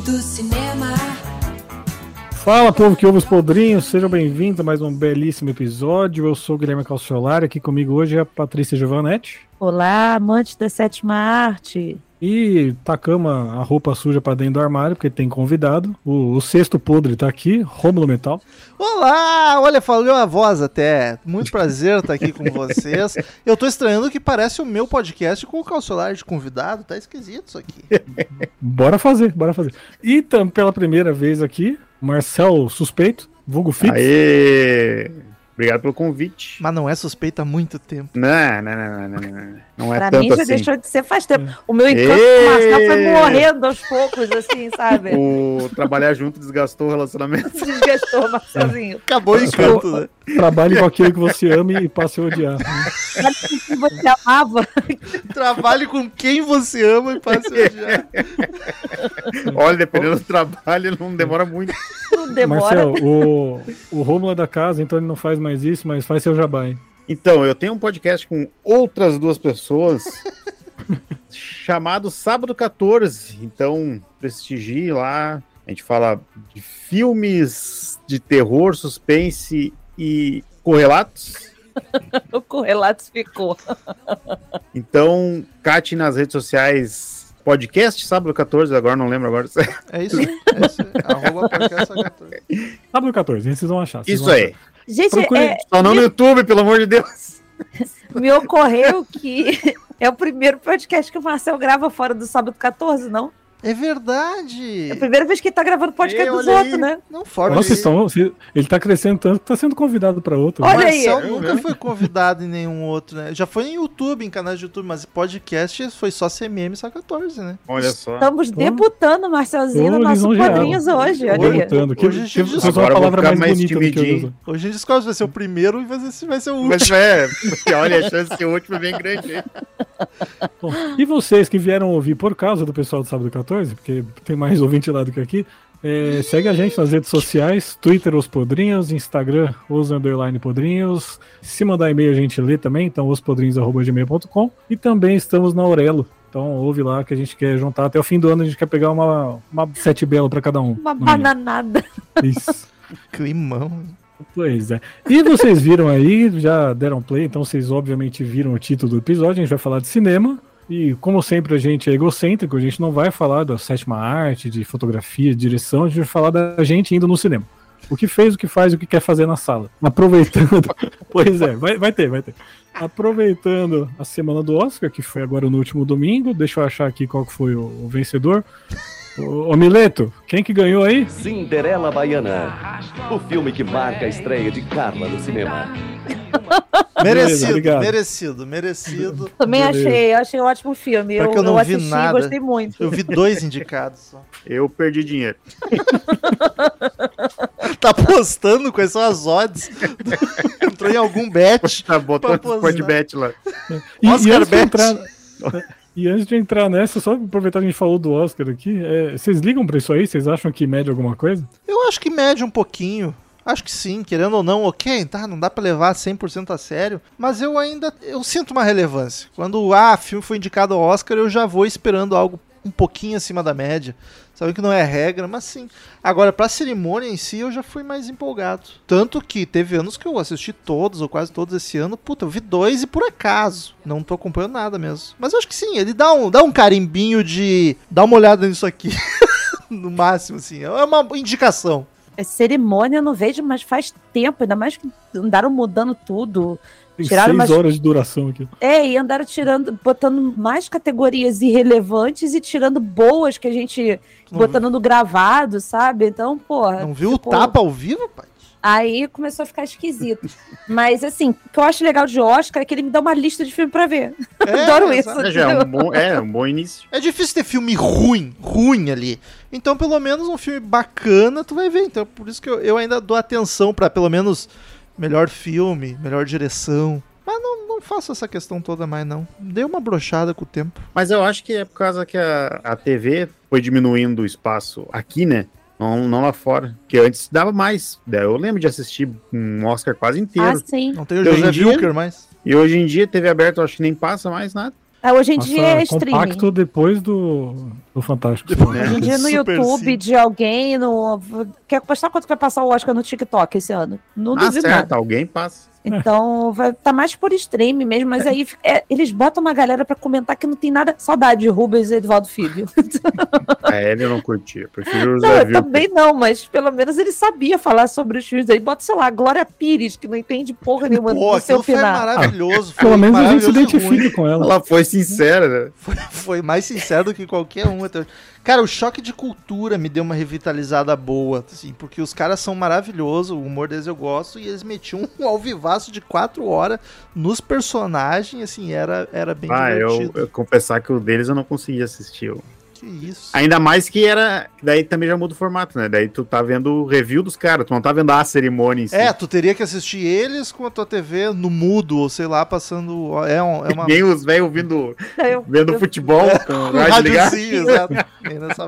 do cinema. Fala, povo que ouve os podrinhos, sejam bem-vindos a mais um belíssimo episódio. Eu sou o Guilherme Calciolari, aqui comigo hoje é a Patrícia Giovanetti. Olá, amantes da sétima arte. E tacamos a roupa suja pra dentro do armário, porque tem convidado. O, o sexto podre tá aqui, Rômulo Metal. Olá! Olha, falou a voz até. Muito prazer estar aqui com vocês. Eu tô estranhando que parece o meu podcast com o Calçolar de convidado. Tá esquisito isso aqui. Bora fazer, bora fazer. E tam, pela primeira vez aqui, Marcel Suspeito, vulgo Fitz. Aê! Obrigado pelo convite. Mas não é suspeita há muito tempo. Não, não, não, não, não, não. Não é pra tanto mim já assim. deixou de ser faz tempo. O meu encanto com o Marcel foi morrendo aos poucos, assim, sabe? O trabalhar junto desgastou o relacionamento. Desgastou o Marcelzinho. Acabou o encanto, né? Trabalhe com aquilo que você ama e passe a odiar. O que você amava? Trabalhe com quem você ama e passe a odiar. Olha, dependendo do trabalho, não demora muito. Não demora. Marcel, o, o Rômulo é da casa, então ele não faz mais isso, mas faz seu jabá, hein? Então, eu tenho um podcast com outras duas pessoas chamado Sábado 14. Então, prestigie lá. A gente fala de filmes de terror, suspense e correlatos. O correlatos ficou. Então, cate nas redes sociais podcast Sábado 14, agora não lembro agora. É isso. É isso. Arroba podcast 14. Sábado 14, vocês vão achar. vocês Isso vão aí. achar. Gente, Procure- é, Só não no YouTube, pelo amor de Deus. me ocorreu que é o primeiro podcast que o Marcel grava fora do sábado 14, não? É verdade. É a primeira vez que ele tá gravando podcast dos outros, né? Não forma. Nossa, estão, ele tá crescendo tanto que tá sendo convidado pra outro. Olha aí. Marcel É, nunca né? foi convidado em nenhum outro, né? Já foi em YouTube, em canais de YouTube, mas podcast foi só CMM só 14, né? Olha só. Estamos Pô. debutando, Marcelzinho, no nosso. Quadrinhos hoje. Olha aí. Debutando. Que, Hoje a gente que, diz- que usou a Agora eu vou palavra mais mais bonita do que eu. Hoje a gente descobre se vai ser o primeiro e vai ser, se vai ser o último. Mas é, porque olha, a chance de ser o último é bem grande. Bom, e vocês que vieram ouvir por causa do pessoal do Sábado 14, porque tem mais ouvinte lá do que aqui, é, segue a gente nas redes sociais, Twitter Os Podrinhos, Instagram Os Underline Podrinhos. Se mandar e-mail a gente lê também, então ospodrinhos.gmail.com e também estamos na Aurelo. Então ouve lá que a gente quer juntar até o fim do ano, a gente quer pegar uma, uma sete bela pra cada um. Uma mínimo. bananada. Isso. Climão. Pois é. E vocês viram aí, já deram play, então vocês obviamente viram o título do episódio, a gente vai falar de cinema. E como sempre a gente é egocêntrico, a gente não vai falar da sétima arte, de fotografia, de direção, a gente vai falar da gente indo no cinema. O que fez, o que faz, o que quer fazer na sala. Aproveitando. pois é, vai, vai ter, vai ter. Aproveitando a semana do Oscar, que foi agora no último domingo, deixa eu achar aqui qual que foi o, o vencedor. Ô, ô Mileto, quem que ganhou aí? Cinderela Baiana, o filme que marca a estreia de Carla no cinema. Merecido, obrigado. merecido, merecido. Também Beleza. achei, achei um ótimo filme. Eu, eu não vi assisti, nada. gostei muito. Eu vi dois indicados só. Eu perdi dinheiro. Tá postando quais são as odds? Entrou em algum bet. Tá o Sport posar. Bet lá. E, Oscar e de Bet. entrar, e antes de entrar nessa, só aproveitar que a gente falou do Oscar aqui, é, vocês ligam pra isso aí? Vocês acham que mede alguma coisa? Eu acho que mede um pouquinho. Acho que sim, querendo ou não, ok, tá, não dá pra levar 100% a sério, mas eu ainda eu sinto uma relevância. Quando ah, filme foi indicado ao Oscar, eu já vou esperando algo um pouquinho acima da média. Sabe que não é regra, mas sim. Agora, pra cerimônia em si, eu já fui mais empolgado. Tanto que teve anos que eu assisti todos, ou quase todos esse ano. Puta, eu vi dois e por acaso. Não tô acompanhando nada mesmo. Mas eu acho que sim, ele dá um, dá um carimbinho de. Dá uma olhada nisso aqui. no máximo, assim. É uma indicação. É cerimônia eu não vejo, mas faz tempo, ainda mais que andaram mudando tudo. Tem Tiraram seis umas- horas de duração aqui. É, e andaram tirando, botando mais categorias irrelevantes e tirando boas que a gente Não botando no gravado, sabe? Então, porra. Não viu tipo, o tapa ao vivo, pai? Aí começou a ficar esquisito. Mas, assim, o que eu acho legal de Oscar é que ele me dá uma lista de filme pra ver. É, Adoro isso. É, é um bom, é um bom início. É difícil ter filme ruim, ruim ali. Então, pelo menos um filme bacana tu vai ver. Então, por isso que eu, eu ainda dou atenção pra pelo menos melhor filme, melhor direção. Mas não, não faço essa questão toda mais, não. Dei uma brochada com o tempo. Mas eu acho que é por causa que a, a TV foi diminuindo o espaço aqui, né? Não, não lá fora. Que antes dava mais. Eu lembro de assistir um Oscar quase Ah, inteiro. sim. Não tem o Hoje José em dia- Wilker mais. E hoje em dia, TV aberta, eu acho que nem passa mais nada. Ah, Hoje em dia é streaming. compacto depois do, do Fantástico. Hoje em dia no Super YouTube sim. de alguém, no... quer postar quanto que vai passar o Oscar no TikTok esse ano? Não Ah, duvido certo, nada. alguém passa. Então vai tá mais por stream mesmo, mas aí é, eles botam uma galera pra comentar que não tem nada. Saudade de Rubens e Edvaldo Filho. É, ele eu não curtia. Prefiro o Não, eu também não, mas pelo menos ele sabia falar sobre os filmes aí. Bota, sei lá, Glória Pires, que não entende porra nenhuma Pô, do seu aquilo foi final. maravilhoso. foi Pelo menos a gente se maravilhoso e identifica com ela. Ela foi sincera, né? Foi, foi mais sincero do que qualquer um. até hoje. Cara, o choque de cultura me deu uma revitalizada boa, assim, porque os caras são maravilhosos, o humor deles eu gosto, e eles metiam um alvivaço de quatro horas nos personagens, assim, era, era bem Ah, eu, divertido. eu confessar que o deles eu não conseguia assistir. eu- Que isso. Ainda mais que era. Daí também já muda o formato, né? Daí tu tá vendo o review dos caras, tu não tá vendo a cerimônia em si. É, tu teria que assistir eles com a tua TV no mudo, ou sei lá, passando. É, um- é uma. Nem os velhos ouvindo, Eu, vendo eu- futebol com o Um rádio rádiozinho, exato.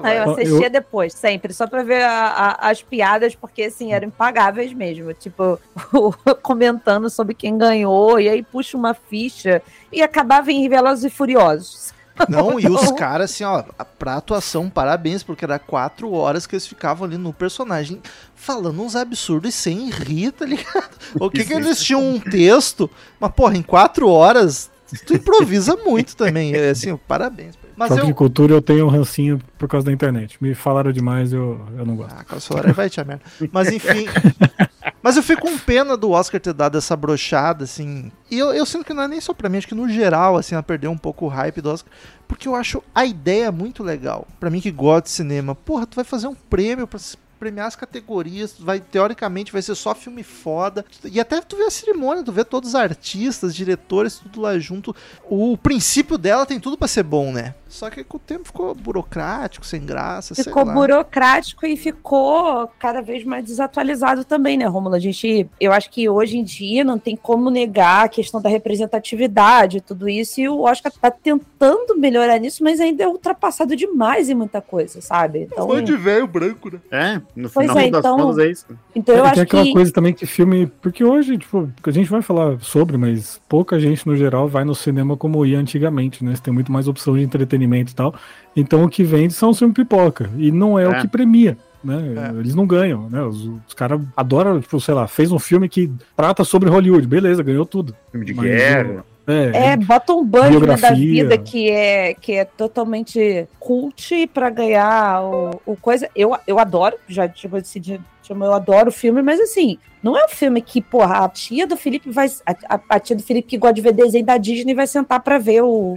Aí eu assistia depois, sempre, só pra ver a- a- as piadas, porque assim, eram impagáveis mesmo. Tipo, comentando sobre quem ganhou, e aí puxa uma ficha e acabava em Velozes e Furiosos. Não, e os caras, assim, ó, pra atuação, parabéns, porque era quatro horas que eles ficavam ali no personagem falando uns absurdos e sem rir, tá ligado? O que que eles tinham um texto, mas porra, em quatro horas, tu improvisa muito também, é assim, parabéns. Mas de eu... cultura eu tenho um rancinho por causa da internet. Me falaram demais, eu, eu não gosto. Ah, hora vai te merda. Mas enfim... Mas eu fico com pena do Oscar ter dado essa brochada, assim. E eu, eu sinto que não é nem só pra mim, acho que no geral, assim, ela perdeu um pouco o hype do Oscar. Porque eu acho a ideia muito legal. Pra mim que gosta de cinema. Porra, tu vai fazer um prêmio pra premiar as categorias. Vai, teoricamente vai ser só filme foda. E até tu vê a cerimônia, tu vê todos os artistas, diretores, tudo lá junto. O princípio dela tem tudo pra ser bom, né? Só que com o tempo ficou burocrático, sem graça. sei Ficou lá. burocrático e ficou cada vez mais desatualizado também, né, Romulo? A gente, eu acho que hoje em dia não tem como negar a questão da representatividade, tudo isso, e o Oscar tá tentando melhorar nisso, mas ainda é ultrapassado demais em muita coisa, sabe? Então, Fã de velho branco, né? É, no Pois final é, das então- contas é isso. então eu É, tem acho aquela que coisa também que filme. Porque hoje, tipo, a gente vai falar sobre, mas pouca gente no geral vai no cinema como ia antigamente, né? Você tem muito mais opção de entretenimento e tal. Então o que vende são os filmes pipoca. E não é, É. o que premia. Né? É. Eles não ganham, né? Os, os caras adoram, tipo, sei lá, fez um filme que trata sobre Hollywood, beleza, ganhou tudo. Filme de Mas guerra. É, É, bota um Bunchman da vida que é, que é totalmente cult pra ganhar o, o coisa. Eu, eu adoro, já tipo, decidi, tipo, eu adoro o filme, mas assim, não é um filme que, porra, a tia do Felipe vai. A, a- tia do Felipe que gosta de ver desenho da Disney vai sentar pra ver o,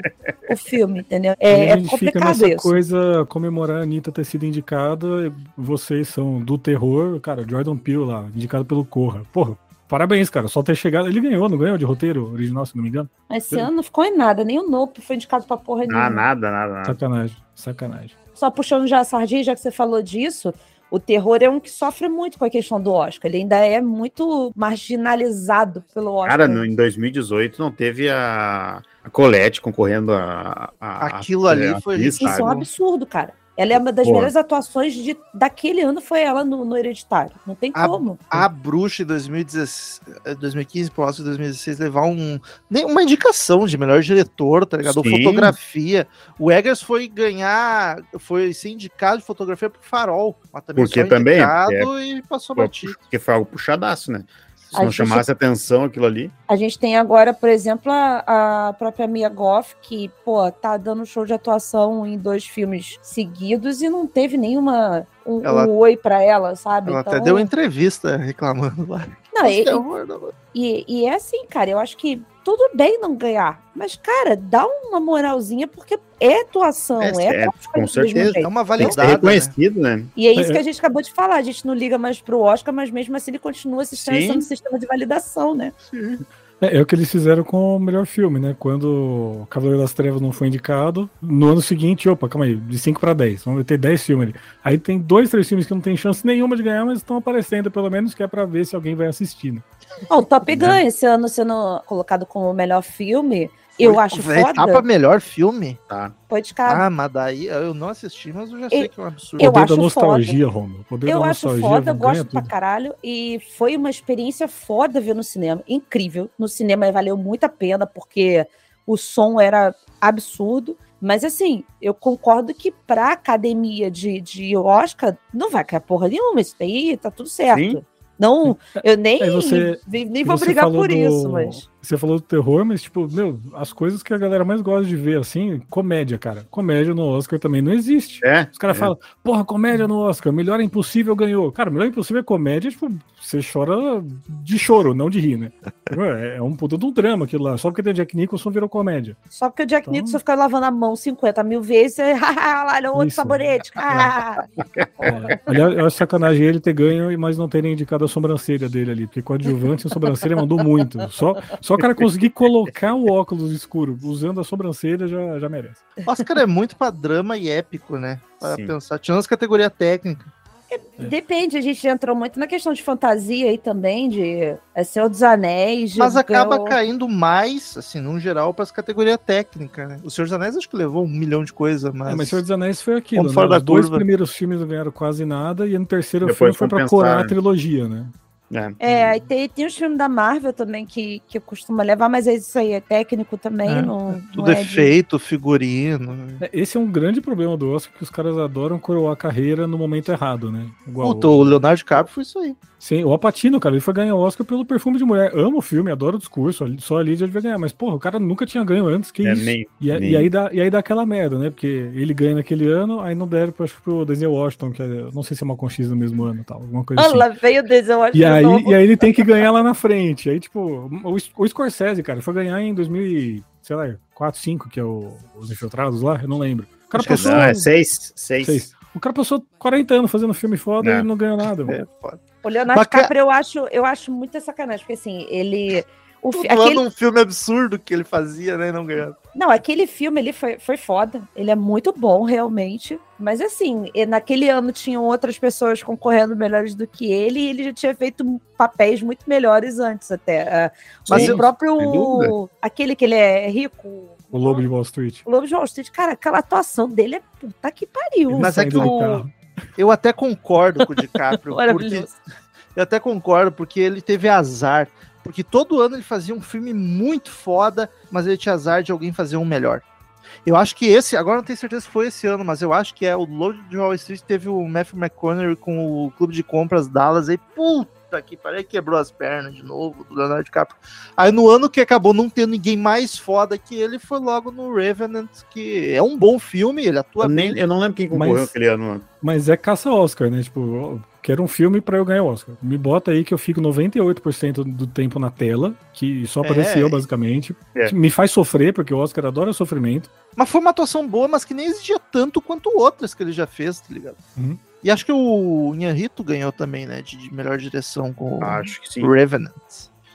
o filme, entendeu? É, é gente fica complicado nessa isso. coisa, comemorar a Anitta ter sido indicada, vocês são do terror, cara, Jordan Peele lá, indicado pelo Corra. Porra, parabéns, cara, só ter chegado, ele ganhou, não ganhou de roteiro original, se não me engano? Mas esse ano não ficou em nada, nem o Nope foi indicado pra porra nenhuma. Ah, nada, nada, nada. Sacanagem, sacanagem. só puxando já a sardinha, já que você falou disso, o terror é um que sofre muito com a questão do Oscar. Ele ainda é muito marginalizado pelo Oscar. Cara, no- em 2018 não teve a, a Colette concorrendo a. a- Aquilo a- ali a foi Isso é um absurdo, cara. Ela é uma das Porra. melhores atuações de, daquele ano, foi ela no, no Hereditário. Não tem A- como. a bruxa em 2016, eh, 2015 pro Oscar de 2016 levar um nem uma indicação de melhor diretor, tá ligado? Ou Sim. fotografia. O Eggers foi ganhar, foi ser indicado de fotografia pro Farol, mas também Porque também, indicado e passou batido. Porque foi algo puxadaço, né? Se A não gente- chamasse atenção aquilo ali. A gente tem agora, por exemplo, a, a própria Mia Goff, que, pô, tá dando show de atuação em dois filmes seguidos e não teve nenhuma um, Ela- um oi pra ela, sabe? Ela Então- até deu entrevista reclamando lá. Não, e, não. E, e é assim, cara, eu acho que tudo bem não ganhar, mas, cara, dá uma moralzinha, porque é atuação, É, é, é, com certeza. É uma validade. Né? reconhecido, né? E é isso É, que é. a gente acabou de falar, a gente não liga mais pro Oscar, mas mesmo assim ele continua se Sim. sendo um sistema de validação, né? É, é o que eles fizeram com o melhor filme, né? Quando Cavaleiro das Trevas não foi indicado, no ano seguinte, opa, calma aí, de 5 para 10, vamos ter 10 filmes ali. Aí tem dois, três filmes que não tem chance nenhuma de ganhar, mas estão aparecendo pelo menos, que é pra ver se alguém vai assistir, né? Ó, o Top Né? Gun, esse ano sendo colocado como o melhor filme, eu acho Véi, foda. Tá pra melhor filme? Tá. Pode ficar. Ah, mas daí eu não assisti, mas eu já sei que é um absurdo. eu Poder acho da nostalgia, Romulo. Poder Eu da acho nostalgia foda, ganha gosto pra tudo. caralho. E foi uma experiência foda ver no cinema. Incrível. No cinema valeu muito a pena, porque o som era absurdo. Mas assim, eu concordo que pra academia de, de Oscar não vai cair porra nenhuma. Isso daí tá tudo certo. Sim. Não, eu nem, Aí você- nem, vou brigar por do- isso, mas. Você falou do terror, mas, tipo, meu, as coisas que a galera mais gosta de ver, assim, comédia, cara. Comédia no Oscar também não existe. É. Os caras é. falam, porra, comédia no Oscar, Melhor Impossível ganhou. Cara, Melhor Impossível é comédia, tipo, você chora de choro, não de rir, né? É, é um puta de um drama aquilo lá. Só porque tem Jack Nicholson virou comédia. Só porque o Jack Então- Nicholson fica lavando a mão 50 mil vezes, lá no outro Isso. sabonete. ah. É. Aliás, eu acho sacanagem ele ter ganho, mas não terem indicado a sobrancelha dele ali. Porque coadjuvante, a sobrancelha mandou muito. Só, só o cara conseguir colocar o óculos escuro usando a sobrancelha já, já merece. Oscar é muito pra drama e épico, né? Para Sim. pensar. Tirando as categorias técnicas. Depende, a gente entrou muito na questão de fantasia aí também, de é, Senhor dos Anéis. Mas acaba caindo mais, assim, num geral, para as categorias técnicas, né? O Senhor dos Anéis acho que levou um milhão de coisas, mas. É, mas Senhor dos Anéis foi aquilo. Né? Os dois curva. primeiros filmes não ganharam quase nada, e no terceiro Depois filme foi pra compensaram. corar a trilogia, né? É. É, aí tem, tem os filmes da Marvel também que, que costuma levar, mas isso aí é técnico também, É, Tudo não é é de- feito, figurino. É, Esse é um grande problema do Oscar, que os caras adoram coroar a carreira no momento errado, né? Igual Puta, o Leonardo DiCaprio foi isso aí. Sim, o Apatino, cara, ele foi ganhar o Oscar pelo Perfume de Mulher. Amo o filme, adoro o discurso, só ali já devia ganhar. Mas, porra, o cara nunca tinha ganho antes, que É, isso? nem- E, nem- e aí dá, e aí dá aquela merda, né? Porque ele ganha naquele ano, aí não deram pro, acho, que pro Denzel Washington, que é, não sei se é uma conquista no mesmo ano tal, alguma coisa Ah, assim. lá veio o Denzel Washington E aí, novo. e aí ele tem que ganhar lá na frente. Aí, tipo, o, o Scorsese, cara, foi ganhar em 2000, e, sei lá, 4, 5, que é o, os Infiltrados lá, eu não lembro. O cara Acho é passou. Não, é seis. Seis. seis. O cara passou 40 anos fazendo filme foda É. e não ganhou nada. É, foda. O Leonardo Mas, ca- DiCaprio, eu acho, eu acho muito sacanagem, porque assim, ele. O, fi- aquele, um filme absurdo que ele fazia, né? Não ganhava. não, aquele filme ele foi, foi foda. Ele é muito bom, realmente. Mas assim, naquele ano tinham outras pessoas concorrendo melhores do que ele, e ele já tinha feito papéis muito melhores antes até. Ah, Mas Sim, o próprio. Aquele que ele é rico. O Lobo de Wall Street. O Lobo de Wall Street, cara, aquela atuação dele é puta que pariu. Mas é que o-. Eu até concordo com o DiCaprio. porque, eu até concordo, porque ele teve azar. Porque todo ano ele fazia um filme muito foda, mas ele tinha azar de alguém fazer um melhor. Eu acho que esse, agora não tenho certeza se foi esse ano, mas eu acho que é o Load de Wall Street teve o Matthew McConaughey com o Clube de Compras Dallas aí, puta que pariu, quebrou as pernas de novo do Leonardo DiCaprio. Aí no ano que acabou não tendo ninguém mais foda que ele, foi logo no Revenant, que é um bom filme, ele atua Eu, nem, bem. eu não lembro quem concorreu Mas- aquele ano. Mas é caça Oscar, né? Tipo, eu quero um filme pra eu ganhar Oscar. Me bota aí que eu fico 98% do tempo na tela, que só aparece É. eu, basicamente. É. Me faz sofrer, porque o Oscar adora sofrimento. Mas foi uma atuação boa, mas que nem exigia tanto quanto outras que ele já fez, tá ligado? Uhum. E acho que o Inharito ganhou também, né? De, de melhor direção com o Acho que sim. Revenant.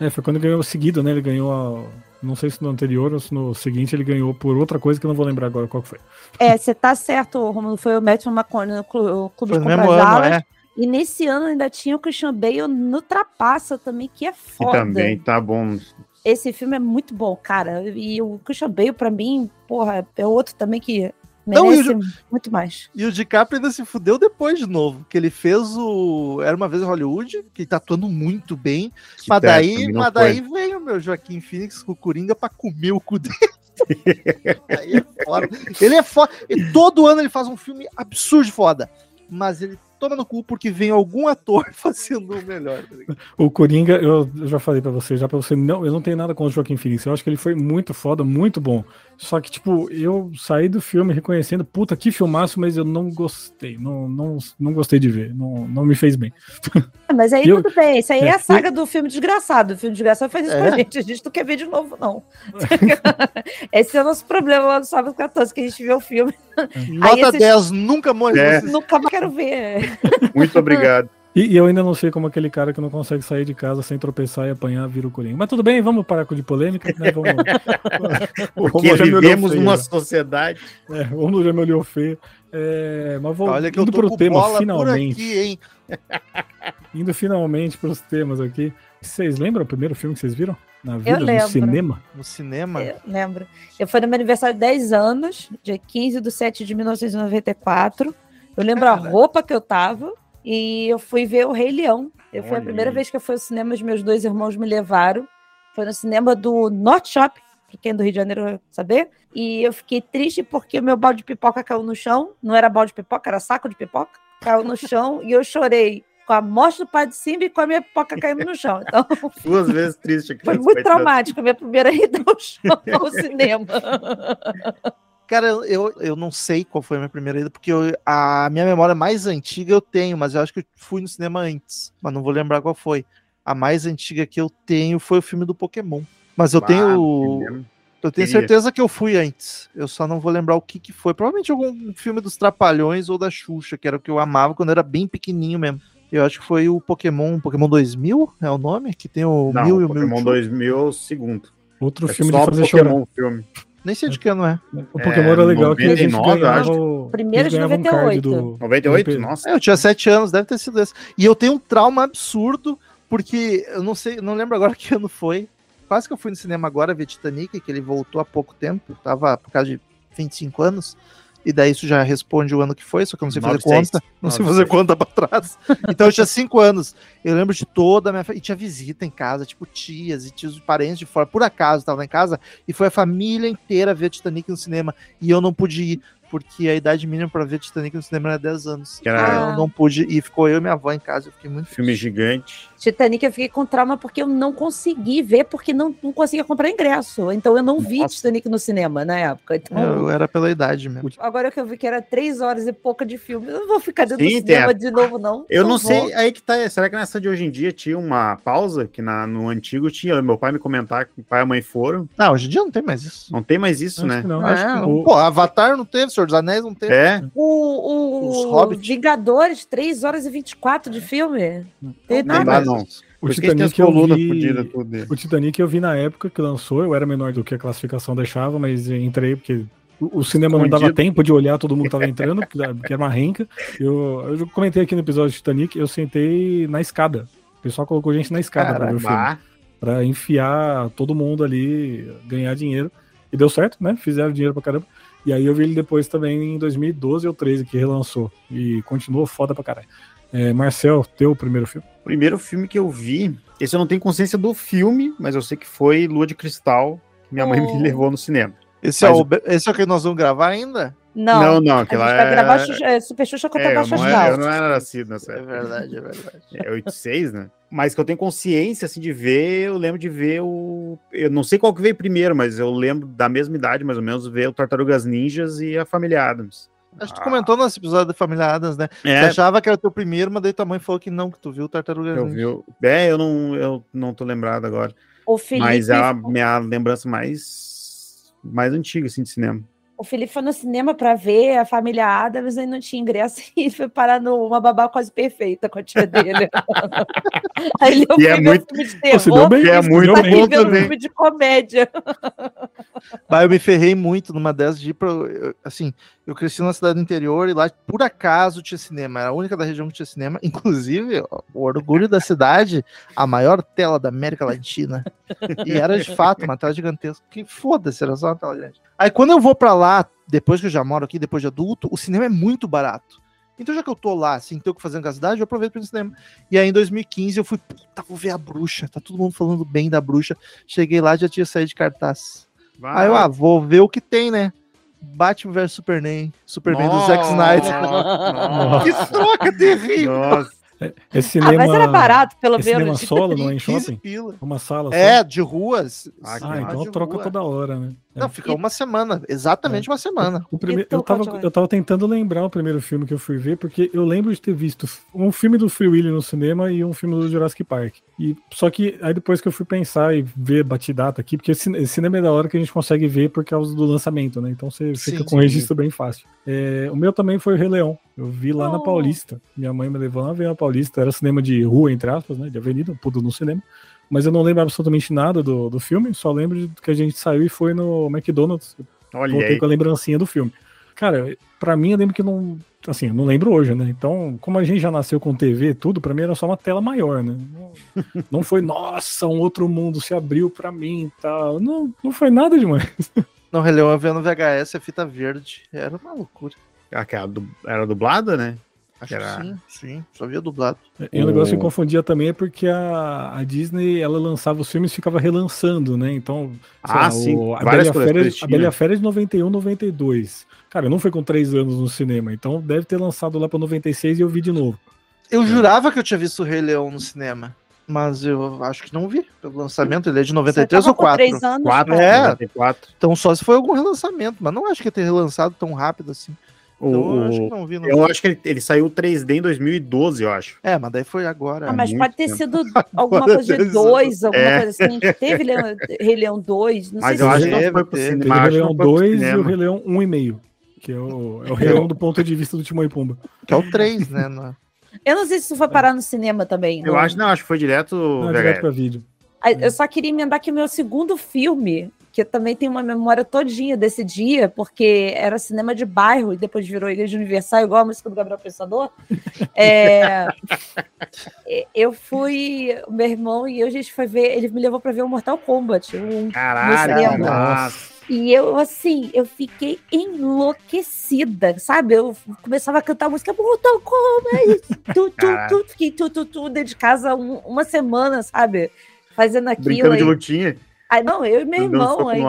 É, foi quando ele ganhou seguido, né? Ele ganhou a. Não sei se no anterior ou se no seguinte ele ganhou por outra coisa que eu não vou lembrar agora qual que foi. É, você tá certo, Romulo. Foi o Matthew McConaughey no Clube Foi de Compras é. E nesse ano ainda tinha o Christian Bale no Trapaça também, que é E foda. também tá bom. Esse filme é muito bom, cara. E o Christian Bale, pra mim, porra, é outro também que Não, e muito mais. E o DiCaprio ainda se fudeu depois de novo, que ele fez o Era Uma Vez em Hollywood, que ele tá atuando muito bem, mas Titanic daí, não mas daí vem o meu Joaquim Phoenix com o Coringa pra comer o cu dele. Aí é foda. Ele é foda. E todo ano ele faz um filme absurdo de foda, mas ele toma no cu porque vem algum ator fazendo o melhor. tá? O Coringa, eu, já falei pra você, já pra você, não, eu não tenho nada contra o Joaquim Phoenix. Eu acho que ele foi muito foda, muito bom. Só que, tipo, eu saí do filme reconhecendo, puta, que filmaço, mas eu não gostei. Não, não, não gostei de ver. Não, não me fez bem. Ah, Mas aí Eu- tudo bem. Isso aí é, é, a saga do filme Desgraçado. O filme Desgraçado faz isso com É? a gente. A gente não quer ver de novo, não. Esse é o nosso problema lá no Sábado 14, que a gente vê o filme. Nota esses- 10, nunca mais. É. Nunca mais quero ver. Muito obrigado. E, e eu ainda não sei como aquele cara que não consegue sair de casa sem tropeçar e apanhar vira o Coringa. Mas tudo bem, vamos parar com de polêmica, né? Vamos, Porque vivemos feio, numa já. sociedade. É, o Romulo já me olhou feio. É, mas vou Olha que eu indo tô pro com tema, finalmente. aqui, hein? Indo finalmente pros temas aqui. Vocês lembram o primeiro filme que vocês viram? Na vida, lembro. no cinema? No cinema. Eu lembro. Eu fui no meu aniversário de 10 anos, dia 15 de 7 de 1994. Eu lembro a roupa que eu tava e eu fui ver o Rei Leão. Eu foi a primeira vez que eu fui ao cinema, os meus dois irmãos me levaram. Foi no cinema do North Shop, pra quem é do Rio de Janeiro vai saber. E eu fiquei triste porque o meu balde de pipoca caiu no chão. Não era balde de pipoca, era saco de pipoca. Caiu no chão e eu chorei com a morte do pai de Simba e com a minha pipoca caindo no chão. Então, Duas vezes triste aqui. foi muito traumático a minha primeira ida ao, show, ao cinema. Cara, eu, eu não sei qual foi a minha primeira ida, porque eu- a minha memória mais antiga eu tenho, mas eu acho que eu fui no cinema antes, mas não vou lembrar qual foi. A mais antiga que eu tenho foi o filme do Pokémon. Mas eu tenho. Eu tenho certeza que eu fui antes. Eu só não vou lembrar o que, que foi. Provavelmente algum filme dos Trapalhões ou da Xuxa, que era o que eu amava quando eu era bem pequenininho mesmo. Eu acho que foi o Pokémon, Pokémon 2000 é o nome? Que tem o Não, Mil e o Pokémon Mewtwo. 2000 é o segundo. Outro É filme só de fazer Pokémon chorar. filme. Nem sei de que ano é. O Pokémon era legal que a gente 99, ganhava acho. o... Primeiro de ganhavam um card 98. 98? do- Nossa. É, eu tinha sete anos, deve ter sido esse. E eu tenho um trauma absurdo, porque eu não sei, não lembro agora que ano foi. Quase que eu fui no cinema agora ver Titanic, que ele voltou há pouco tempo, tava por causa de 25 anos. E daí isso já responde o ano que foi, só que eu não sei fazer 96. conta. Não sei 96. fazer conta pra trás. Então eu tinha 5 anos. Eu lembro de toda a minha. E tinha visita em casa, tipo tias e tios parentes de fora. Por acaso tava lá em casa e foi a família inteira ver Titanic no cinema. E eu não pude ir, porque a idade mínima pra ver Titanic no cinema era 10 anos. Eu não pude ir, ficou eu e minha avó em casa. Eu fiquei muito filme gigante. Titanic eu fiquei com trauma porque eu não consegui ver, porque não, não conseguia comprar ingresso. Então eu não vi Nossa. Titanic no cinema na época. Então, Eu era pela idade mesmo. agora que eu vi que era três horas e pouca de filme, eu não vou ficar dentro Sim, do cinema a- de novo, não. Eu não, vou. sei, aí que tá. Será que nessa de hoje em dia tinha uma pausa? Que na, no antigo tinha. Meu pai me comentar que o pai e a mãe foram. Não, hoje em dia não tem mais isso. Não tem mais isso, Acho né? que não. Não. Acho que Não. o- Pô, Avatar não teve, Senhor dos Anéis não teve. É. O, Os o Hobbit. Vingadores, 3 horas e 24 de filme. Tem Não Não nada. dá, não. O tem Titanic eu vi... O Titanic eu vi na época que lançou, eu era menor do que a classificação deixava, mas entrei porque o, o cinema não dava Escondido. tempo de olhar todo mundo que tava entrando, porque era uma renca. Eu, eu comentei aqui no episódio de Titanic, eu sentei na escada. O pessoal colocou gente na escada pra ver o filme. Pra enfiar todo mundo ali, ganhar dinheiro. E deu certo, né? Fizeram dinheiro pra caramba. E aí eu vi ele depois também em 2012 ou 13 que relançou. E continuou foda pra caralho. É, Marcel, teu primeiro filme? o primeiro filme que eu vi. Esse eu não tenho consciência do filme, mas eu sei que foi Lua de Cristal, que minha mãe Oh. me levou no cinema. Esse, é o, esse é o que nós vamos gravar ainda? Não, não, não a gente aquela vai é... Xuxa- é, Super Xuxa contra É, eu, Baixo não Astral. era, eu não era nascido nessa É época. verdade, é verdade. É 86, né? Mas que eu tenho consciência, assim, de ver, eu lembro de ver o... Eu não sei qual que veio primeiro, mas eu lembro da mesma idade, mais ou menos, ver o Tartarugas Ninjas e a Família Adams. Acho que tu comentou no episódio da Família Adams, né? Tu É, achava que era o teu primeiro, mas daí tua mãe falou que não, que tu viu o Tartaruga eu Ninja. vi... É, eu não, eu não tô lembrado agora. O Felipe, Mas é a minha lembrança mais... mais antiga, assim, de cinema. O Felipe foi no cinema pra ver a família Adams e não tinha ingresso e foi parar numa babá quase perfeita com a tia dele. Aí ele E é muito- um filme de terror bem, é muito bom um também. filme de comédia. Bah, eu me ferrei muito numa dessas de ir pra. eu- Assim, eu cresci numa cidade do interior e lá, por acaso, tinha cinema. Era a única da região que tinha cinema. Inclusive, o orgulho da cidade, a maior tela da América Latina. E era de fato uma tela gigantesca. Que foda-se, era só uma tela grande. Aí quando eu vou pra lá, depois que eu já moro aqui, depois de adulto, o cinema é muito barato. Então, já que eu tô lá, assim, tenho o que fazer com a cidade, eu aproveito para ir no cinema. E aí, em 2015, eu fui, puta, vou ver a bruxa. Tá todo mundo falando bem da bruxa. Cheguei lá, já tinha saído de cartaz. Aí eu, ah, vou ver o que tem, né? Batman vs Superman, Superman do Zack Snyder. Nossa, Que troca terrível! Nossa, Esse Ah, cinema, mas era barato, pelo é cinema menos. solo, não é em 15 shopping? Uma sala É, só? de ruas. Ah, Ah, então troca rua. toda hora, né? É. Não, fica uma semana. Exatamente uma semana. O primeiro, Então, eu, tava, eu tava tentando lembrar o primeiro filme que eu fui ver, porque eu lembro de ter visto um filme do Free Willy no cinema e um filme do Jurassic Park. E, só que aí depois que eu fui pensar e ver batidata aqui, porque esse, esse cinema é da hora que a gente consegue ver por causa do lançamento, né? Então você fica Sim, com sim. registro bem fácil. É, o meu também foi o Rei Leão. Eu vi lá na Oh. Paulista. Minha mãe me levou lá ver na Paulista. Era cinema de rua, entre aspas, né? De avenida, tudo no cinema. Mas eu não lembro absolutamente nada do, do filme, só lembro de que a gente saiu e foi no McDonald's olha voltei aí. com a lembrancinha do filme. Cara, pra mim eu lembro que não. Assim, eu não lembro hoje, né? Então, como a gente já nasceu com TV e tudo, pra mim era só uma tela maior, né? Não, não foi, nossa, um outro mundo se abriu pra mim e tal. Não, não foi nada demais. No Rei Leão eu vendo VHS, a fita verde. Era uma loucura. Ah, que era, du- era dublada, né? Acho Era- que sim, sim. Só via dublado. E o negócio que confundia também é porque a, a Disney ela lançava os filmes e ficava relançando, né? Então, Ah, lá, sim, o- a, várias Bela Fera, a. Bela Fera é de 91, 92. Cara, não foi com três anos no cinema, então deve ter lançado lá pra 96 e eu vi de novo. Eu jurava que eu tinha visto o Rei Leão no cinema. Mas eu acho que não vi. Pelo lançamento, ele é de Você 93 tava ou com 4. três anos. Quatro, É. 94. Então só se foi algum relançamento, mas não acho que ia ter relançado tão rápido assim. O, Então eu acho que o- não vi. Não. eu acho que ele, ele saiu 3D em 2012, eu acho. É, mas daí foi agora. Ah, mas pode ter tempo. sido alguma coisa de Deus. dois, alguma É. coisa assim. Teve Leão, Rei Leão 2, não Mas sei eu se acho que não foi pro cinema. Teve o Rei Leão não foi pro 2 e o. Rei Leão 1,5. Que é o, é o Rei Leão do ponto de vista do Timão e Pumba. Que é o 3, né? no- Eu não sei se isso foi parar no cinema também. Eu não. acho, não, acho que foi direto Não, é direto pra vídeo. Eu só queria emendar que o meu segundo filme, que eu também tenho uma memória todinha desse dia, porque era cinema de bairro e depois virou Igreja Universal, igual a música do Gabriel Pensador. É, eu fui, o meu irmão e eu, a gente foi ver, ele me levou para ver o Mortal Kombat. um- Caralho, nossa. E eu, assim, eu fiquei enlouquecida, sabe? Eu começava a cantar a música Mortal Kombat, tu, tu, tu, fiquei tu, tu, tu, dentro de casa um- uma semana, sabe? Fazendo aquilo. Brincando de lutinha. Aí, não, eu e meu irmão, aí,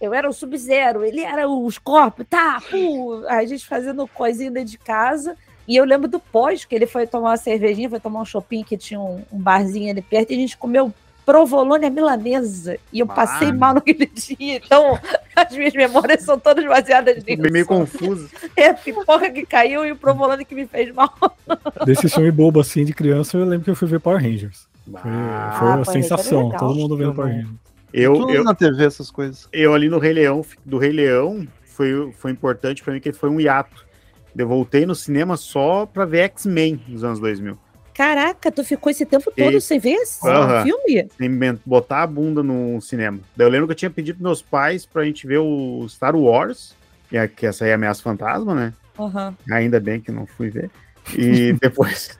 eu era o Sub-Zero, ele era o Scorpio, tá, pô, a gente fazendo coisinha dentro de casa. E eu lembro do pós, que ele foi tomar uma cervejinha, foi tomar um shopping que tinha um, um barzinho ali perto, e a gente comeu provolone à milanesa. E eu passei Ah. mal naquele dia. Então, as minhas memórias são todas baseadas nisso. Meio, meio confuso. É a pipoca que caiu e o provolone que me fez mal. Desse filme bobo assim de criança, eu lembro que eu fui ver Power Rangers. Foi, Ah, foi sensação, legal. todo mundo vendo Power Rangers. Eu, Tudo eu, na TV, essas coisas. eu ali no Rei Leão, do Rei Leão, foi, foi importante pra mim que foi um hiato. Eu voltei no cinema só pra ver X-Men nos anos 2000. Caraca, tu ficou esse tempo todo E- sem ver esse Aham. filme? Sem botar a bunda no cinema. Daí eu lembro que eu tinha pedido pros meus pais pra gente ver o Star Wars, que, é, que essa aí é Ameaça Fantasma, né? Aham. Ainda bem que não fui ver. E depois.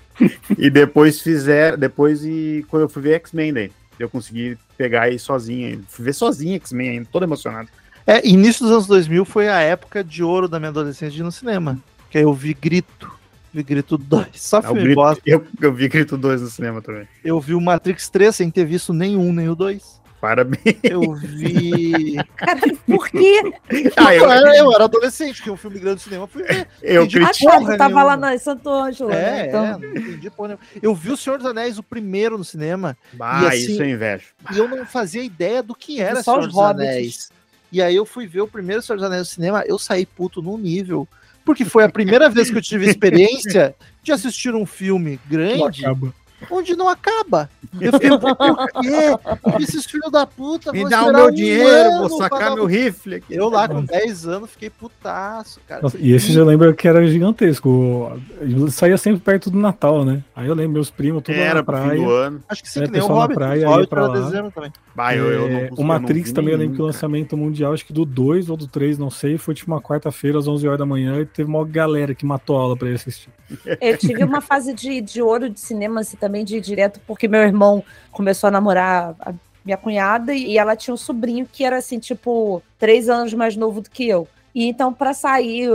e depois fizer. Depois e quando eu fui ver X-Men daí. Eu consegui pegar aí sozinho. Fui ver sozinho X-Men ainda, todo emocionado. É, início dos anos 2000 foi a época de ouro da minha adolescência no cinema. Que aí eu vi Grito. Vi Grito 2. Só É filme grito, bosta. eu, eu vi Grito 2 no cinema também. Eu vi o Matrix 3 sem ter visto nenhum, nem o 2. Parabéns. Eu vi. Por quê? Ah, eu, eu, era, eu era adolescente, que um filme grande no cinema fui ver. eu entendi. Ah, critico. porra tava lá nenhuma. na Santo Ângelo, né? É, Então, é, não entendi porra nenhuma. Eu vi o Senhor dos Anéis, o primeiro no cinema, Ah, E assim- isso eu invejo. e eu não fazia ideia do que era Só Senhor os dos hobbits. Anéis. E aí eu fui ver o primeiro Senhor dos Anéis no cinema, eu saí puto num nível. Porque foi a primeira vez que eu tive experiência de assistir um filme grande acaba. Onde não acaba. Eu fiquei, por quê? Esses filhos da puta Me dá o meu um dinheiro, vou sacar meu rifle aqui. Eu lá com 10 anos fiquei putaço, cara. Nossa, e esse já lembra que era gigantesco. Ele saía sempre perto do Natal, né? Aí eu lembro meus primos, tudo Era na praia. do ano. Acho que sim, É, que nem o Hobbit. praia, Hobbit pra era lá. dezembro também. Bah, eu, eu não É, o eu Matrix também, eu lembro que o cara. lançamento mundial, acho que do 2 ou do 3, não sei, foi tipo uma quarta-feira às 11 horas da manhã e teve uma galera que matou a aula pra ir assistir. eu tive uma fase de, de ouro de cinema, assim, também de ir direto, porque meu irmão começou a namorar a minha cunhada e ela tinha um sobrinho que era, assim, tipo, três anos mais novo do que eu. E então, pra sair,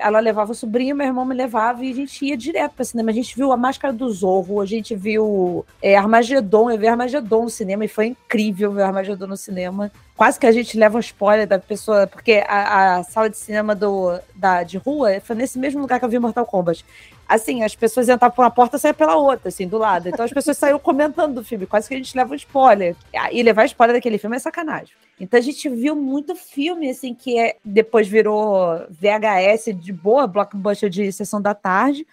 ela levava o sobrinho, meu irmão me levava e a gente ia direto pra cinema. A gente viu A Máscara do Zorro, a gente viu é, Armagedon, eu vi Armagedon no cinema e foi incrível ver Armagedon no cinema. Quase que a gente leva um spoiler da pessoa, porque a, a sala de cinema do, da, de rua foi nesse mesmo lugar que eu vi Mortal Kombat. Assim, as pessoas entravam por uma porta e saíam pela outra, assim, do lado. Então as pessoas saíram comentando do filme, quase que a gente leva um spoiler. E levar spoiler daquele filme é sacanagem. Então a gente viu muito filme, assim, que é, depois virou VHS de boa, blockbuster de sessão da tarde.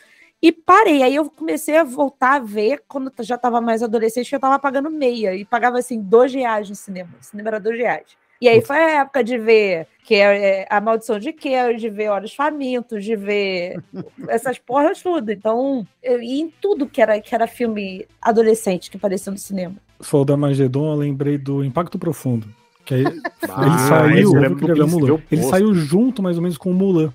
E parei. Aí eu comecei a voltar a ver quando já estava mais adolescente, que eu estava pagando meia. E pagava, assim, dois reais no cinema. O cinema era dois reais. E aí foi a época de ver que é a maldição de Carrie, de ver Olhos Famintos, de ver essas porras tudo. Então, eu ia em tudo que era, que era filme adolescente que apareceu no cinema. Falou da Magedon, eu lembrei do Impacto Profundo. Que aí, Ah, ele saiu, eu eu Mulan. Ele saiu junto, mais ou menos, com o Mulan.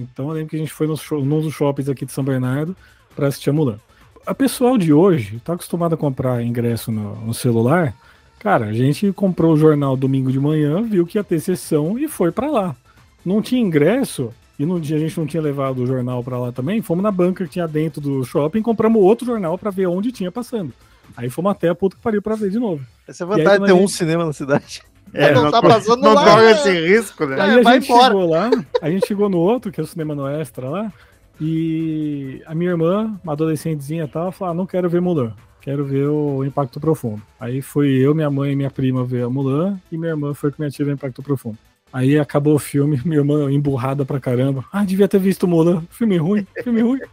Então eu lembro que a gente foi nos show, num dos shoppings aqui de São Bernardo pra assistir a Mulan. A pessoal de hoje tá acostumado a comprar ingresso no, no celular. Cara, a gente comprou o jornal domingo de manhã, viu que ia ter sessão e foi pra lá. Não tinha ingresso, E num dia a gente não tinha levado o jornal pra lá também, fomos na banca que tinha dentro do shopping, compramos outro jornal pra ver onde tinha passando. Aí fomos até a puta que pariu pra ver de novo. Essa é a vantagem de ter a um gente- cinema na cidade. É, não não, tá passando não lá, corre né? esse risco, né? É, Aí a vai gente embora. chegou lá, a gente chegou no outro, que é o cinema no Extra lá, e a minha irmã, uma adolescentezinha e tal, falou: ah, não quero ver Mulan, quero ver o Impacto Profundo. Aí fui eu, minha mãe e minha prima ver a Mulan, e minha irmã foi com minha tia ver o Impacto Profundo. Aí acabou o filme, minha irmã emburrada pra caramba. Ah, devia ter visto Mulan. Filme ruim, filme ruim.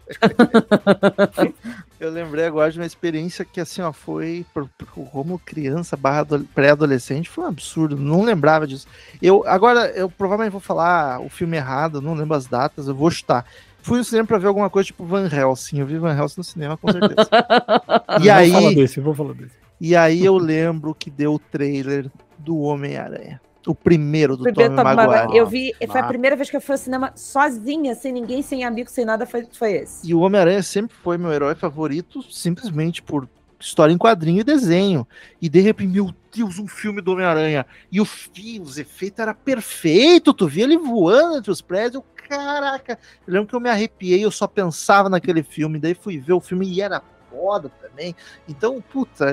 Eu lembrei agora de uma experiência que, assim, ó, foi pro, pro Romulo criança barra ado- pré-adolescente, foi um absurdo, não lembrava disso. Eu, agora, eu provavelmente vou falar o filme errado, não lembro as datas, eu vou chutar. Fui no cinema pra ver alguma coisa tipo Van Helsing, eu vi Van Helsing no cinema, com certeza. e, Vou falar aí, desse, vou falar desse. e aí eu lembro que deu o trailer do Homem-Aranha. O primeiro do Primeiro Tobey Maguire. Eu vi, foi a primeira vez que eu fui ao cinema sozinha, sem ninguém, sem amigo, sem nada, foi, foi esse. E o Homem-Aranha sempre foi meu herói favorito, simplesmente por história em quadrinho e desenho. E de repente, meu Deus, um filme do Homem-Aranha. E o fio, os efeitos era perfeito. Tu via ele voando entre os prédios. Eu, caraca, eu lembro que eu me arrepiei, eu só pensava naquele filme. Daí fui ver o filme e era foda também. Então, puta,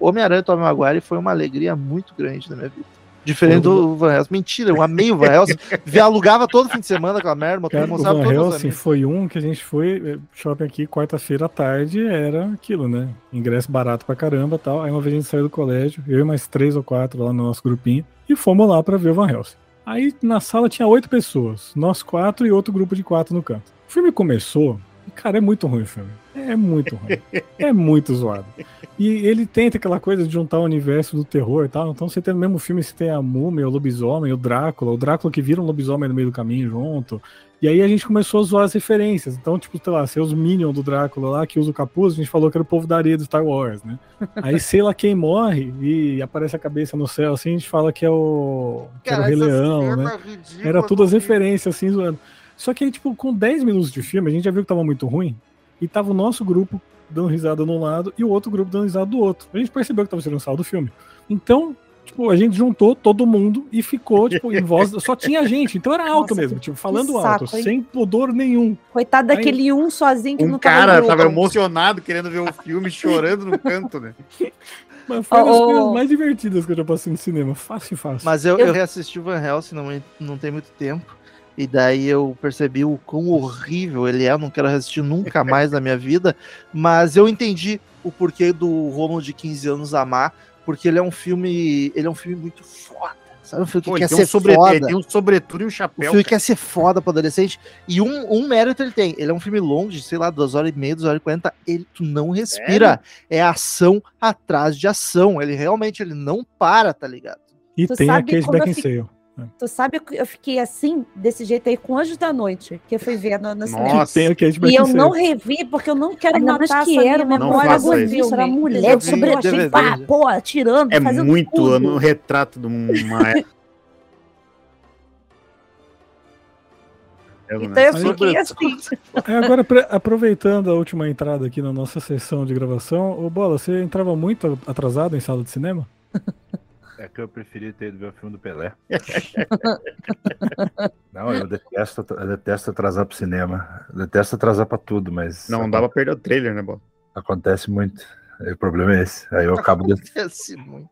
Homem-Aranha e Tobey Maguire foi uma alegria muito grande na minha vida. Diferente do Van Helsing. Mentira, eu amei o Van Helsing. Vi- Alugava todo fim de semana aquela merda, Cara, o Van Helsing foi um que a gente foi, eh, shopping aqui, quarta-feira à tarde, era aquilo, né? Ingresso barato pra caramba tal. Aí uma vez a gente saiu do colégio, eu e mais três ou quatro lá no nosso grupinho, e fomos lá pra ver o Van Helsing. Aí na sala tinha oito pessoas, nós quatro e outro grupo de quatro no canto. O filme começou, e cara, é muito ruim o filme. É muito ruim. é muito zoado. E ele tenta aquela coisa de juntar o universo do terror e tal. Então você tem no mesmo filme, você tem a múmia, o lobisomem, o Drácula, o Drácula que vira um lobisomem no meio do caminho junto. E aí a gente começou a zoar as referências. Então, tipo, sei lá, ser os Minions do Drácula lá, que usa o capuz, a gente falou que era o povo da areia do Star Wars, né? Aí, sei lá quem morre e aparece a cabeça no céu, assim, a gente fala que é o, que era o Rei Leão, cena né? ridícula Era tudo as referências, assim, zoando. Só que aí, tipo, com 10 minutos de filme, a gente já viu que tava muito ruim. E tava o nosso grupo dando risada de um lado e o outro grupo dando risada do outro. A gente percebeu que tava tirando sal do filme. Então, tipo, a gente juntou todo mundo e ficou, tipo, em voz. Só tinha gente, então era alto Nossa, mesmo, que- tipo, falando que alto, saco, hein? sem pudor nenhum. Coitado Aí- daquele um sozinho que Um não tava cara tava emocionado querendo ver o filme, chorando no canto, né? Mas foi uma das Oh, oh. coisas mais divertidas que eu já passei no cinema. Fácil, fácil. Mas eu, Eu- eu reassisti o Van Helsing não, não tem muito tempo. E daí eu percebi o quão horrível ele é. Eu não quero assistir nunca mais na minha vida. Mas eu entendi o porquê do Romulo de 15 anos amar. Porque ele é um filme. Ele é um filme muito foda. Sabe? Um filme que Pô, quer tem, ser um sobre... foda. ele tem um sobretudo e um O chapéu. filme cara. quer ser foda pro adolescente. E um, um mérito ele tem. Ele é um filme longo, de, sei lá, duas horas e meia, duas horas e quarenta. Ele, tu não respira. É ação atrás de ação. Ele realmente ele não para, tá ligado? E Tu tem a Kate quando eu Beckinsale. Tu sabe que eu fiquei assim, desse jeito aí, com Anjos da Noite, que eu fui ver no, no cinema. Nossa. Tem a Kate E eu não revi, porque eu não quero Ainda matar que essa era minha uma Não memória do filme. Era mulher sobre DVD. achei, pá, pô, atirando, É fazendo muito tudo. no retrato de uma época. Eu, Então né? eu fiquei assim. É, agora, aproveitando a última entrada aqui na nossa sessão de gravação, ô Bola, você entrava muito atrasado em sala de cinema? É que eu preferia ter ido ver o filme do Pelé. Não, eu detesto, eu detesto atrasar pro cinema. Eu detesto atrasar pra tudo, mas Não dá pra perder o trailer, né, Bola? acontece muito. Aí o problema é esse. Aí eu acabo de... Acontece muito.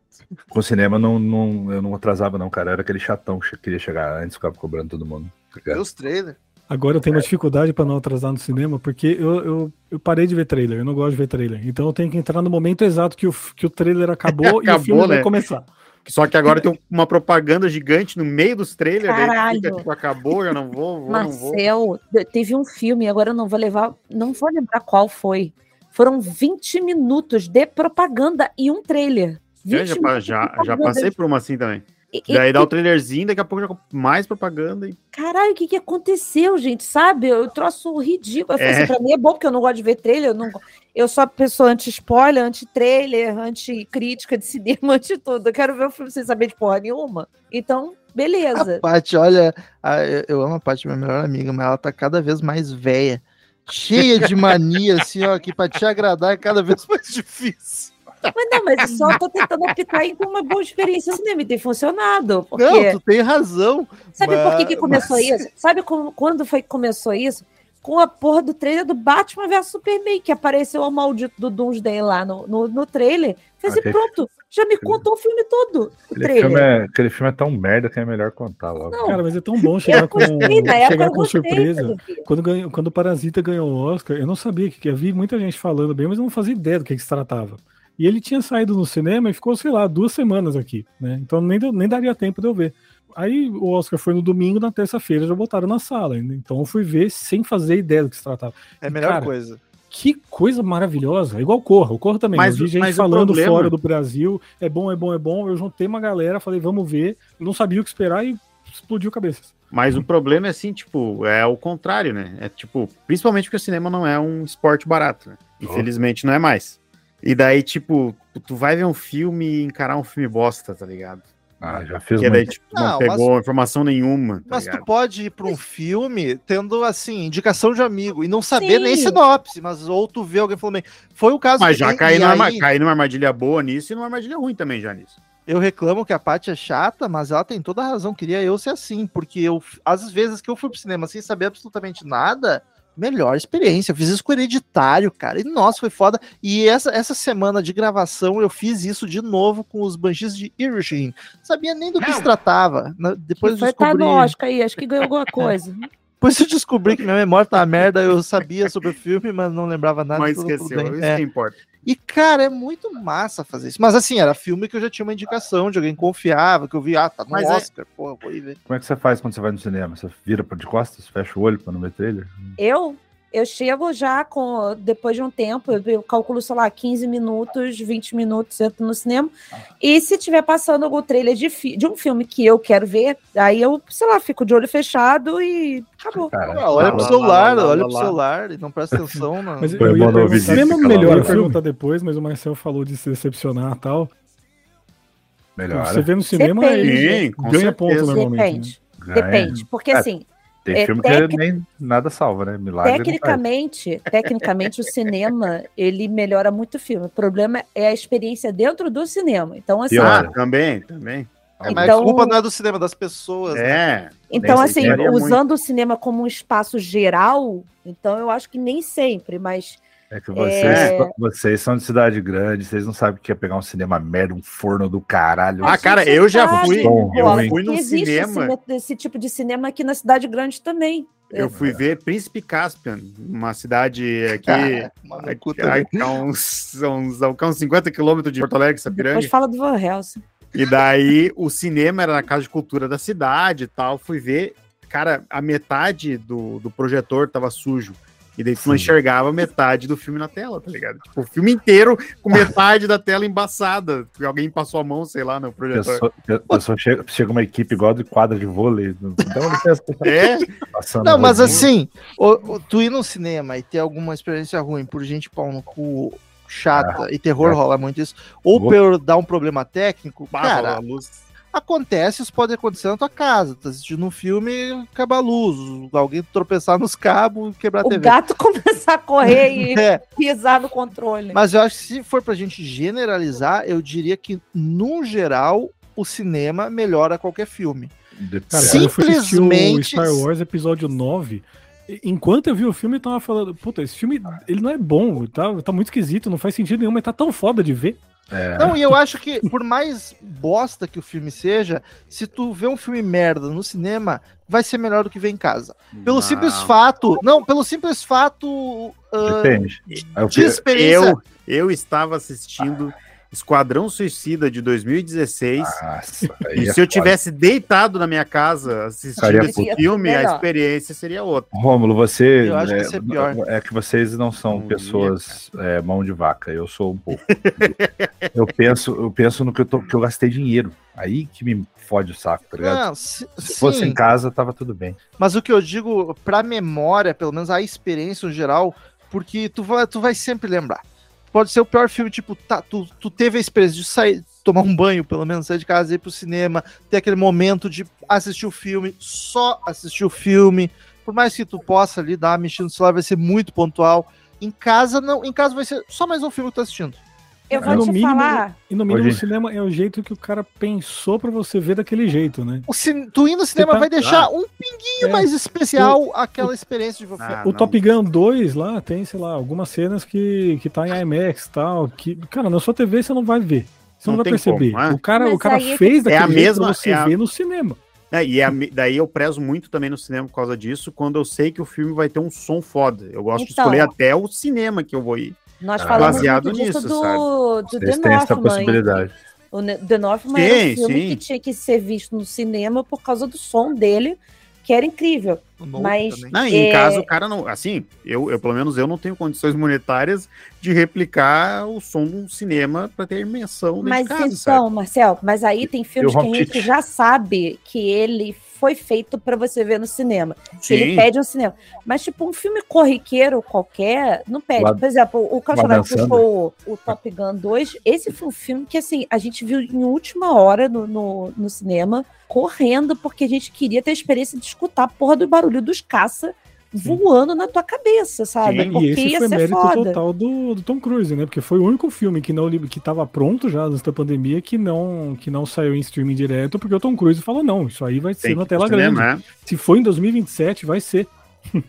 com o cinema não, não, eu não atrasava não, cara. Eu era aquele chatão que queria chegar antes, ficava cobrando todo mundo. tá? Os trailers. Agora eu tenho uma dificuldade pra não atrasar no cinema, porque eu, eu, eu parei de ver trailer, eu não gosto de ver trailer. Então eu tenho que entrar no momento exato que o, que o trailer acabou, e o Acabou, filme vai né? começar. Só que agora tem uma propaganda gigante no meio dos trailers. Caralho. fica, tipo, acabou, eu não vou, vou não vou. Marcel, teve um filme, agora eu não vou levar, não vou lembrar qual foi. Foram 20 minutos de propaganda e um trailer. Já, 20 já, já, já passei por uma assim também. E- e- Daí dá o trailerzinho, daqui a pouco já mais propaganda. E... Caralho, o que, que aconteceu, gente? Sabe? Eu troço ridículo. Eu falei É. assim, pra mim é bom, porque eu não gosto de ver trailer. Eu, não... eu sou a pessoa anti-spoiler, anti-trailer, anti-crítica de cinema, anti-tudo. Eu quero ver o filme sem saber de porra nenhuma. Então, beleza. A Paty, olha, a- eu- eu amo a Paty, minha melhor amiga, mas ela tá cada vez mais velha. Cheia de mania, assim, ó, que pra te agradar é cada vez mais difícil. Mas não, mas eu só tô tentando optar em uma boa experiência no cinema e tem funcionado. Porque... Não, tu tem razão. Sabe por que, que mas- começou mas- isso? Sabe como- quando foi que começou isso? Com a porra do trailer do Batman vs Superman, que apareceu o maldito do Doomsday lá no, no, no trailer. Falei assim, pronto, já me contou o filme todo. O Aquele filme, trailer. é, aquele filme é tão merda que é melhor contar logo. Não, Cara, mas é tão bom chegar com, gostei, chegar com surpresa. Quando, ganhou, quando o Parasita ganhou o Oscar, eu não sabia que, que eu vi muita gente falando bem, mas eu não fazia ideia do que, que se tratava. E ele tinha saído no cinema e ficou, sei lá, duas semanas aqui, né? Então nem, nem daria tempo de eu ver. Aí o Oscar foi no domingo, na terça-feira já botaram na sala. Então eu fui ver sem fazer ideia do que se tratava. É a melhor Cara, coisa. Que coisa maravilhosa. É igual Corra. O Corra também. Mas eu vi gente falando problema- fora do Brasil. É bom, é bom, é bom. Eu juntei uma galera, falei, vamos ver. Eu não sabia o que esperar e explodiu cabeças. Mas o problema é assim, tipo, é o contrário, né? É tipo, principalmente porque o cinema não é um esporte barato, né? Infelizmente não é mais. E daí, tipo, tu vai ver um filme e encarar um filme bosta, tá ligado? Ah, já fiz Porque daí, muito. tipo, não, Não, pegou informação nenhuma, tá Mas ligado? tu pode ir pra um filme tendo, assim, indicação de amigo e não saber Sim. nem sinopse, mas ou tu vê alguém falando bem. Foi o caso Mas já e- caí numa, aí, caí numa armadilha boa nisso e numa armadilha ruim também já nisso. Eu reclamo que a Paty é chata, mas ela tem toda a razão. Queria eu ser assim, porque eu, às vezes que eu fui pro cinema sem saber absolutamente nada, melhor experiência. Eu fiz isso com o hereditário, cara. E nossa, foi foda. E essa, essa semana de gravação eu fiz isso de novo com os Banshees de Irishin. Sabia nem do que se tratava. Na- Depois Que eu foi tá descobri. no Oscar aí, acho que ganhou alguma coisa. Depois eu descobri que minha memória tá uma merda, eu sabia sobre o filme, mas não lembrava nada. Mas esqueceu, bem. isso É. que importa. E, cara, é muito massa fazer isso. Mas assim, era filme que eu já tinha uma indicação de alguém confiável, que eu vi, ah, tá no Mas é- Oscar, porra, vou ir ver. Como é que você faz quando você vai no cinema? Você vira pra de costas, fecha o olho pra não ver trailer? Eu, eu chego já com, depois de um tempo, eu, eu calculo, sei lá, 15 minutos, 20 minutos, entro no cinema. E se tiver passando algum trailer de, fi- de um filme que eu quero ver, aí eu, sei lá, fico de olho fechado e acabou. Cara, Ah, olha pro celular, lá, lá, olha pro celular e não presta atenção. Não. Mas Foi eu ia perguntar, lá, melhor, eu perguntar depois, mas o Marcel falou de se decepcionar e tal. melhor. Você vê no cinema Depende. e Sim, ganha ponto certeza. normalmente. né? Depende, Ganha. depende. Porque É, assim, Tem É, filme tec- que nem nada salva, né? Milagre. Tecnicamente, tecnicamente o cinema ele melhora muito o filme. O problema é a experiência dentro do cinema. Então assim. Ah, também, também. É, mas então- a culpa não é do cinema, das pessoas. né? É. então Nem assim, varia muito. usando o cinema como um espaço geral, então eu acho que nem sempre, mas É que vocês, É. vocês são de cidade grande, vocês não sabem o que é pegar um cinema merda, um forno do caralho. Ah, a cara, eu já fui- eu Bola, fui existe cinema. esse, esse tipo de cinema aqui na cidade grande também. Eu fui ver Príncipe Caspian, uma cidade aqui. Maluco aqui- a uns, uns, uns 50 quilômetros de Porto Alegre, Sapiranga. Depois fala do Van Helsing. E daí o cinema era na Casa de Cultura da cidade e tal. Fui ver, cara, a metade do, do projetor tava sujo. E daí tu não enxergava metade do filme na tela, tá ligado? Tipo, o filme inteiro com metade da tela embaçada. porque Alguém passou a mão, sei lá, no projetor. Pessoa, chega, chega uma equipe igual de quadra de vôlei. Então, licença, pessoal, É, passando Não, mas rodinha. assim, o, o- tu ir no cinema e ter alguma experiência ruim por gente pau no cu chata e terror é. rola muito isso, ou Vou- por dar um problema técnico, barra cara, a luz. Acontece, isso pode acontecer na tua casa. Tá assistindo um filme, acaba a luz, alguém tropeçar nos cabos, quebrar a O TV. gato começar a correr e É, pisar no controle. mas eu acho que se for pra gente generalizar, eu diria que, no geral, o cinema melhora qualquer filme. Cara, quando eu fui assistir o Simplesmente- Star Wars episódio 9, e- enquanto eu vi o filme, eu tava falando, puta, esse filme, ele não é bom, tá, tá muito esquisito, não faz sentido nenhum, mas tá tão foda de ver. É, Não, e eu acho que, por mais bosta que o filme seja, se tu vê um filme merda no cinema, vai ser melhor do que ver em casa. Pelo Não. simples fato. Não, pelo simples fato. ah, depende. De fui- experiência. Eu, eu estava assistindo Esquadrão Suicida de 2016. Nossa, e é se eu tivesse deitado na minha casa assistindo esse filme, a experiência seria outra. Rômulo, você. Eu acho que é, isso é pior. é que vocês não são Não pessoas é, mão de vaca. Eu sou um pouco. eu penso, eu penso no que eu, tô, que eu gastei dinheiro. Aí que me fode o saco, tá ligado? Não, se, Se fosse em casa, tava tudo bem. Mas o que eu digo, pra memória, pelo menos a experiência no geral, porque tu vai, tu vai sempre lembrar. Pode ser o pior filme, tipo, tá, tu, tu teve a experiência de sair, tomar um banho, pelo menos, sair de casa, ir pro cinema, ter aquele momento de assistir o filme, só assistir o filme. Por mais que tu possa ali dar mexida no celular, vai ser muito pontual. Em casa, não. Em casa vai ser só mais um filme que tu tá assistindo. Eu E vou no te mínimo, falar. e no mínimo Hoje- o cinema é o jeito que o cara pensou pra você ver daquele jeito, né? O cin- tu ir no cinema tá- vai deixar Ah. um pinguinho É. mais especial aquela experiência de você. Ah, o não. Top Gun 2 lá tem, sei lá, algumas cenas que, que tá em IMAX e tal, que, cara, na sua TV você não vai ver. Você não, Não vai perceber. como, né? O cara, Mas o cara aí é fez que- daquele É a jeito mesma- pra você é a- ver no cinema. É, e é a daí eu prezo muito também no cinema por causa disso, quando eu sei que o filme vai ter um som foda. Eu gosto de Então. escolher até o cinema que eu vou ir. Nós Ah, falamos baseado muito disso nisso, do, do Vocês The têm essa Northman. possibilidade. O The Northman era um Sim, filme sim. que tinha que ser visto no cinema por causa do som dele, que era incrível. Mas- também. Não, em É. casa o cara não. Assim, eu, eu, pelo menos eu não tenho condições monetárias de replicar o som de um cinema pra ter imersão Mas de casa, então, sabe? Marcel, mas aí tem filmes E o que a gente já sabe que ele foi feito pra você ver no cinema. Que ele Sim. pede um cinema. Mas, tipo, um filme corriqueiro qualquer, não pede. Por exemplo, o Cachorro puxou o, o Top Gun 2. Esse foi um filme que, assim, a gente viu em última hora no, no, no cinema, correndo, porque a gente queria ter a experiência de escutar a porra do barulho dos caça voando na tua cabeça, sabe? Sim, porque E esse foi ser mérito foda. total do, do Tom Cruise, né? Porque foi o único filme que não li- que tava pronto já antes da pandemia que não que não saiu em streaming direto, porque o Tom Cruise falou não, isso aí vai ser Tem na que ir tela grande. cinema, né? Se for em 2027, vai ser.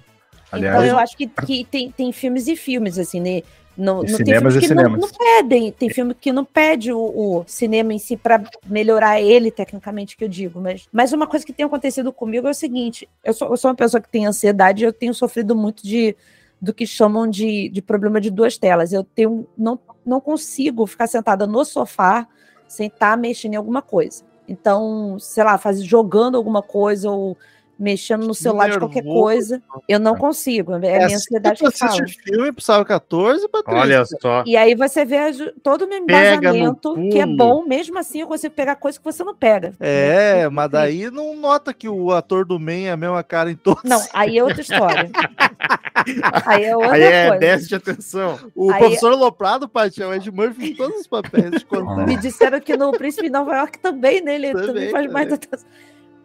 Então Aliás, eu acho que, que tem, tem filmes e filmes, assim, né? Não, E não tem cinemas filmes e que não, não pedem, tem filme que não pede o, o cinema em si para melhorar ele, tecnicamente, que eu digo. Mas, mas uma coisa que tem acontecido comigo é o seguinte: eu sou, eu sou uma pessoa que tem ansiedade e eu tenho sofrido muito de do que chamam de, de problema de duas telas. Eu tenho, não, não consigo ficar sentada no sofá sem estar mexendo em alguma coisa. Então, sei lá, faz, jogando alguma coisa ou mexendo no celular de qualquer nervoso. coisa, eu não consigo. É a minha ansiedade que fala. filme pro Sábado 14, Patrícia. Olha só. E aí você vê todo o meu embasamento, que é bom, mesmo assim eu consigo pegar coisa que você não pega. É, mas daí não nota que o ator do Man é a mesma cara em todos. Não, aí é outra história. aí é outra Aí é coisa. déficit de atenção. O Aí- professor Loprado, Paty, é o Ed Murphy em todos os papéis. Me disseram que no Príncipe de Nova York também, né? Ele também, Também, faz mais também. atenção.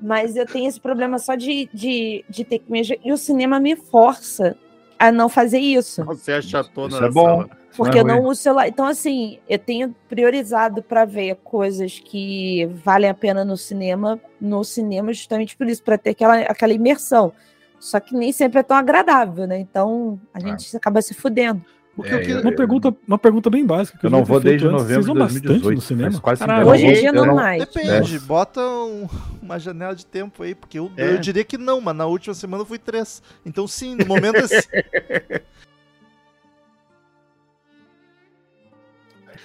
Mas eu tenho esse problema só de, de, de ter que mexer. E o cinema me força a não fazer isso. Você achatona Isso na é bom. sala. Isso Porque é eu não uso celular. Então, assim, eu tenho priorizado para ver coisas que valem a pena no cinema, no cinema, justamente por isso, para ter aquela, aquela imersão. Só que nem sempre é tão agradável, né? Então a gente acaba se fudendo. O que É, eu Uma pergunta, uma pergunta bem básica. que Eu não vou desde antes. novembro de Vocês vão bastante 2018. no cinema? quase Caralho. Hoje em dia eu não, não- mais. Depende, É. bota um- uma janela de tempo aí, porque eu, É. eu diria que não, mas na última semana eu fui três. Então sim, no momento assim.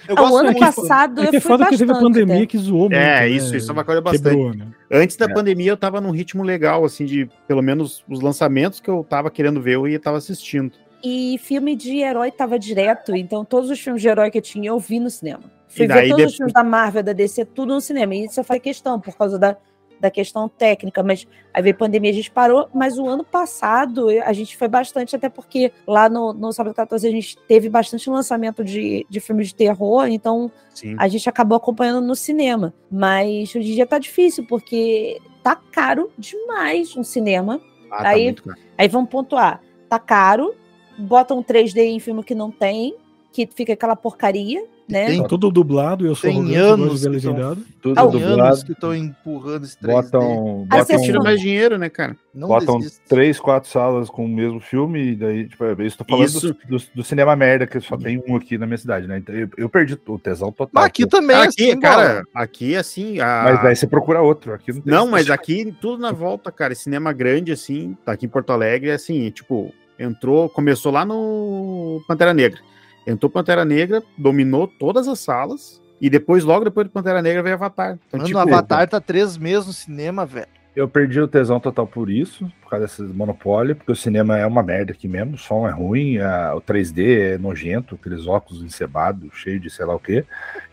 Eu Ah, o ano muito. passado É eu é fui foda que teve a bastante, pandemia né? que zoou muito. É, né? isso, isso é uma coisa bastante. Quebrou, né? Antes da É. pandemia, eu tava num ritmo legal, assim, de pelo menos os lançamentos que eu tava querendo ver, eu ia tava assistindo. E filme de herói tava direto, então todos os filmes de herói que eu tinha, eu vi no cinema. Fui ver todos depois- os filmes da Marvel, da DC, tudo no cinema. E isso faz questão, por causa da, da questão técnica. Mas aí veio pandemia, a gente parou. Mas o ano passado, a gente foi bastante, até porque lá no, no Sábado 14 a gente teve bastante lançamento de, de filmes de terror, então Sim. a gente acabou acompanhando no cinema. Mas hoje em dia tá difícil, porque tá caro demais um cinema. Ah, tá aí- caro. Aí vamos pontuar. Tá caro, botam 3D em filme que não tem, que fica aquela porcaria, né? Tem tudo dublado e eu sou Tem gosto anos que tão- legendado. Tudo Tem dublado. anos que estão empurrando esse 3D. Botam, botam, Tira Não. mais dinheiro, né, cara? Não botam desiste. três, quatro salas com o mesmo filme, e daí, tipo, eu estou falando Isso. do, do- do cinema merda, que só tem um aqui na minha cidade, né? Então eu, eu perdi o tesão total. Mas aqui também, aqui, assim, cara, bola. aqui assim. A... Mas daí você procura outro. Aqui não tem Não, mas aqui tudo na volta, cara. Cinema grande, assim, tá aqui em Porto Alegre, é assim, tipo, entrou, começou lá no Pantera Negra. Entrou Pantera Negra, dominou todas as salas, e depois, logo depois do Pantera Negra, veio Avatar. Então, Mano, tipo, o Avatar tá três meses no cinema, velho. Eu perdi o tesão total por isso, por causa desses monopólio, porque o cinema é uma merda aqui mesmo, o som é ruim, a- o 3D é nojento, aqueles óculos encebados, cheio de sei lá o quê,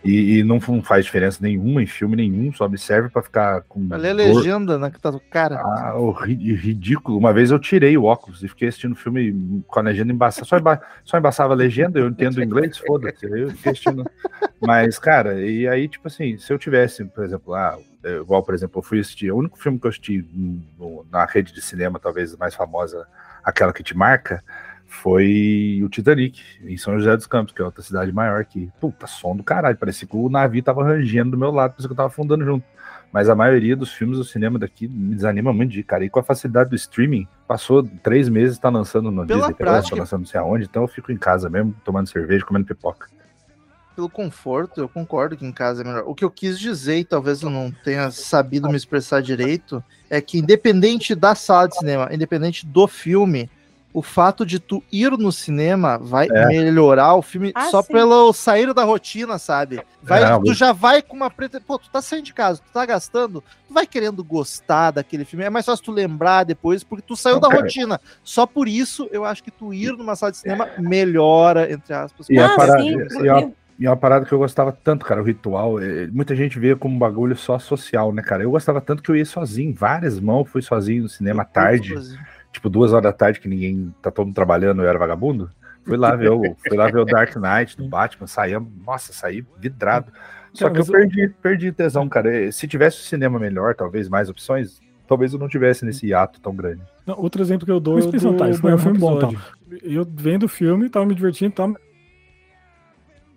e, e não, não faz diferença nenhuma em filme nenhum, só me serve pra ficar com. Olha a dor. legenda, né? Que tá do cara. Ah, o ri- ridículo. Uma vez eu tirei o óculos e fiquei assistindo filme com a legenda embaçada. Só, emba só embaçava a legenda, eu entendo inglês, foda-se. Eu fiquei assistindo. Mas, cara, e aí, tipo assim, se eu tivesse, por exemplo, ah, é, igual, por exemplo, eu fui assistir, o único filme que eu assisti na rede de cinema, talvez mais famosa, aquela que te marca, foi o Titanic, em São José dos Campos, que é outra cidade maior aqui. Puta, som do caralho. Parecia que o navio tava rangendo do meu lado, parecia que eu tava afundando junto. Mas a maioria dos filmes do cinema daqui me desanima muito de cara. E com a facilidade do streaming, passou três meses, tá lançando no Pela Disney Plus, prática. tá lançando não sei aonde, então eu fico em casa mesmo, tomando cerveja, comendo pipoca. Pelo conforto, eu concordo que em casa é melhor. O que eu quis dizer, e talvez eu não tenha sabido me expressar direito, é que independente da sala de cinema, independente do filme, o fato de tu ir no cinema vai É. melhorar o filme Ah, só sim. pelo sair da rotina, sabe? Vai, É, tu já vai com uma preta. Pô, tu tá saindo de casa, tu tá gastando, tu vai querendo gostar daquele filme. É mais fácil tu lembrar depois, porque tu saiu Não, da cara. rotina. Só por isso eu acho que tu ir numa sala de cinema melhora, entre aspas. E a Ah, parada- sim, e a- E é uma parada que eu gostava tanto, cara, o ritual. eh, Muita gente vê como um bagulho só social, né, cara? Eu gostava tanto que eu ia sozinho, várias mãos, fui sozinho no cinema à tarde, tipo duas horas da tarde, que ninguém tá todo mundo trabalhando, eu era vagabundo. Fui lá ver o, fui lá ver o Dark Knight do Batman, saía, nossa, saí vidrado. Só Cara, que eu perdi, perdi tesão, cara. Eh, Se tivesse o cinema melhor, talvez mais opções, talvez eu não tivesse nesse hiato tão grande. Não, outro exemplo que eu dou é o do tá, isso não é filme bom, episódio. Eu vendo o filme, tava me divertindo, tava...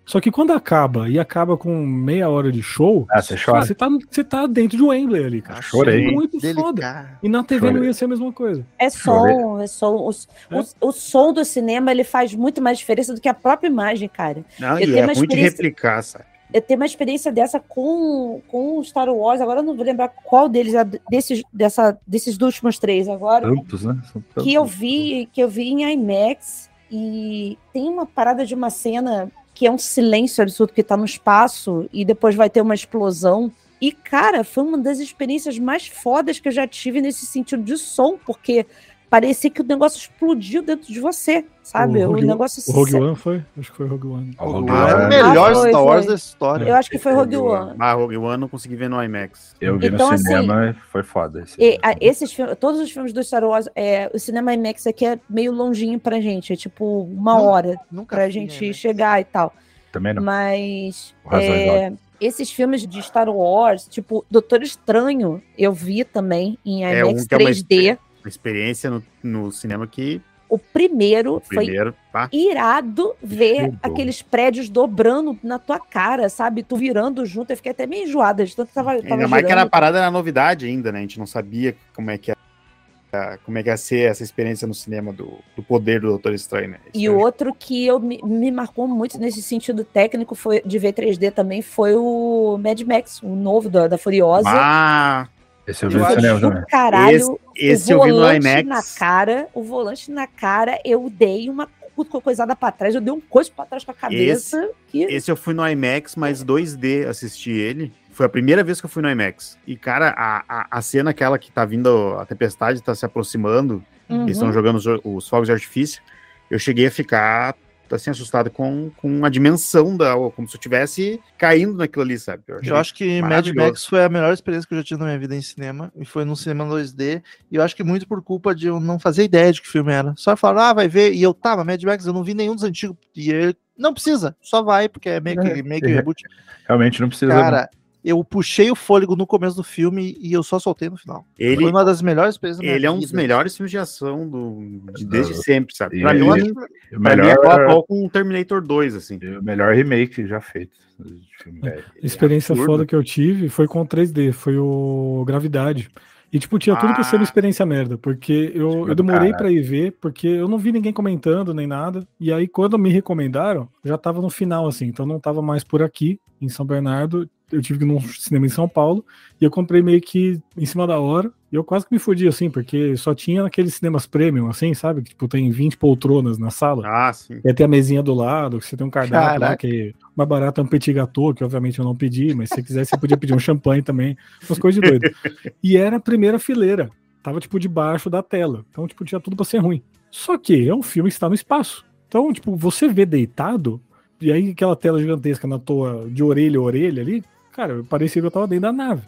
Só que quando acaba, e acaba com meia hora de show, Ah, você chora? você tá, você tá dentro de Wembley ali, cara. chorei. É muito foda. E na TV não Chorei. ia ser a mesma coisa. É som, é som. O, É? o, o som do cinema ele faz muito mais diferença do que a própria imagem, cara. Não, Eu e tenho é de experiência- replicar, sabe? Eu tenho uma experiência dessa com, com o Star Wars, agora eu não vou lembrar qual deles, é desses, dessa, desses últimos três agora, Tantos, né? Tantos. que eu vi, que eu vi em IMAX, e tem uma parada de uma cena que é um silêncio absurdo, que tá no espaço, e depois vai ter uma explosão. E, cara, foi uma das experiências mais fodas que eu já tive nesse sentido de som, porque parecia que o negócio explodiu dentro de você, sabe? O O, Rogue- negócio O Rogue se- One foi? Acho que foi o Rogue One. O Rogue Ah, é o One, melhor Ah, foi, Star Wars foi. da história. Eu acho que foi Rogue One. Ah, Rogue One não consegui ver no IMAX. Eu vi Então, no assim, cinema e foi foda. esse E, a- esses filmes, todos os filmes do Star Wars, é, o cinema IMAX aqui é meio longinho pra gente, é tipo uma Não, hora Nunca pra gente né? chegar e tal. Também não. Mas é, esses filmes de Star Wars, tipo Doutor Estranho, eu vi também em É IMAX um é uma 3D. Uma experiência no, no cinema que O primeiro o foi primeiro, pá. irado ver Filmou. aqueles prédios dobrando na tua cara, sabe? Tu virando junto. Eu fiquei até meio enjoada de tanto que tava, tava Ainda mais que era a parada era novidade ainda, né? A gente não sabia como é que ia, como é que ia ser essa experiência no cinema do, do poder do Doutor Estranho, né? E o outro que eu me, me marcou muito nesse sentido técnico foi de ver 3D também foi o Mad Max, o novo da, da Furiosa. Ah, Esse eu vi no cinema também. caralho, esse o eu vi no volante IMAX. na cara, o volante na cara, eu dei uma co- coisada pra trás, eu dei um coice pra trás com a cabeça. que... Esse eu fui no IMAX, mas 2D assisti ele. Foi a primeira vez que eu fui no IMAX. E, cara, a, a, a cena aquela que tá vindo, a tempestade tá se aproximando, Uhum. eles estão jogando os, os fogos de artifício, eu cheguei a ficar, assim, assustado com, com a dimensão da... como se eu estivesse caindo naquilo ali, sabe? achei Eu acho que Mad. Max foi a melhor experiência que eu já tive na minha vida em cinema. E foi num cinema 2D. E eu acho que muito por culpa de eu não fazer ideia de que filme era. Só falaram, ah, vai ver. E eu, tá, mas Mad Max, eu não vi nenhum dos antigos. E ele, não precisa, só vai, porque é meio que, meio que reboot. Realmente não precisa. Cara, eu puxei o fôlego no começo do filme e eu só soltei no final. Ele, Foi uma das melhores experiências ele é um vida. dos melhores filmes de ação do, de- desde sempre, sabe? Pra ele- mim, Eu pra acho- o mim é melhor, a pau com o Terminator 2, assim. o melhor remake já feito. de filme velho. experiência absurdo. foda que eu tive foi com o 3D, foi o Gravidade. E, tipo, tinha tudo pra ser uma Ah. experiência merda, porque eu, eu demorei pra ir ver, porque eu não vi ninguém comentando nem nada. E aí, quando me recomendaram, já tava no final, assim, então não tava mais por aqui, em São Bernardo. Eu tive que ir num cinema em São Paulo, e eu comprei meio que em cima da hora. E eu quase que me fudi, assim, porque só tinha aqueles cinemas premium, assim, sabe? Que, tipo, tem 20 poltronas na sala. Ah, sim. E tem a mesinha do lado, que você tem um cardápio lá, que é mais barato é um petit gâteau, que obviamente eu não pedi, mas se você quiser, você podia pedir um champanhe também, umas coisas de doido. E era a primeira fileira, tava tipo debaixo da tela, então tipo tinha tudo pra ser ruim. Só que é um filme que está no espaço, então tipo, você vê deitado, e aí aquela tela gigantesca na tua, de orelha a orelha ali, cara, parecia que eu tava dentro da nave.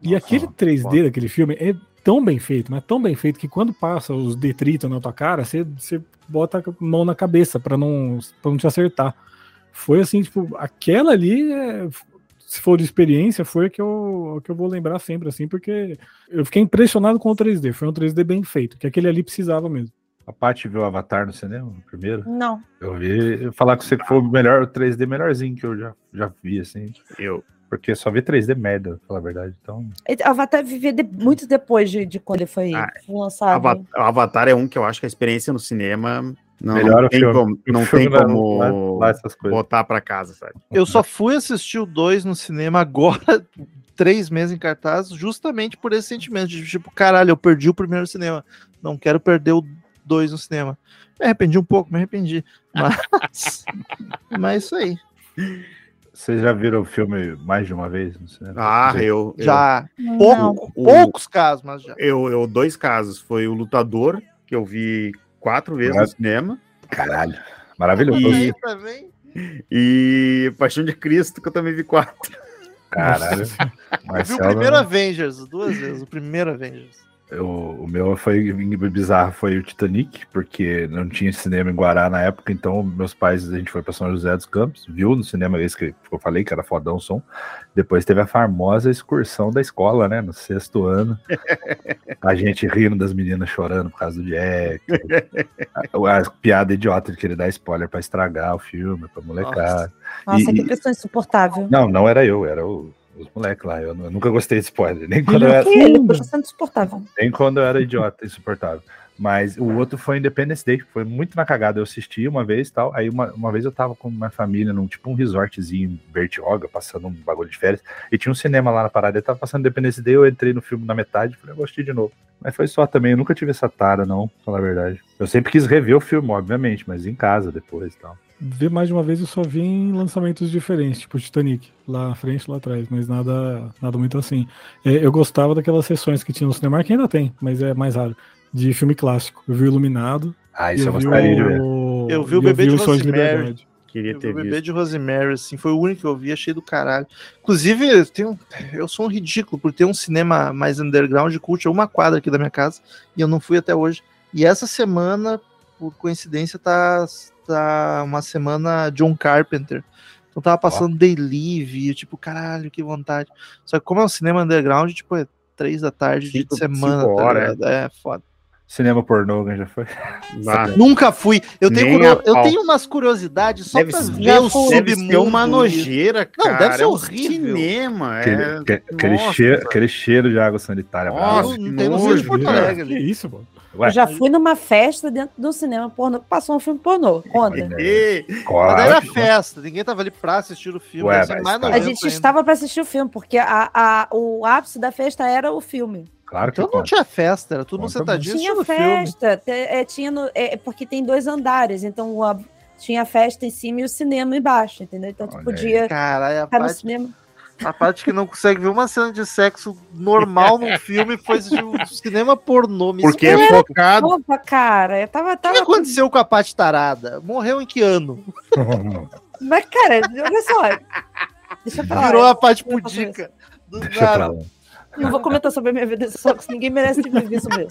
E Nossa, aquele 3D foda. daquele filme é tão bem feito, mas tão bem feito que quando passa os detritos na tua cara, você, você bota a mão na cabeça pra não, pra não te acertar. Foi assim, tipo, aquela ali, é- se for de experiência, foi a que eu, a que eu vou lembrar sempre, assim, porque eu fiquei impressionado com o 3D. Foi um 3D bem feito, que aquele ali precisava mesmo. A Paty viu Avatar no cinema, primeiro. Não. Eu vi eu falar com você que foi o melhor, o 3D melhorzinho que eu já, já vi, assim. Eu. Porque só vi 3D merda, pra falar a verdade. Então, Avatar vivia de- muito depois de, de quando ele foi Ah, lançado. Ava- Avatar é um que eu acho que a experiência no cinema não, Melhor não tem filme. como, não tem como lá- lá botar pra casa, sabe? Eu só fui assistir o 2 no cinema agora, três meses em cartaz, justamente por esse sentimento de tipo, caralho, eu perdi o primeiro cinema. Não quero perder o 2 no cinema. Me arrependi um pouco, me arrependi. Mas, mas é isso aí. Vocês já viram o filme mais de uma vez? Ah, eu, eu, Já pouco, O- poucos casos, mas já. eu, eu, dois casos. Foi o Lutador, que eu vi quatro vezes no cinema, Caralho. Maravilhoso. E- e Paixão de Cristo, que eu também vi quatro. Caralho. Eu vi o Marcelo, primeiro Avengers, duas vezes, o primeiro Avengers. Eu- o meu foi bizarro, foi o Titanic, porque não tinha cinema em Guará na época, então meus pais, a gente foi para São José dos Campos, viu no cinema esse que eu falei que era fodão o som. Depois teve a famosa excursão da escola, né, no sexto ano. A gente rindo das meninas chorando por causa do Jack. A, a piada idiota de querer dar spoiler para estragar o filme, pra molecada. Nossa, E- que pessoa insuportável. Não, não era eu, era o- os moleques lá. Eu, eu nunca gostei de spoiler, nem quando Ele eu é era. Ele sendo insuportável. Nem quando eu era idiota, insuportável. Mas o outro foi Independence Day, que foi muito na cagada. Eu assisti uma vez e tal. Aí uma, uma vez eu tava com uma família num tipo um resortzinho em Bertioga, passando um bagulho de férias. E tinha um cinema lá na parada. Ele tava passando Independence Day, eu entrei no filme na metade e falei, eu gostei de novo. Mas foi só também, eu nunca tive essa tara, não, pra falar a verdade. Eu sempre quis rever o filme, obviamente, mas em casa depois e tal. Ver mais de uma vez eu só vi em lançamentos diferentes, tipo Titanic, lá na frente, lá atrás, mas nada, nada muito assim. É, eu gostava daquelas sessões que tinha no cinema, que ainda tem, mas é mais raro, de filme clássico. Eu vi o Iluminado. Ah, isso eu, vi gostaria de ver. o... Eu vi o Bebê de Rosemary. Queria Eu vi ter o bebê de Rosemary, assim, foi o único que eu vi, achei do caralho. Inclusive, eu, tenho, eu sou um ridículo por ter um cinema mais underground de cult, a uma quadra aqui da minha casa, e eu não fui até hoje. E essa semana, por coincidência, tá, tá uma semana John Carpenter. Então tava passando Day Live, tipo, caralho, que vontade. Só que como é um cinema underground, tipo, é três da tarde, dia de Cinco- semana, cinco tá horas, ligado? É foda. Cinema pornô, alguém já foi? Ah, Nunca fui. Eu tenho, curio- eu tenho umas curiosidades só Deve pra ver o deve submundo. uma nojeira, Não, cara. deve ser é um horrível. Cinema, Aquele, é... que- aquele, nossa. cheiro, aquele cheiro de água sanitária. Nossa. Não, que não tem no nojo, centro de Porto cara. Alegre Que isso, mano? Ué, Eu já fui numa festa dentro do cinema pornô, que passou um filme pornô. Conta. Daí era festa, ninguém tava ali pra assistir o filme. Ué, tá. A gente ainda. estava para assistir o filme, porque a, a- o ápice da festa era o filme. Claro que Então não conta. tinha festa, era tudo Conta sentadinho Tinha festa, é, tinha no- é, porque tem dois andares, então a- tinha a festa em cima e o cinema embaixo, entendeu? Então tu Olha podia Cara, a ficar no parte, cinema. A parte que não consegue ver uma cena de sexo normal num filme foi assistir um cinema pornô. Me porque é focado. Opa, cara, eu tava. O que tava aconteceu com a Paty Tarada? Morreu em que ano? Mas, cara, olha só. Deixa pra lá. Virou a Paty eu faço Pudica. Do nada. Não vou comentar sobre a minha vida só, que ninguém merece viver isso mesmo.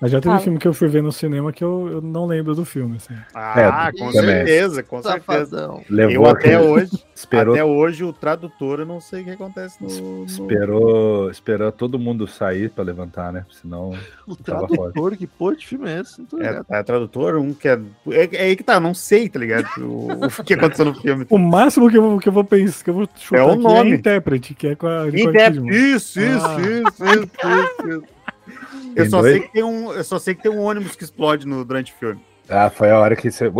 Mas já teve Fala. filme que eu fui ver no cinema que eu, eu não lembro do filme, assim. Ah, É, com também. certeza, com certeza. Safadão. Levou Eu até aquele- hoje, Esperou, até hoje, o tradutor, eu não sei o que acontece no... no- esperou, esperou todo mundo sair pra levantar, né? Senão. O tradutor, que porra de filme é esse? É, é tradutor, um que é... é... é aí que tá, eu não sei, tá ligado? O, o que aconteceu no filme. O máximo que eu, vou- que eu vou pensar, que eu vou chutar É o aqui nome. é intérprete, que é com a Nicole Isso, isso, Ah. isso, isso, isso, isso. Eu só, dois? sei que tem um, eu só sei que tem um ônibus que explode no, durante o filme. Ah, foi a hora que você.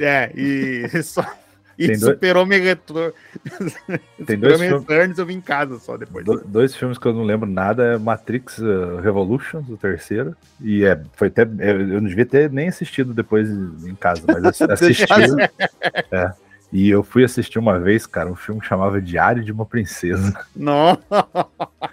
É, e só. E Tem dois- superou meu retorno. Tem dois filmes- returns, eu vim em casa só depois. Do- dois filmes que eu não lembro nada é Matrix uh, Revolutions, o terceiro. E é, foi até. Eu eu não devia ter nem assistido depois em casa, mas ass- assisti. é. E eu fui assistir uma vez, cara, um filme que chamava Diário de uma Princesa. Não.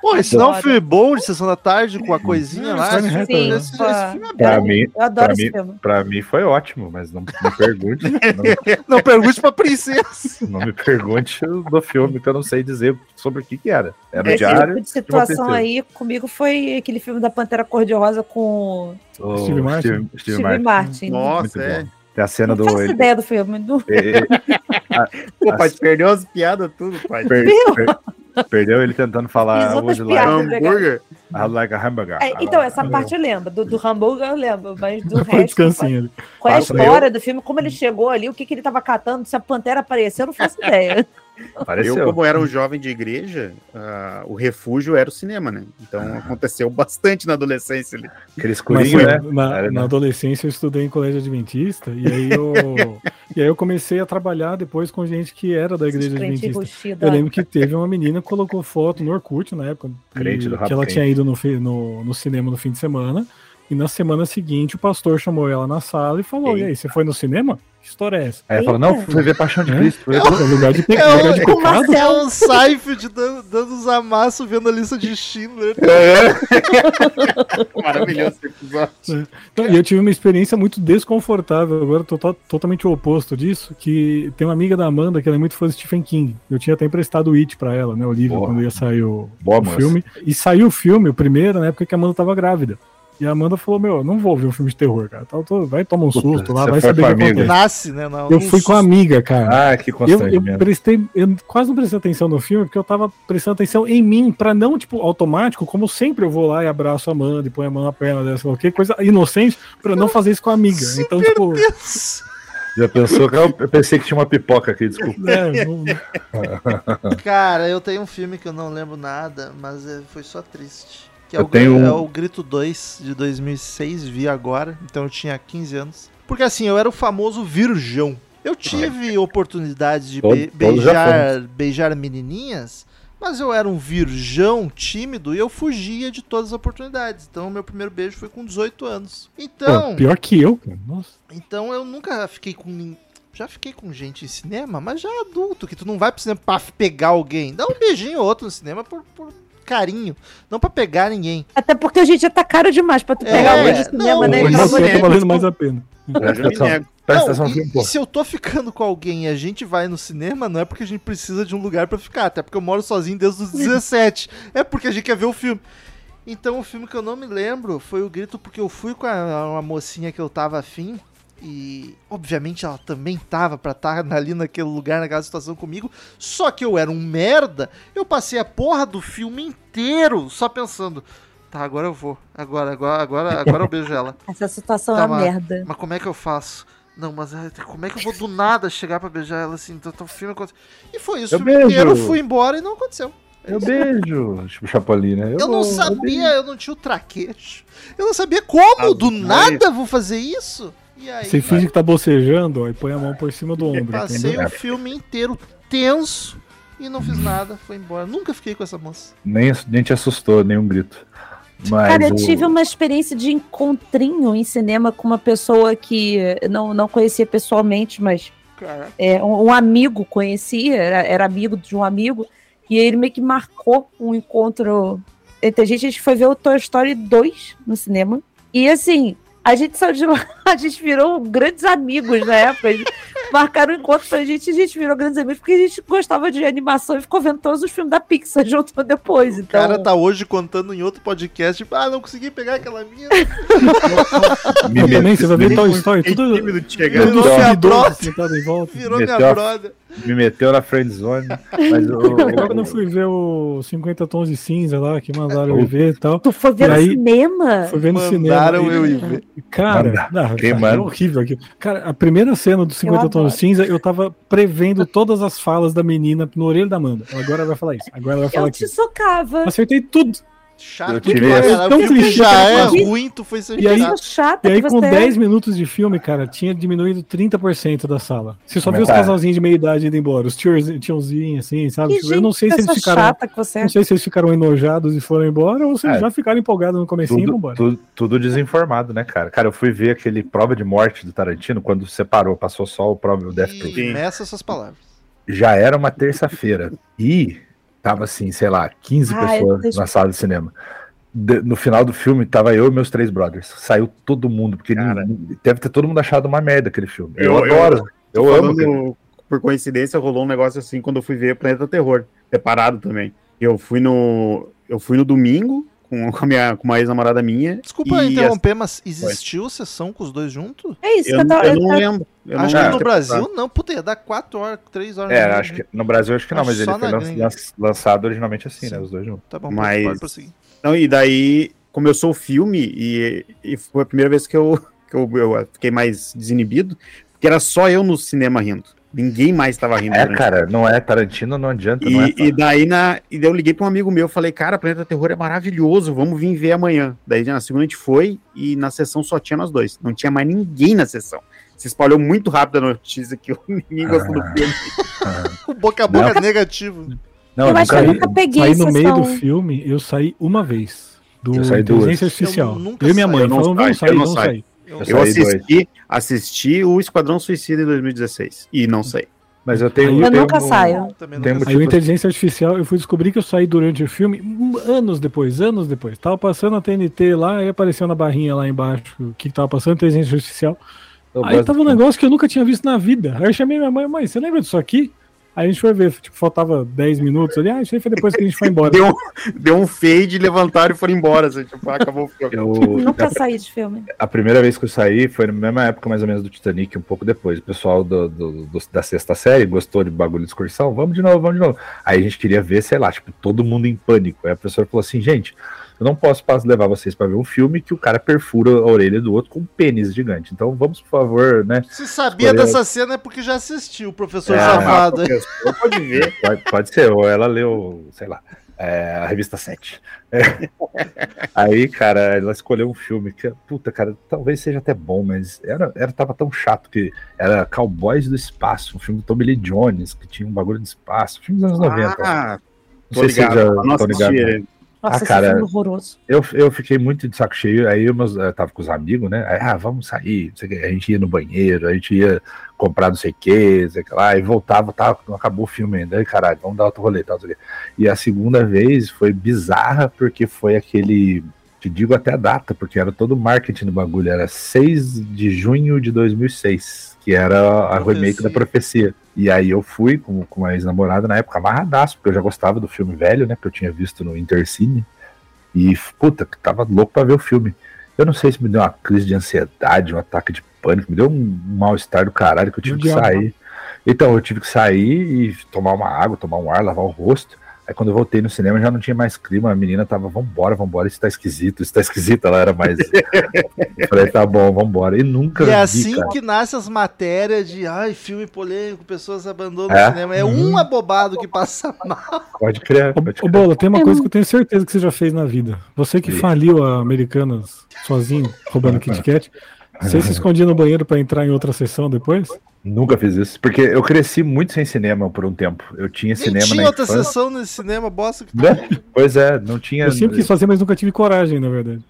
Pô, esse não é um filme bom de sessão da tarde com a coisinha lá? Sim, né? esse- pô. esse filme é Pra bom. mim, Eu adoro pra esse mim, filme. pra mim foi ótimo, mas não me pergunte. não, Não pergunte pra princesa. não me pergunte do filme, que eu não sei dizer sobre o que, que era. Era o Esse Diário. tipo de situação princesa. aí comigo foi aquele filme da Pantera Cor-de-Rosa com o Steve Martin? Steve, Steve Steve Martin. Martin. Nossa, Muito é. bom. Tem a cena Não do. faço ele- ideia do filme. Não- ele- Pô, pai, perdeu as piadas tudo, pai. per- per- perdeu ele tentando falar hoje lá. Hambúrguer. I like a hamburger. É, então, essa parte eu lembro. Do, do hambúrguer eu lembro, mas do Foi resto. descansinho. Qual é a história do filme? Como ele chegou ali? O que, que ele tava catando? Se a pantera apareceu, eu não faço ideia. Apareceu. Eu, como era um jovem de igreja, ah, o refúgio era o cinema, né? Então aconteceu bastante na adolescência ali. Aquele Mas escurinho, foi- né? na, Era, na né? adolescência eu estudei em colégio adventista e aí eu, e aí eu comecei a trabalhar depois com gente que era da igreja Crente adventista. Eu lembro que teve uma menina que colocou foto no Orkut na época Crente e- do rabo que ela tinha ido no, no, no cinema no fim de semana e na semana seguinte o pastor chamou ela na sala e falou: Ei. E aí, você foi no cinema? Que história é essa? Aí ela falou, não, fui ver Paixão de É? Cristo. Ver- É lugar de, pe... É o- lugar de o pecado? Marcelo. É o Seifeld dando, dando os amassos vendo a lista de Schindler. Maravilhoso esse episódio. Então, E eu tive uma experiência muito desconfortável, agora tô to- totalmente o oposto disso, que tem uma amiga da Amanda que ela é muito fã de Stephen King. Eu tinha até emprestado o It pra ela, né, o livro, Boa. quando ia sair o, Boa, o filme. E saiu o filme, o primeiro, na época que a Amanda tava grávida. E a Amanda falou, meu, não vou ver um filme de terror, cara. Tá, tô- vai tomar um Puta, susto lá, você vai saber o que amiga. acontece. Nasce, né? Não, Eu fui com a amiga, cara. Ah, que Eu, eu prestei, eu quase não prestei atenção no filme, porque eu tava prestando atenção em mim, pra não, tipo, automático, como sempre eu vou lá e abraço a Amanda e ponho a mão na perna lá o quê, coisa inocente, pra não fazer isso com a amiga. Então, tipo, Já pensou que eu, eu pensei que tinha uma pipoca aqui, desculpa. é, não- Cara, eu tenho um filme que eu não lembro nada, mas é- foi só triste. Que é, Eu o, tenho é o Grito 2 de 2006, vi agora, então eu tinha 15 anos. Porque assim, eu era o famoso virgão. Eu tive oportunidade de be- beijar, beijar menininhas, mas eu era um virgão tímido e eu fugia de todas as oportunidades. Então, meu primeiro beijo foi com 18 anos. Então, Pô, pior que eu, cara. Nossa. então eu nunca fiquei com. Já fiquei com gente em cinema, mas já adulto, que tu não vai pro cinema pra pegar alguém. Dá um beijinho ou outro no cinema por, por carinho, não pra pegar ninguém. Até porque a gente já tá caro demais pra tu É, pegar alguém não, de cinema, né? Pelo você amor de tá valendo mais a pena. Não, atenção e, se eu tô ficando com alguém e a gente vai no cinema, não é porque a gente precisa de um lugar pra ficar, até porque eu moro sozinho desde os 17. É porque a gente quer ver o filme. Então o filme que eu não me lembro foi o Grito, porque eu fui com a, uma mocinha que eu tava afim. E obviamente ela também tava pra estar ali naquele lugar, naquela situação comigo. Só que eu era um merda. Eu passei a porra do filme inteiro só pensando: tá, agora eu vou. Agora, agora, agora, agora eu beijo ela. Essa situação Tá, é uma merda. Mas como é que eu faço? Não, mas ai, como é que eu vou do nada chegar pra beijar ela assim? Então, então o filme aconteceu. E foi isso. Eu O filme beijo. inteiro eu fui embora e não aconteceu. Eu beijo, tipo Chapolin, né? Eu não vou- sabia, eu não tinha o traquejo. Eu não sabia como, Ah, do mas- nada vou fazer isso. E aí, Você finge que tá bocejando, ó, e põe a mão por cima do ombro, passei entendeu? o filme inteiro tenso e não fiz nada, foi embora. Nunca fiquei com essa moça. Nem, nem te assustou, nenhum grito. Mas Cara, eu tive uma experiência de encontrinho em cinema com uma pessoa que não, não conhecia pessoalmente, mas é, um, um amigo conhecia, era, era amigo de um amigo, e ele meio que marcou um encontro entre a gente. A gente foi ver o Toy Story 2 no cinema. E assim, a gente saiu de lá, a gente virou grandes amigos na época. Marcaram um encontro pra gente e a gente virou grandes amigos porque a gente gostava de animação e ficou vendo todos os filmes da Pixar junto depois. o Então, cara tá hoje contando em outro podcast, tipo, ah, não consegui pegar aquela minha. me, também, você vai ver Toy Story, Fiquei tudo, Virou minha brother. Virou minha brother. Me meteu na friend zone. Mas o, Agora quando eu fui ver o 50 Tons de Cinza lá, que mandaram eu ver e tal, tu foi ver no aí- cinema? foi ver no cinema. Mandaram eu ir ver. Cara, não, cara, é horrível aquilo. Cara, a primeira cena do 50 Eu Tons de. Cinza, eu tava prevendo todas as falas da menina no orelho da Amanda. Agora ela vai falar isso, agora ela vai falar Eu te socava. Acertei tudo. Chato Eu pra tive caralho. tão filme clichê já é ruim, tu foi ser E aí- chata E aí, que com você é. 10 minutos de filme, cara, tinha diminuído 30% da sala. Você só viu os tá. casalzinhos de meia idade indo embora, os tiozinhos, assim, sabe? Que Tipo, eu não sei se eles ficaram. chata que você é. Não sei se eles ficaram enojados e foram embora, ou se eles É. já ficaram empolgados no comecinho e tudo, vambora. tudo, tudo desinformado, né, cara? Cara, eu fui ver aquele prova de morte do Tarantino quando separou, passou só o prova o Death Proof. E meça essas palavras. Já era uma terça-feira e tava assim, sei lá, 15 Ai, pessoas deixa- na sala de cinema. De- no final do filme, tava eu e meus três brothers. Saiu todo mundo, porque Cara. ninguém- deve ter todo mundo achado uma merda aquele filme. Eu, Eu- eu- adoro. Eu, amo. Falando, aquele- por coincidência, rolou um negócio assim quando eu fui ver Planeta Terror, separado também. Eu fui no. Eu fui no domingo com, com a minha, com uma ex-namorada minha. Desculpa e interromper, mas existiu sessão com os dois juntos? É isso Eu, que eu eu não lembro. Eu acho não que no Brasil não, puta, ia dar 4 horas, 3 horas. É, no acho que no Brasil acho que não, Acho mas ele foi gringa. lan- lançado originalmente assim, Sim. né? Os dois juntos. Tá bom, Mas- pode prosseguir. Não, e daí começou o filme e, e foi a primeira vez que eu, que eu, eu fiquei mais desinibido, porque era só eu no cinema rindo. Ninguém mais estava rindo. É, cara, não é Tarantino, não adianta. não é E, e daí na, e daí eu liguei para um amigo meu, falei, cara, Planeta Terror é maravilhoso, vamos vir ver amanhã. Daí na segunda a gente foi e na sessão só tinha nós dois, não tinha mais ninguém na sessão. Se espalhou muito rápido a notícia que ninguém gostou do Ah. filme. O boca a boca negativo. Não, Eu acho que eu nunca- peguei Saí no meio do filme, eu saí uma vez. Do Eu saí. Inteligência Artificial. Eu Eu, nunca e minha saí, mãe eu não saí, vamos sair, eu não saí. Eu- Eu assisti, assisti o Esquadrão Suicida em 2016 e não sei. Mas eu tenho. Eu tenho nunca um- saio. também Tem nunca Aí Tipo- Inteligência Artificial, eu fui descobrir que eu saí durante o filme um- anos depois, anos depois. Tava passando a TNT lá, aí apareceu na barrinha lá embaixo o que, tava passando, Inteligência Artificial. eu Aí tava um negócio que eu nunca tinha visto na vida. Aí eu chamei minha mãe, mãe, você lembra disso aqui? Aí a gente foi ver, tipo, faltava 10 minutos ali. Ah, isso aí foi depois que a gente foi embora. Deu, deu um fade, levantaram e foram embora. Assim, tipo, ah, acabou o filme. Eu, Nunca saí de filme. a primeira vez que eu saí foi na mesma época, mais ou menos, do Titanic, um pouco depois. O pessoal do, do- do- da sexta série gostou de bagulho de excursão, vamos de novo, vamos de novo. Aí a gente queria ver, sei lá, tipo, todo mundo em pânico. Aí a professora falou assim, gente, eu não posso levar vocês pra ver um filme que o cara perfura a orelha do outro com um pênis gigante. Então vamos, por favor, né? Se sabia dessa cena é porque já assistiu o professor É, safado. Pode ver. Pode, pode ser, ou ela leu, sei lá, é, a revista 7. É. Aí, cara, ela escolheu um filme que, puta, cara, talvez seja até bom, mas era, era, tava tão chato que era Cowboys do Espaço, um filme do Tommy Lee Jones, que tinha um bagulho de espaço, filme dos anos 90. Ah, Não tô sei se ligado. já assisti ligados. ele. Nossa, Ah, cara. horroroso. Eu, eu fiquei muito de saco cheio, aí eu, meus, eu tava com os amigos, né? Aí, ah, vamos sair, não sei o quê. a gente ia no banheiro, a gente ia comprar não sei o que, sei lá, e voltava, tava, não acabou o filme ainda. Aí, caralho, vamos dar outro rolê, tal, não sei o quê. E a segunda vez foi bizarra, porque foi aquele. Te digo até a data, porque era todo marketing do bagulho, era 6 de junho de 2006, que era a Profecia. remake da Profecia. E aí eu fui com, com uma ex-namorada na época, amarradaço, porque eu já gostava do filme velho, né, que eu tinha visto no Intercine. E, puta, que tava louco pra ver o filme. Eu não sei se me deu uma crise de ansiedade, um ataque de pânico, me deu um mal-estar do caralho que eu tive que diabo. sair. Então, eu tive que sair e tomar uma água, tomar um ar, lavar o rosto. Aí quando eu voltei no cinema já não tinha mais clima, a menina tava, vambora, vambora, isso tá esquisito, isso tá esquisito, ela era mais. eu falei, tá bom, vambora. E nunca E é assim cara. que nascem as matérias de ai, filme polêmico, pessoas abandonam É? o cinema. É um abobado que passa mal. Pode crer, Ô. Bola, tem uma É coisa que eu tenho certeza que você já fez na vida. Você que Sim. faliu a Americanas sozinho, roubando Kit Kat, você se escondia no banheiro pra entrar em outra sessão depois? Nunca fiz isso. Porque eu cresci muito sem cinema por um tempo. Eu tinha Nem cinema tinha na outra infância. sessão nesse cinema, bosta que Né? Pois é, não tinha. Eu sempre quis fazer, mas nunca tive coragem, na verdade.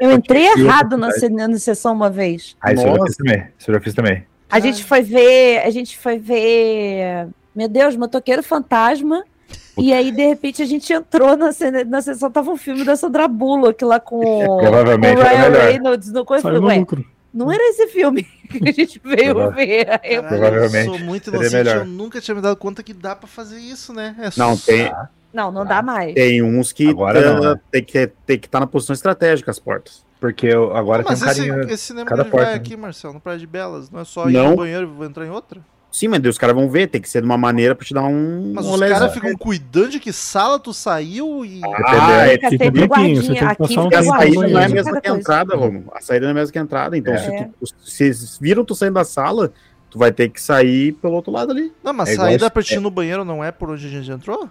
Eu entrei errado na, oportunidade. ce- na sessão uma vez. Ah, isso eu já Nossa. fiz também. Isso eu já fiz também. A gente foi ver. A gente foi ver. Meu Deus, Motoqueiro Fantasma. E aí, de repente, a gente entrou na, cena, na sessão, tava um filme da Sandra Bullock lá com, com o Provavelmente Ryan. Reynolds no coisa. Saiu no lucro. Não era esse filme que a gente veio Prova- ver. Aí eu- Provavelmente Eu sou muito inocente, eu nunca tinha me dado conta que dá pra fazer isso, né? É Não, só- tem, Não, não dá mais. tem uns que Agora tá- não, né? tem que tem que estar na posição estratégica as portas. Porque eu, agora Mas tem um esse, carinho. esse cinema que cada a gente vai porta, né? aqui, Marcelo, no Praia de Belas, não é só ir Não. no banheiro e vou entrar em outra? Sim, mas os caras vão ver, tem que ser de uma maneira pra te dar um. Mas um os caras ficam cuidando de que sala tu saiu e. Ah, é sempre limpinho, guardinha. você tem que Aqui passar um a saída não é a mesma que a entrada, Romulo. A saída não é a mesma que a entrada. Então, É. se, tu, se vocês viram tu saindo da sala, tu vai ter que sair pelo outro lado ali. Não, mas É saída pra ti ir no banheiro não é por onde a gente entrou?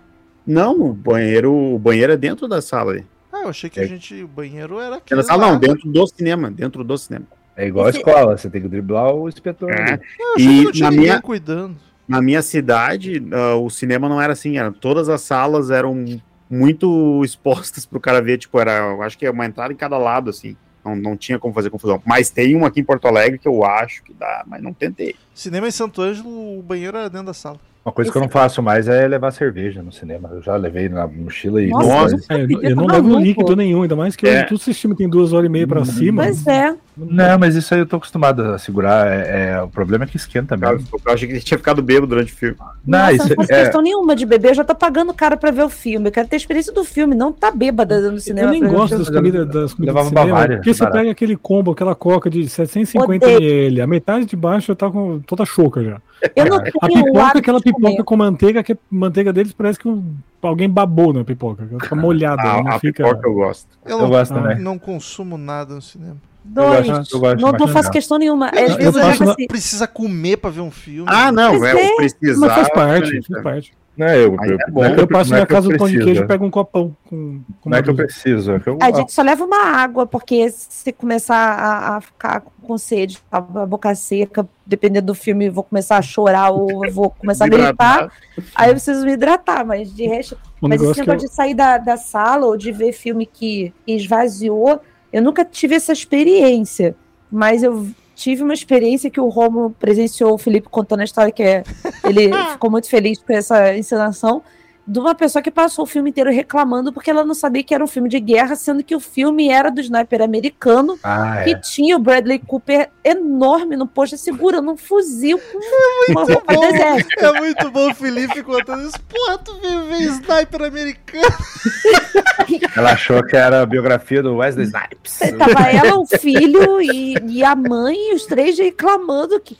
Não, o banheiro, o banheiro é dentro da sala ali. Ah, eu achei que É. a gente. O banheiro era aqui. Sala não, dentro do cinema, dentro do cinema. É igual a Esse- escola, você tem que driblar o inspetor. É. Eu que E não tinha na minha, cuidando. na minha cidade, ah, o cinema não era assim, era, todas as salas eram muito expostas pro cara ver, tipo, era, eu acho que é uma entrada em cada lado, assim. Não, não tinha como fazer confusão. Mas tem um aqui em Porto Alegre que eu acho que dá, mas não tentei. Cinema em Santo Ângelo, o banheiro era dentro da sala. Uma coisa que eu não faço mais é levar cerveja no cinema. Eu já levei na mochila e. Nossa, Nossa. É, eu, eu não tá levo líquido nenhum, ainda mais que É. hoje tudo esse filme tem duas horas e meia pra cima. Pois é. Não, mas isso aí eu tô acostumado a segurar. É, é- o problema é que esquenta Eu, mesmo. eu achei que ele tinha ficado bêbado durante o filme. Não, Nossa, isso não faço é, questão nenhuma de beber, eu já tô pagando caro pra ver o filme. Eu quero ter a experiência do filme, não tá bêbada no cinema. Eu nem o gosto das comidas, das comidas Levava de cinema, Bavária, porque você barato. pega aquele combo, aquela coca de 750 Odeio. ml, a metade de baixo já tá com toda choca já. Eu não A tenho o pipoca, hábito aquela pipoca comer. com manteiga, que a manteiga deles parece que um- alguém babou na pipoca. Ela fica molhada, ela A, não a fica. pipoca eu gosto. Eu Eu não, gosto Ah. também. não consumo nada no cinema. Dois. Eu gosto- eu gosto não, não faço questão nenhuma. Às Às vezes a assim, Precisa comer pra ver um filme. Ah, não, é, é, o precisar. Mas faz parte, diferente, faz né? parte. Não é eu, eu, é bom. não é que Eu passo é na eu casa do pão de queijo e preciso. pego um copão com, com Não é que eu preciso, é que eu. A gente só leva uma água, porque se começar a, a ficar com sede, a, a boca seca, dependendo do filme, eu vou começar a chorar ou eu vou começar a gritar, aí eu preciso me hidratar, mas de resto. Um mas esse negócio de sair da, da sala ou de ver filme que esvaziou, eu nunca tive essa experiência. Mas eu tive uma experiência que o Romo presenciou, o Felipe contando a história, que é, ele ficou muito feliz com essa encenação, de uma pessoa que passou o filme inteiro reclamando porque ela não sabia que era um filme de guerra, sendo que o filme era do sniper americano, Ah, que é. tinha o Bradley Cooper enorme no posto, segurando um fuzil com uma roupa exército. É muito bom o Felipe contando isso. Porra, tu veio ver sniper americano. Ela achou que era a biografia do Wesley Snipes. Tava ela, o filho e, e a mãe, e os três reclamando que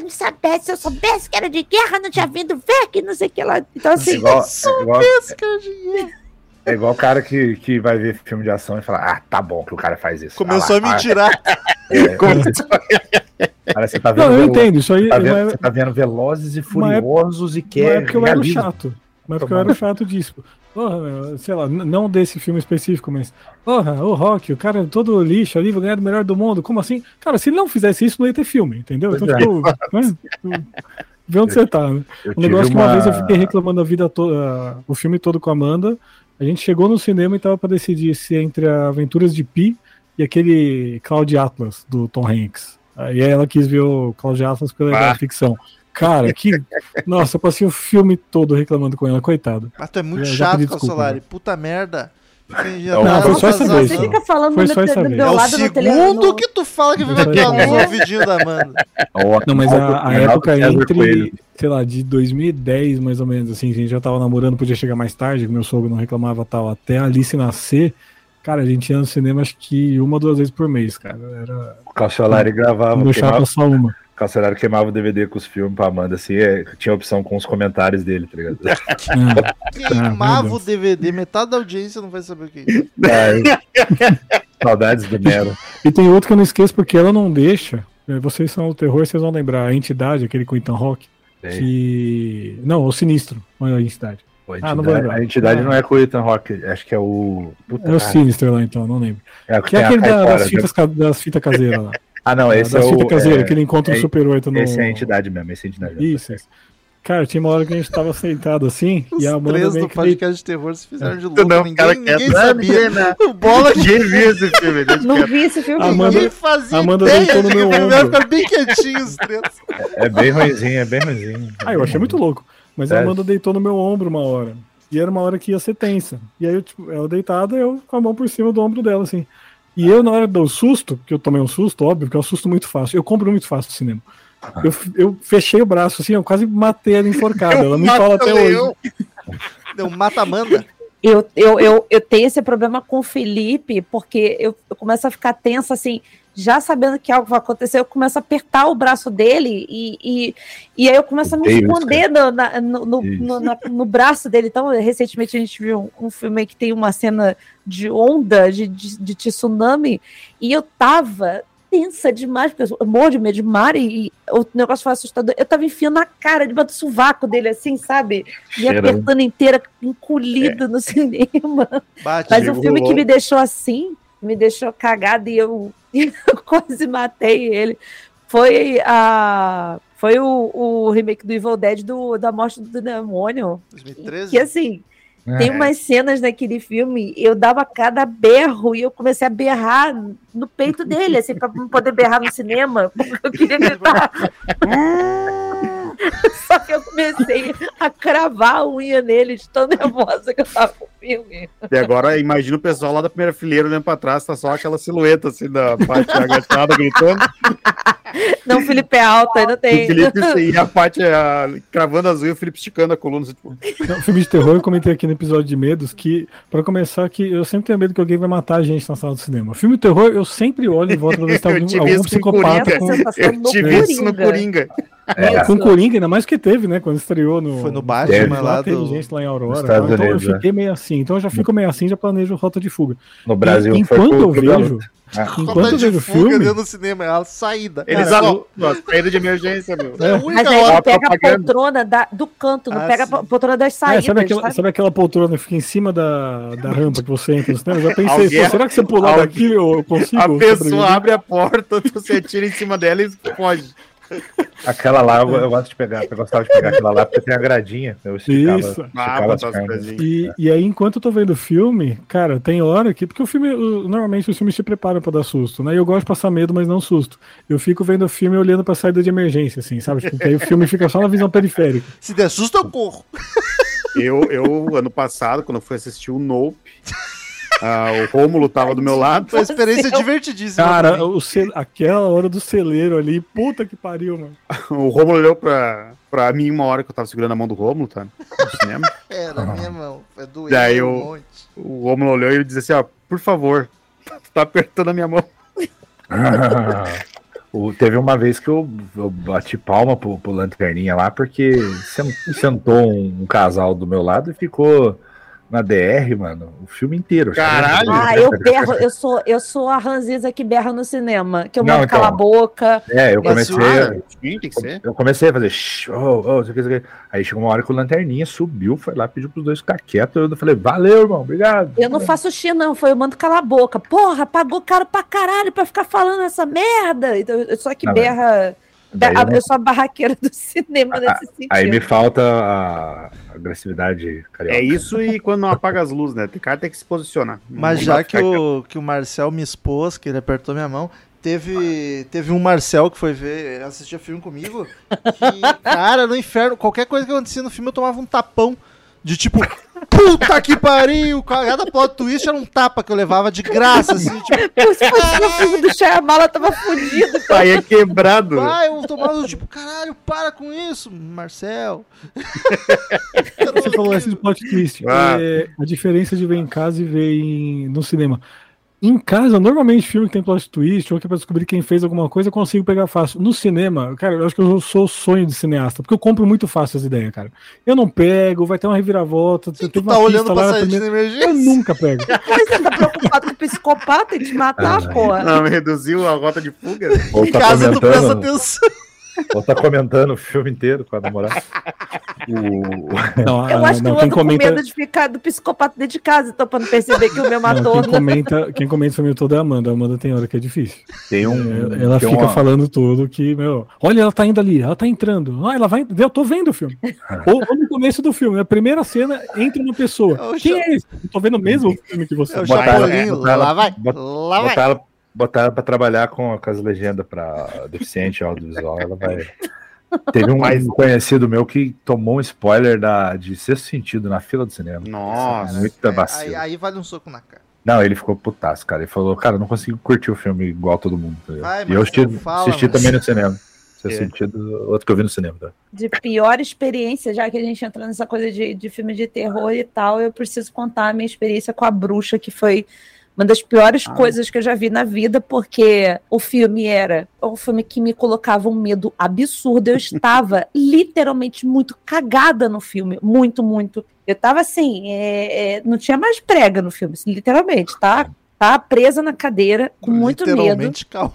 não sabia, se eu soubesse que era de guerra, não tinha vindo ver que não sei o que lá. Então, É assim, igual, é, igual, é igual o cara que, que vai ver filme de ação e fala: Ah, tá bom que o cara faz isso. Começou ah, a me tirar. É, Como- cara, você tá vendo, Não, eu entendo, isso aí tá é vendo, uma- você tá vendo Velozes e Furiosos e Não quer é porque eu era chato. Mas porque eu era chato disso. Porra, sei lá, não desse filme específico, mas. Porra, o Rock, o cara é todo lixo ali, vai ganhar do melhor do mundo. Como assim? Cara, se ele não fizesse isso, não ia ter filme, entendeu? Pois então, é. tipo, né? Vê onde você tá, né? Eu tive negócio que uma uma- vez eu fiquei reclamando a vida toda, o filme todo com a Amanda. A gente chegou no cinema e tava pra decidir se é entre a Aventuras de Pi e aquele Cloud Atlas do Tom Hanks. Aí ela quis ver o Cloud Atlas pela Ah. da ficção. Cara, que. Nossa, eu passei o filme todo reclamando com ela, coitado. Mas tu é muito Já- já chato, Calçolari. né? Puta merda. Não, foi só essa você vez, só. fica falando Foi só meu- essa do vez. meu É o segundo que tu fala que vive no ouvidinho da Amanda. Ó, Não, mas a, a Reinaldo época entre, sei lá, de 2010 mais ou menos, assim, a gente já tava namorando, podia chegar mais tarde, que meu sogro não reclamava tal, até a Alice nascer, cara, a gente ia no cinema acho que uma ou duas vezes por mês, cara. Era. O Calciolari gravava, Não deixava queimava, só uma. O Calciolari queimava o DVD com os filmes pra Amanda, assim, é, tinha opção com os comentários dele, tá ligado? É. Queimava o. DVD, metade da audiência não vai saber o que é isso. Ai, Saudades do Nero. E tem outro que eu não esqueço porque ela não deixa. é, Vocês são o terror, vocês vão lembrar. A entidade, aquele com o Ethan Rock. Que. Não, o sinistro. Não é a entidade. Pô, A Ah, não vou entidade, lembrar. a entidade Ah. não é com o Ethan Rock, acho que é o. Puta, É o cara. Sinister lá, então, não lembro. É, que é aquele da- das, fitas, ca- das fitas caseiras lá. Ah, não, esse das é o. caseiras, é, que ele encontra o é- Super 8 no. Esse é a entidade mesmo, esse é a entidade mesmo. Isso, isso. Cara, tinha uma hora que a gente tava sentado assim Os e a Amanda três meio do podcast de terror se fizeram de louco. Não, ninguém cara, ninguém quieto. sabia. Não, O bola que viu esse filme. Não vi esse filme. Amanda- ninguém fazia Amanda ideia deitou de no meu ombro. ficar bem quietinho os três. É bem ruimzinho, é bem ruimzinho. Ah, eu achei muito louco. Mas a Sério? Amanda deitou no meu ombro uma hora. E era uma hora que ia ser tensa. E aí, eu, tipo, ela deitada, eu com a mão por cima do ombro dela, assim. E eu, na hora do susto, que eu tomei um susto, óbvio, que eu assusto muito fácil. Eu compro muito fácil no cinema. Eu, eu fechei o braço, assim, eu quase matei ela enforcada. Ela me fala até hoje. Deu um mata-Amanda. Eu, eu, eu, eu tenho esse problema com o Felipe, porque eu, eu começo a ficar tensa, assim, já sabendo que algo vai acontecer, eu começo a apertar o braço dele e, e, e aí eu começo a me esconder no, na- no, no, no, na- no braço dele. Então, recentemente a gente viu um, um filme aí que tem uma cena de onda, de, de, de tsunami, e eu tava tensa demais, porque eu morro de medo de mar e, e o negócio foi assustador. Eu tava enfiando na cara, debaixo do sovaco dele, assim, sabe? Me apertando inteira, encolhida no cinema. Bate. Mas o Chegou filme que me deixou assim, me deixou cagada e eu, e eu quase matei ele, foi a foi o, o remake do Evil Dead do, da morte do demônio. 2013? Que assim, É. tem umas cenas naquele filme, eu dava cada berro e eu comecei a berrar no peito dele, assim, pra não poder berrar no cinema, porque eu queria gritar. Só que eu comecei a cravar a unha nele, de tão nervosa que eu tava com o filme. E agora imagina o pessoal lá da primeira fileira olhando pra trás, tá só aquela silhueta assim da parte agachada gritando. Não, o Felipe é alto, ainda tem. o Felipe e a parte a, cravando as unhas, o Felipe esticando a coluna. Assim, tipo, Não, filme de terror, eu comentei aqui no episódio de medos que, pra começar, que eu sempre tenho medo que alguém vai matar a gente na sala do cinema. Filme de terror, eu sempre olho e volto pra ver se tá algum, algum psicopata com. Eu tive isso no Coringa. É, Com o Coringa, ainda mais que teve, né? Quando estreou no. Foi no Batman lá teve do- gente lá em Aurora. Estados então Unidos, eu é. fiquei meio assim. Então eu já fico meio assim, já planejo rota de fuga. No Brasil E enquanto eu vejo. Ah, enquanto Rota eu de vejo o fuga filme, do cinema, é a saída. Eles Cara, alu- Nossa, saída de emergência, meu. é a Mas única aí ele pega a poltrona da- do canto, não Ah, pega a poltrona das É, saídas. sabe, aquela, sabe? sabe aquela poltrona que fica em cima da, da rampa que você entra no cinema? Eu já pensei, Alguém- será que se eu pular alguém- daqui eu consigo? A pessoa abre a porta, você tira em cima dela e foge. Aquela lá eu, eu gosto de pegar, eu gostava de pegar aquela lá porque tem a gradinha. Eu esticava, Isso. esticava Ah, as. E, e aí, enquanto eu tô vendo o filme, cara, tem hora que. Porque o filme, normalmente os filmes te preparam pra dar susto, né? E eu gosto de passar medo, mas não susto. Eu fico vendo o filme olhando pra saída de emergência, assim, sabe? Tipo, aí o filme fica só na visão periférica. Se der susto, eu corro. Eu, eu, ano passado, quando eu fui assistir o Nope, ah, o Rômulo tava do meu lado. Foi uma experiência divertidíssima. Cara, o cel- aquela hora do celeiro ali, puta que pariu, mano. O Rômulo olhou pra, pra mim uma hora que eu tava segurando a mão do Rômulo, tá? No cinema. É, na minha mão. É doer Daí um monte. O Rômulo olhou e ele disse assim, ó, por favor, tu tá apertando a minha mão. O- teve uma vez que eu, eu bati palma pro, pro Lanterninha lá, porque sen- sentou um, um casal do meu lado e ficou na DR, mano, o filme inteiro. Caralho! Ah, eu berro, eu sou, eu sou a Ranziza que berra no cinema, que eu Não, mando então. calar a boca. É, eu comecei. Ah. Eu comecei a fazer. "Shh, Oh, oh, isso aqui, isso aqui." Aí chegou uma hora que o Lanterninha subiu, foi lá, pediu pros dois ficar quietos. Eu falei, valeu, irmão, obrigado. Eu não faço xi, não, foi eu mando calar a boca. Porra, pagou caro pra caralho pra ficar falando essa merda. Então, a que Não, berra. daí a- eu não- eu sou a barraqueira do cinema nesse sentido. Aí me falta a agressividade carioca. É isso e quando não apaga as luzes, né? Tem cara tem que se posicionar. Mas Não já que o, que o Marcel me expôs, que ele apertou minha mão, teve, teve um Marcel que foi ver, assistir filme comigo, que, cara, no inferno, qualquer coisa que acontecia no filme eu tomava um tapão. De tipo, puta que pariu! Cada plot twist era um tapa que eu levava de graça, assim, tipo, Pô, Se fosse no filme do Shyamala, tava fudido. Aí é quebrado. ah, eu tomava tipo, caralho, para com isso, Marcel. Você falou esse plot twist. Ah. É, a diferença de ver em casa e ver em- no cinema. Em casa, normalmente, filme que tem plot twist, ou que é pra descobrir quem fez alguma coisa, eu consigo pegar fácil. No cinema, cara, eu acho que eu sou o sonho de cineasta, porque eu compro muito fácil as ideias, cara. Eu não pego, vai ter uma reviravolta. Tu teve tá olhando pra sair de primeira- Eu emergência? nunca pego. Mas você tá preocupado com o psicopata e te matar, Ah, porra. Não, me reduziu a rota de fuga. Em tá casa tu presta atenção. Ou tá comentando o filme inteiro com a namorada. O- Não, Eu ah, acho que não, eu ando com comenta, medo de ficar do psicopata dentro de casa, então pra não perceber que o meu não, matou. quem comenta, quem comenta o filme todo é a Amanda. A Amanda tem hora que é difícil. Tem um. Ela tem fica uma- falando tudo que, meu, olha, ela tá indo ali, ela tá entrando. Ah, ela vai. Eu tô vendo o filme. ou, ou no começo do filme, a primeira cena entra uma pessoa. É o Quem cha- é esse? Eu tô vendo o mesmo filme que você. É o Botar ela- botar ela- lá vai, lá vai. Botar ela, botar ela pra trabalhar com, com as legendas pra deficiente audiovisual, ela vai. Teve um Mas- conhecido meu que tomou um spoiler da, de sexto sentido na fila do cinema. Nossa. Muita É, vacina. aí, aí vale um soco na cara. Não, ele ficou putaço, cara. Ele falou, cara, não consigo curtir o filme igual todo mundo. tá e eu assisti, fala, assisti também no cinema. Sexto É. sentido, outro que eu vi no cinema. Tá? de pior experiência, já que a gente entra nessa coisa de, de filme de terror e tal, eu preciso contar a minha experiência com a bruxa, que foi uma das piores Ah. coisas que eu já vi na vida, porque o filme era um filme que me colocava um medo absurdo. Eu estava literalmente muito cagada no filme, muito, muito. Eu tava assim, é, é, não tinha mais prega no filme, assim, literalmente, tá? Tá presa na cadeira, com muito medo. Literalmente, calma.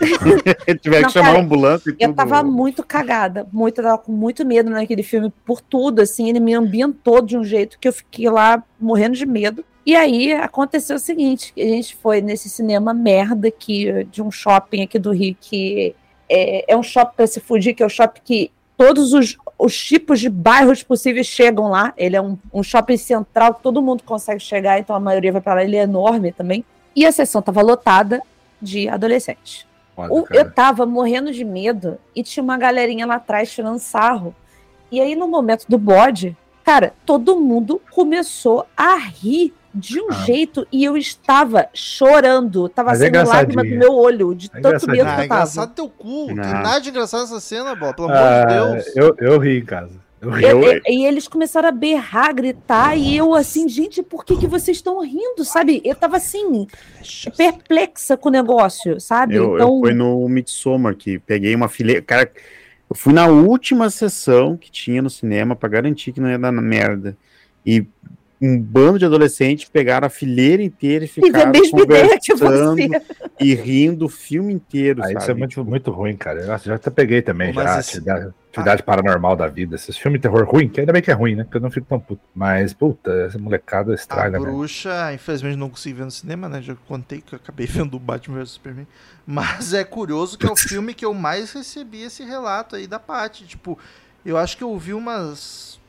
Tiver Não, que chamar cara, ambulância e tudo. Eu tava muito cagada, muito, eu tava com muito medo naquele filme por tudo, assim, ele me ambientou de um jeito que eu fiquei lá morrendo de medo. E aí aconteceu o seguinte, a gente foi nesse cinema merda aqui, de um shopping aqui do Rio, que é, é um shopping pra se fugir, que é um shopping que todos os, os tipos de bairros possíveis chegam lá. Ele é um, um shopping central todo mundo consegue chegar, então a maioria vai pra lá, ele é enorme também. E a sessão tava lotada de adolescentes. Foda, O- cara. eu tava morrendo de medo e tinha uma galerinha lá atrás tirando sarro. E aí, no momento do bode, cara, todo mundo começou a rir de um Ah. jeito e eu estava chorando. Tava Mas é sendo lágrima do meu olho, de É tanto medo que Ah, eu tava. engraçado teu cu. Tem Não. nada de engraçado nessa cena, Bola. Pelo amor Ah, de Deus. eu, eu ri em casa. Eu ri. Eu- eu- e eles começaram a berrar, gritar, e eu assim, gente, por que, que vocês estão rindo, sabe? Eu tava assim, perplexa com o negócio, sabe? Eu, então, eu fui no Midsommar, que peguei uma fileira. Cara, Eu fui na última sessão que tinha no cinema pra garantir que não ia dar merda. E um bando de adolescentes pegaram a fileira inteira e a ficaram que conversando e rindo o filme inteiro, Ah, sabe? isso é muito, muito ruim, cara. Eu já até peguei também, Mas já. esse- Atividade, atividade paranormal da vida. Esses filmes de terror ruim, que ainda bem que é ruim, né? Porque eu não fico tão puto. Mas, puta, essa molecada A estraga, né? bruxa, infelizmente não consegui ver no cinema, né? Já contei que eu acabei vendo o Batman vs Superman. Mas é curioso que é o filme que eu mais recebi esse relato aí da Paty. Tipo, eu acho que eu ouvi umas.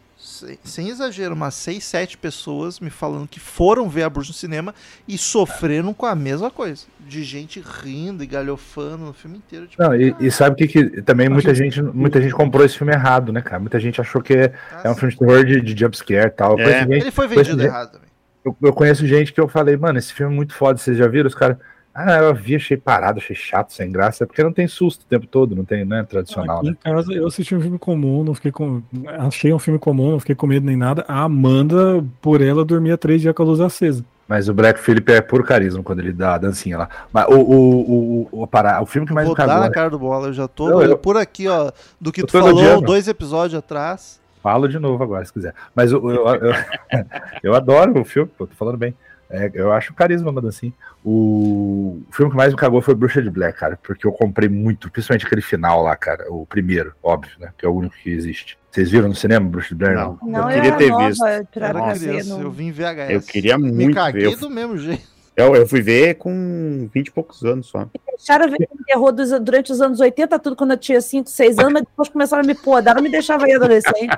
Sem, exagero, umas 6, 7 pessoas me falando que foram ver a bruxa no cinema e sofreram com a mesma coisa. De gente rindo e galhofando no filme inteiro. Tipo, Não, e, e sabe o que, que também muita gente, muita gente comprou esse filme errado, né, cara? Muita gente achou que é, é um filme de terror de, de jumpscare e tal. Eu É. conheço gente- Ele foi vendido gente- errado também. Eu, eu conheço gente que eu falei, mano, esse filme é muito foda, vocês já viram? Os caras, ah, eu vi, achei parado, achei chato, sem graça, é porque não tem susto o tempo todo, não tem, né, tradicional, Aqui né? em casa eu assisti um filme comum, não fiquei com. Achei um filme comum, não fiquei com medo nem nada. A Amanda, por ela, dormia três dias com a luz acesa. Mas o Black Phillip é puro carisma quando ele dá a dancinha lá. Mas o, o, o, o, o, para- o filme que mais Vou me cagou, dar na cara do bola, eu já tô Não, eu- por aqui, ó, do que Eu tu falou dois episódios atrás. Falo de novo agora, se quiser. Mas eu, eu, eu, eu adoro o filme, pô, tô falando bem. É, eu acho o carisma, mano, assim. O, o filme que mais me cagou foi Bruxa de Blair, cara, porque eu comprei muito, principalmente aquele final lá, cara, o primeiro, óbvio, né, que é o único que existe. Vocês viram no cinema Bruxa de Blair? Não. Não, Eu queria ter nova, visto. Era fazer, criança, não- eu em VHS. Eu queria Me muito ver. caguei Eu, do mesmo jeito. eu, eu fui ver com 20 e poucos anos só. Deixaram ver terror dos- durante os anos 80, tudo quando eu tinha 5, 6 anos, mas depois começaram a me podar, não me deixava ir adolescente.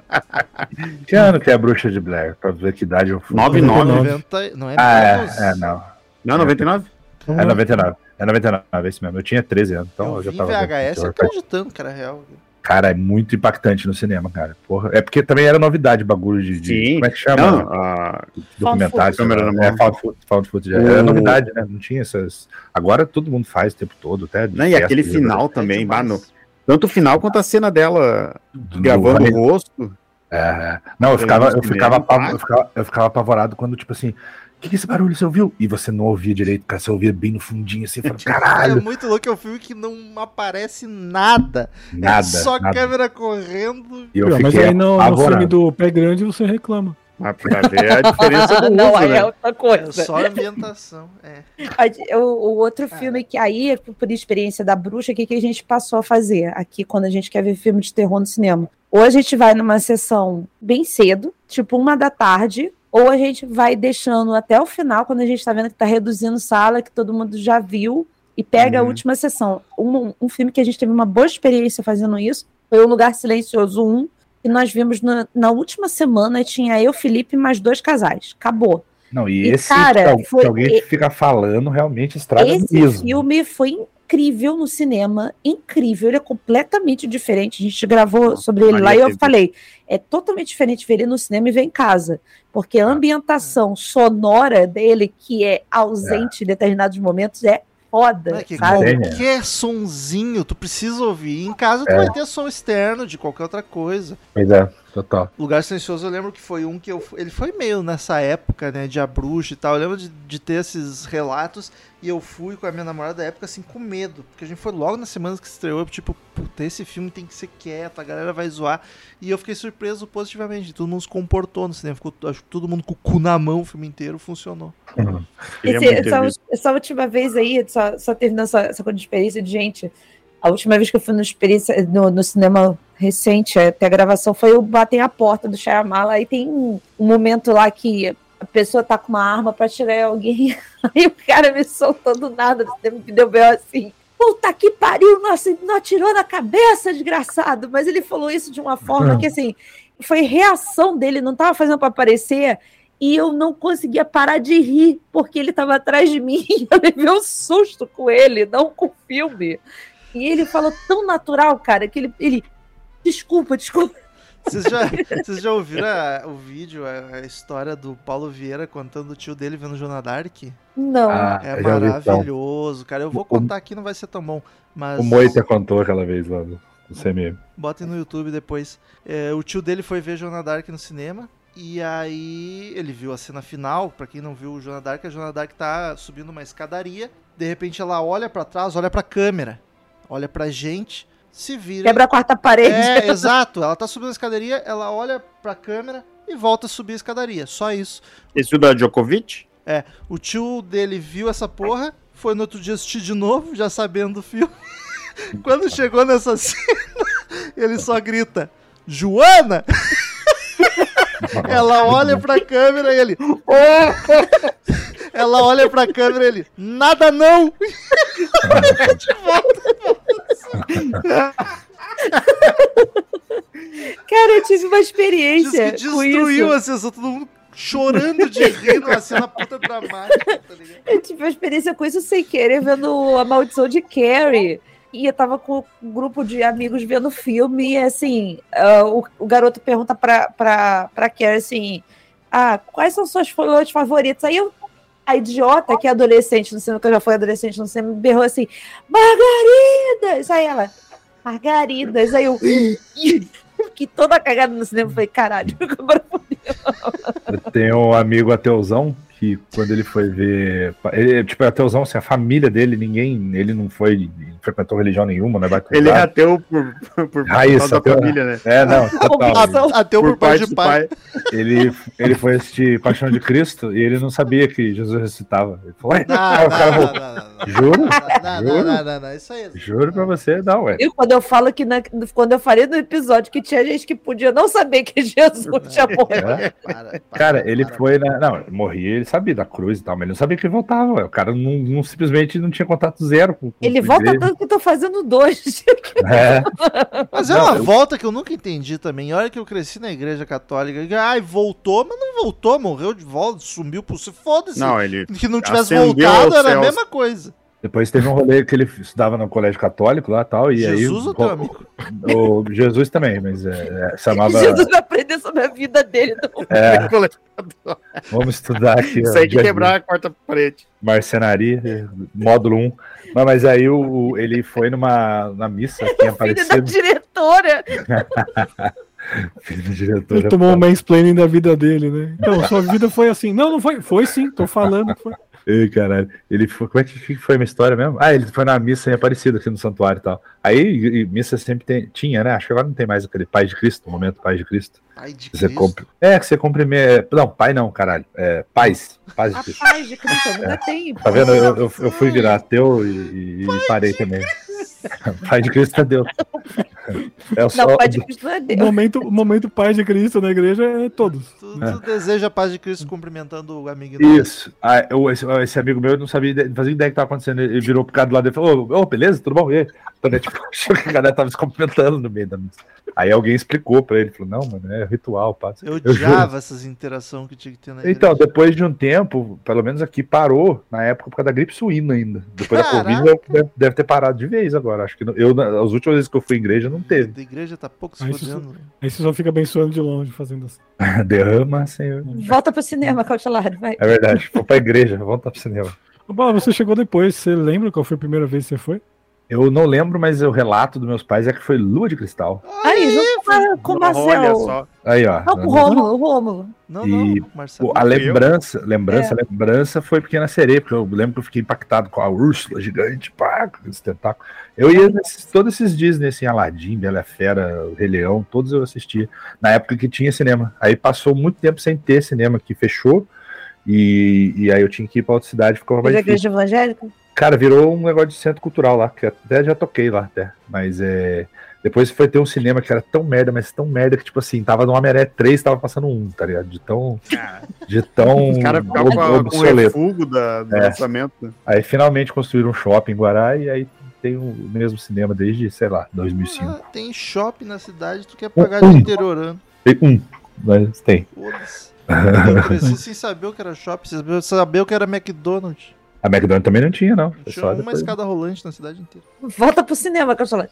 Que ano que é a Bruxa de Blair? Pra ver que idade eu fui. 99. 90, não é Ah, é, é, não. Não, 99? É 99. É 99, é isso mesmo. Eu tinha 13 anos, então eu eu já tava. VHS terror. acreditando que era real. Cara, é muito impactante no cinema, cara. Porra. É porque também era novidade bagulho de. de- Sim. como é que chama? Não, a- documentário. Found footage. sei lá. É, found footage, found footage. O- Era novidade, né? Não tinha essas. Agora todo mundo faz o tempo todo, até. Não, e aquele final É também, demais. mano. Tanto o final quanto a cena dela do- gravando do- o rosto. É, é. Não, eu ficava, no eu, ficava, eu, ficava, eu ficava apavorado quando, tipo assim, o que, que é esse barulho você ouviu? E você não ouvia direito, cara. Você ouvia bem no fundinho, assim, falando, É caralho, muito louco, é um filme que não aparece nada. nada. é só nada. câmera correndo. E eu Mas fiquei aí no, no filme do Pé Grande você reclama. Mas pra ver a diferença do não, uso, aí né? é outra É coisa. só a ambientação. É. O, o outro filme que aí, por experiência da bruxa, o que, que a gente passou a fazer aqui quando a gente quer ver filme de terror no cinema? Ou a gente vai numa sessão bem cedo, tipo uma da tarde, ou a gente vai deixando até o final, quando a gente tá vendo que tá reduzindo sala, que todo mundo já viu, e pega a Uhum. última sessão. Um, um filme que a gente teve uma boa experiência fazendo isso foi O Lugar Silencioso 1, que nós vimos na, na última semana, tinha eu, Felipe e mais dois casais. Acabou. Não, e, E, esse cara, que al- que foi- alguém fica falando realmente estraga Esse mesmo. filme foi incrível no cinema, incrível, ele é completamente diferente. A gente gravou sobre ele lá Maria e eu falei, é totalmente diferente ver ele no cinema e ver em casa, porque a ambientação sonora dele, que é ausente em determinados momentos, é foda, é que sabe? Qualquer sonzinho tu precisa ouvir. Em casa tu É. vai ter som externo de qualquer outra coisa. Pois é, total. Lugar Silencioso eu lembro que foi um que eu. Ele foi meio nessa época, né? De a bruxa e tal. Eu lembro de, de ter esses relatos e eu fui com a minha namorada da época assim com medo. Porque a gente foi logo na semana que estreou. Tipo, puta, esse filme tem que ser quieto, a galera vai zoar. E eu fiquei surpreso positivamente. Todo mundo se comportou no cinema. Ficou, acho que todo mundo com o cu na mão o filme inteiro funcionou. Esse- ter essa, última vez aí, só, só terminando essa, essa experiência de gente, a última vez que eu fui no, experiência, no, no cinema recente, até a gravação, foi o Batem a Porta do Shyamala, aí tem um, um momento lá que a pessoa tá com uma arma pra tirar alguém, aí o cara me soltou do nada, me deu bem assim, puta que pariu, nossa, não atirou na cabeça, desgraçado, mas ele falou isso de uma forma que, assim, foi reação dele, não tava fazendo pra aparecer, e eu não conseguia parar de rir, porque ele estava atrás de mim, e eu levei um susto com ele, não com o filme. E ele falou tão natural, cara, que ele, ele desculpa, desculpa. Vocês já, vocês já ouviram a- o vídeo, a, a história do Paulo Vieira contando o tio dele vendo Jornal Dark? Não. Ah, É maravilhoso, cara. Eu vou contar aqui, não vai ser tão bom. Mas O Moita contou aquela vez lá no, no CMM. botem no YouTube depois. É, o tio dele foi ver Jornal Dark no cinema. E aí ele viu a cena final. Pra quem não viu o Jornal Dark, a Jornal Dark tá subindo uma escadaria. De repente ela olha pra trás, olha pra câmera. Olha pra gente. Se vira. Quebra a quarta parede. É, exato. Ela tá subindo a escadaria, ela olha pra câmera e volta a subir a escadaria. Só isso. Esse é o da Djokovic? O tio dele viu essa porra, foi no outro dia assistir de novo, já sabendo do filme. Quando chegou nessa cena, ele só grita: Joana! Ela olha pra câmera e ele. Ela olha pra câmera e ele. Nada não! Cara, eu tive uma Diz que experiência destruiu a sessão, todo mundo chorando de rir numa cena puta dramática, tá ligado? Eu tive uma experiência com isso sem querer, vendo A Maldição de Carrie. E eu tava com um grupo de amigos vendo filme e, assim, ah, o, o garoto pergunta pra, pra, pra Carrie, assim, ah, quais são suas flores favoritas? Aí eu, a idiota, que é adolescente no cinema, que eu já fui adolescente no cinema, me berrou assim, Margaridas! Aí ela, Margaridas! Aí eu, fiquei toda cagada no cinema, falei, caralho, agora Eu tenho um amigo ateuzão que quando ele foi ver. Ele, tipo, é ateuzão, assim, a família dele, ninguém. Ele não foi. frequentou religião nenhuma, né? Ele é ateu por, por, por Raiz, causa da ateu, família, né? É, não, total. Opção. Até por pai de pai. Ele, ele foi assistir Paixão de Cristo e ele não sabia que Jesus ressuscitava. Ele falou, ué, Não, o cara não, voltou. não, não, não. Juro? Não, não, Juro? não, não, não, isso aí. Juro pra você, não, ué. E quando eu falo que na- quando eu falei no episódio que tinha gente que podia não saber que Jesus tinha morrido. É. Para, para, Cara, ele para. foi na. Não, ele morria, ele sabia da cruz e tal, mas ele não sabia que ele voltava. ué. O cara não, não- simplesmente não tinha contato zero com. com Ele volta tanto que eu tô fazendo dois. É, Mas é Não, uma eu- volta que eu nunca entendi também. Olha que eu cresci na igreja católica. Ai, voltou, mas não voltou, morreu de volta, sumiu por si. Foda-se. Não, ele. Que não tivesse voltado era a mesma coisa. Depois teve um rolê que ele estudava no colégio católico lá e tal. E Jesus aí, ou teu amigo? o, Jesus também, mas é, é, chamava. Jesus vai aprender sobre a vida dele. Não. É, vamos estudar aqui. aí que Jesus. quebrar a quarta parede. Marcenaria, módulo 1. Não, mas aí o, o- ele foi numa na missa, tinha Filho da aparecido. diretora. Filho do diretor. Ele tomou um mansplaining da vida dele, né? Então, sua vida foi assim. Não, não foi. Foi sim, tô falando. que Foi. Ei, caralho. Ele foi, como é que, foi a minha história mesmo? Ah, ele foi na missa em Aparecida, aqui no santuário e tal. Aí, e- missa sempre tem- tinha, né? Acho que agora não tem mais aquele Pai de Cristo, momento Pai de Cristo. Ai, de Você Cristo. compra. É, que você compra. me- Não, pai não, caralho. É, paz. Paz de A Cristo. paz de Cristo ainda tem. Tá vendo? Eu, eu, eu fui virar ateu e, e- e parei também. Pai de Cristo é Deus. É só. Não, pai de Cristo não é O Deus. momento, o momento pai de Cristo na igreja é todos. Tu, tu deseja a paz de Cristo cumprimentando o amigo. Isso. Ah, eu- esse, esse amigo meu não sabia, não fazia ideia que estava acontecendo. Ele virou pro cara do lado dele e falou: Ô, ô, beleza, tudo bom? E aí? Então, né, tipo, achou que a galera tava se cumprimentando no meio da missa. Aí alguém explicou pra ele: falou, Não, mano, é ritual, pá. Eu Eu juro. odiava essas interações que tinha que ter na Então, igreja. depois de um tempo, pelo menos aqui parou, na época, por causa da gripe suína ainda. Depois da Caraca. Covid, deve, deve ter parado de vez agora. Acho que eu, as últimas vezes que eu fui em igreja, não teve. A igreja tá pouco se Aí fodendo. Aí você só fica abençoando de longe fazendo assim. Derrama, senhor. Volta pro cinema, cautelar. Vai. É verdade. Vou pra igreja, vamos pro cinema. Bola, você chegou depois. Você lembra qual foi a primeira vez que você foi? Eu não lembro, mas o relato dos meus pais é que foi lua de cristal. Aí, junto com, o Olha Marcel. só. Aí, ó. Não, o Rômulo, o Rômulo. Não, E, não, Marcelo. Pô, a fui eu. lembrança, lembrança, lembrança foi Pequena Sereia, porque eu lembro que eu fiquei impactado com a Úrsula gigante, pá, com esse tentáculo. Eu ia nesses, todos esses Disney, assim, Aladdin, Bela Fera, o Rei Leão, todos eu assisti na época que tinha cinema. Aí passou muito tempo sem ter cinema, que fechou, e, e aí eu tinha que ir pra outra cidade, ficava mais Da difícil. igreja evangélica? Cara, virou um negócio de centro cultural lá, que até já toquei lá até. Mas é. Depois foi ter um cinema que era tão merda, mas tão merda que, tipo assim, tava no Homem-Aranha 3, tava passando um, tá ligado? De tão. De tão. Os caras ficavam com, o refugo da, do É. lançamento. né? Aí finalmente construíram um shopping em Guará e aí tem o mesmo cinema desde, sei lá, 2005. Ah, tem shopping na cidade, tu quer pagar Um. de interiorano. Tem um, mas tem. Foda-se. Eu cresci sem saber o que era shopping, sem saber o que era McDonald's. A McDonald's também não tinha, não. Foi Tinha só uma depois. escada rolante na cidade inteira. Volta pro cinema, cautelar.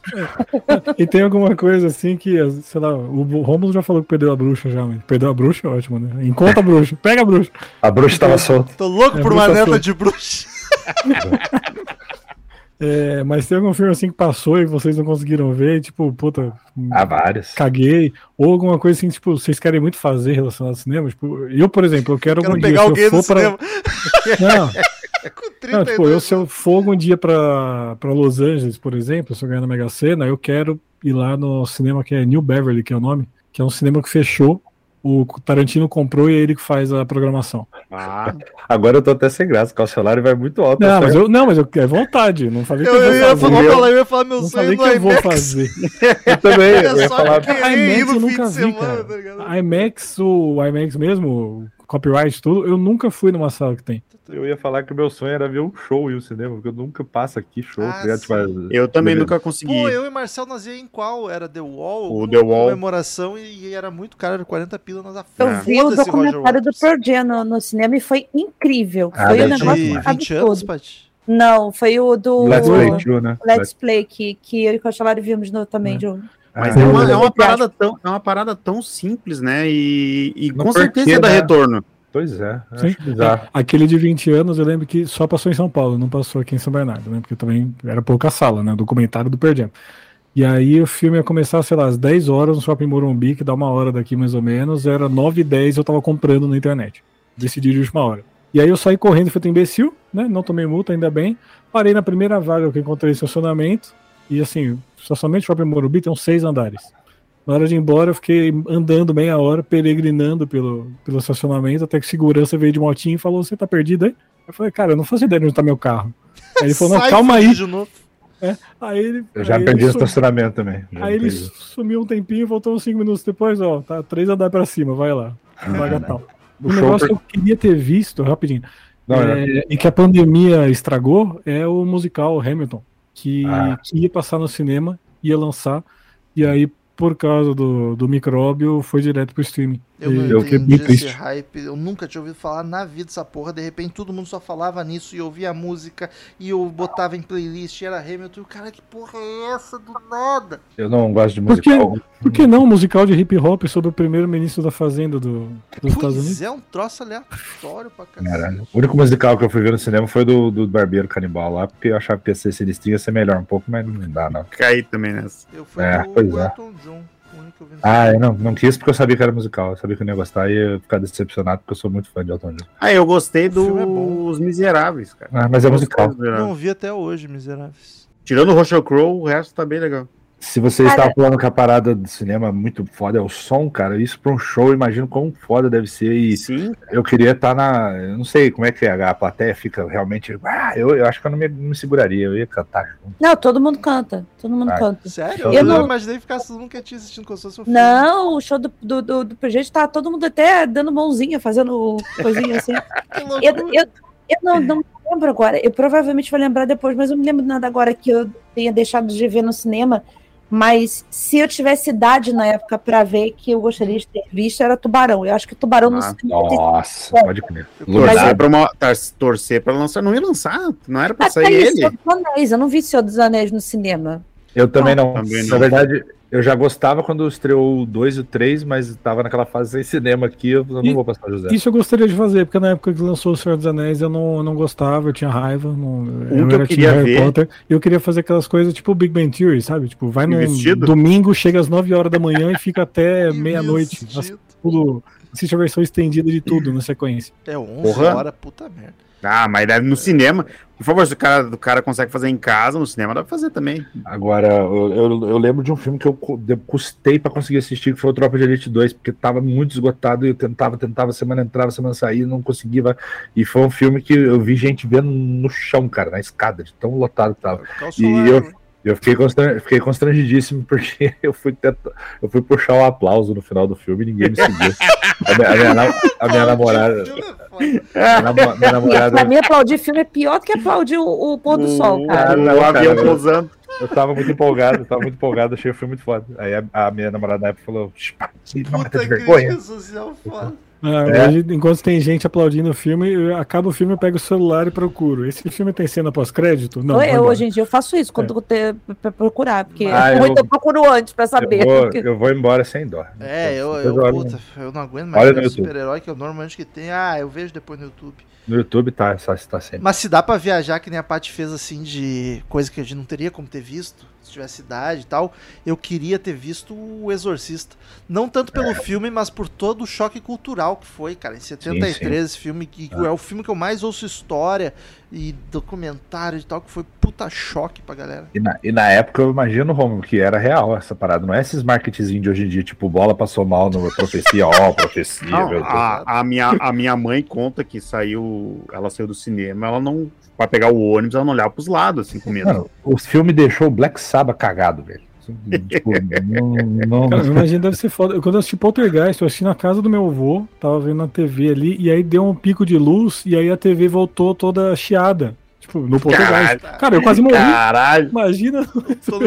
E tem alguma coisa assim que, sei lá, o Rômulo já falou que perdeu a bruxa já, mas perdeu a bruxa é ótimo, né? Encontra a bruxa, pega a bruxa. A bruxa tava solta. Tô louco É, por uma neta de bruxa. É, mas tem algum filme assim que passou e vocês não conseguiram ver, e, tipo, puta, Há várias. caguei, ou alguma coisa assim, tipo, vocês querem muito fazer relacionado ao cinema? Tipo, eu, por exemplo, eu quero, Quero algum pegar dia, alguém se eu no for pra... cinema. Não, Não, tipo, eu se eu for um dia pra, pra Los Angeles, por exemplo, se eu ganhar na Mega Sena, eu quero ir lá no cinema que é New Beverly, que é o nome, que é um cinema que fechou. O Tarantino comprou e é ele que faz a programação. Ah, Agora eu tô até sem graça, porque o salário vai muito alto. Não, mas eu, não, mas eu é vontade. Não falei que Eu, eu, eu, vou ia fazer. falar, Eu, falar, eu ia falar meu não sonho falei que eu vou fazer. eu também, É eu ia só falar. IMAX eu nunca vi, semana, cara. tá IMAX, o IMAX mesmo, copyright, tudo, eu nunca fui numa sala que tem. Eu ia falar que o meu sonho era ver um show e o cinema, porque eu nunca passo aqui show. Ah, tá? Tipo, eu também beleza. nunca consegui. Pô, eu e Marcel nós ia em qual? Era The Wall? O The Wall. comemoração e, e era muito caro, era 40 pila nós Eu Ah. vi o documentário do. Pearl Jam no, no cinema e foi incrível. Ah, foi um negócio 20 anos. Paty? Não, foi o do Let's Let's, Play né? Play, que, que eu e o Cachalari vimos no, também. É. De um... Mas Ah, é, uma, é, uma parada tão, é uma parada tão simples, né? E, e com certeza quê, dá né? retorno. Pois é, Sim. acho bizarro. Aquele de 20 anos, eu lembro que só passou em São Paulo, não passou aqui em São Bernardo, né? Porque também era pouca sala, né? O documentário do Jam. E aí o filme ia começar, sei lá, às 10 horas no Shopping Morumbi, que dá uma hora daqui mais ou menos. Era 9 e 10 eu tava comprando na internet. Decidi de última hora. E aí eu saí correndo, feito imbecil, né? Não tomei multa, ainda bem. Parei na primeira vaga que eu encontrei estacionamento. E assim, o estacionamento do Shopping Morumbi tem uns seis andares. Na hora de ir embora, eu fiquei andando meia hora, peregrinando pelo, pelo estacionamento, até que segurança veio de motinho e falou: Você tá perdido aí? Eu falei, cara, eu não faço ideia de onde tá meu carro. Aí ele falou, não, calma aí. novo. Aí ele. Eu já aí perdi o estacionamento também. Já aí ele perdi. sumiu um tempinho, voltou uns 5 minutos depois, ó, tá três andares pra cima, vai lá. Paga tal. O Um negócio que per- eu queria ter visto, rapidinho, Não, é, é- e que a pandemia estragou, é o musical Hamilton, que, Ah. que ia passar no cinema, ia lançar, e aí, por causa do, do micróbio, foi direto pro streaming. Eu não eu fiquei entendi esse triste. hype. Eu nunca tinha ouvido falar na vida dessa porra. De repente todo mundo só falava nisso e eu ouvia a música e eu botava em playlist e era Hamilton. Cara, que porra é essa do nada? Eu não gosto de Por que- musical. Por que não um musical de hip hop sobre o primeiro-ministro da Fazenda do, dos Estados Unidos? Pois é, um troço aleatório pra. Caralho. O único musical que eu fui ver no cinema foi do, do Barbeiro Canibal lá, porque eu achava que ia ser sinistrinho, ia ser melhor um pouco, mas não dá, não. Caí também nessa. Eu fui É, do pois é. Elton John. Que eu vi no Ah, eu não, não quis porque eu sabia que era musical. Eu sabia que eu não ia gostar e ia ficar decepcionado porque eu sou muito fã de Elton John. Ah, eu gostei é dos Miseráveis, cara. Ah, mas é musical. Não vi até hoje, miseráveis. Tirando o Russell Crowe, o resto tá bem legal. Se você Cara- estava falando que a parada do cinema é muito foda, é o som, cara, isso pra um show, eu imagino quão foda deve ser. E Sim, eu queria estar na. Eu não sei como é que é, a plateia fica realmente. Ah, eu, eu acho que eu não me, não me seguraria, eu ia cantar junto. Não, todo mundo canta. Todo mundo Ah. canta. Sério? Eu Eu, não- imaginei ficar todo mundo quietinho assistindo como se fosse um filme. Não, o show do, do, do, do Projeto tá todo mundo até dando mãozinha, fazendo coisinha assim. Eu, eu, eu não, não lembro agora. Eu provavelmente vou lembrar depois, mas eu não me lembro nada agora que eu tenha deixado de ver no cinema. Mas se eu tivesse idade na época pra ver que eu gostaria de ter visto, era Tubarão. Eu acho que Tubarão no Ah, cinema. tem- Nossa, pode crer. torcer Iluminado. pra, uma, tar- torcer pra lançar. Não ia lançar, não era pra Até sair ele. Senhor dos Anéis. Eu não vi Senhor dos Anéis no cinema. Eu também não. Também Na não. verdade, eu já gostava quando estreou o 2 e o 3, mas tava naquela fase sem cinema aqui, eu não E- vou passar José. Isso eu gostaria de fazer, porque na época que lançou O Senhor dos Anéis eu não, eu não gostava, eu tinha raiva. Não, Um que eu era queria Harry ver- Potter. E eu queria fazer aquelas coisas tipo Big Bang Theory, sabe? Tipo, vai no Investido? domingo, chega às 9 horas da manhã e fica até meia-noite. Assiste a versão estendida de tudo na sequência. É 11 Porra. horas, puta merda. Ah, mas deve no cinema. Por favor, se o cara, o cara consegue fazer em casa, no cinema dá pra fazer também. Agora, eu, eu, eu lembro de um filme que eu custei pra conseguir assistir, que foi o Tropa de Elite 2, porque tava muito esgotado e eu tentava, tentava, semana entrava, semana saía, não conseguia. E foi um filme que eu vi gente vendo no chão, cara, na escada, de tão lotado que tava. E eu- né? Eu fiquei, constra- fiquei constrangidíssimo porque eu fui, tenta- eu fui puxar o aplauso no final do filme e ninguém me seguiu. A minha, a minha na- a minha namorada. É foda. Minha, minha namorada. Pra mim, aplaudir filme é pior do que aplaudir o, o pôr do sol, O- cara. Ah, o não, avião pousando. Eu tava muito empolgado, eu tava muito empolgado, achei o filme muito foda. Aí a, a minha namorada na época falou: "Shh, não Puta tá de vergonha. social foda. Ah, É. Hoje, enquanto tem gente aplaudindo o filme, eu- acaba o filme, eu pego o celular e procuro. Esse filme tem cena pós-crédito? Não. eu, hoje em dia eu faço isso quando eu te, pra procurar, porque Ah, eu- eu procuro antes pra saber. Eu vou, porque- eu vou embora sem dó. É, eu, eu, olho puta, eu não aguento Olha mais no ver YouTube. super-herói que eu normalmente que tem. Ah, eu vejo depois no YouTube. No YouTube tá, só está sempre. Mas se dá pra viajar, que nem a Paty fez assim, de coisa que a gente não teria como ter visto, se tivesse idade e tal, eu queria ter visto o Exorcista. Não tanto pelo filme, mas por todo o choque cultural legal que foi, cara. Em 73, esse filme que Ah. é o filme que eu mais ouço história e documentário e tal, que foi puta choque pra galera. E na, e na época eu imagino, Romulo, que era real essa parada. Não é esses marketing de hoje em dia, tipo, bola passou mal no profecia, ó, profecia, Não, a, a minha, a minha mãe conta que saiu, ela saiu do cinema, ela não, pra pegar o ônibus, ela não olhava pros lados, assim, com medo. Mano, o filme deixou o Black Sabbath cagado, velho. Tipo, não, Cara, não... eu imagino deve ser foda. Eu, Quando eu assisti Poltergeist, eu assisti na casa do meu avô, tava vendo na TV ali, e aí deu um pico de luz, e aí a TV voltou toda chiada. Tipo, no Poltergeist. Caralho. Cara, eu quase morri. Caralho! Imagina. Todo.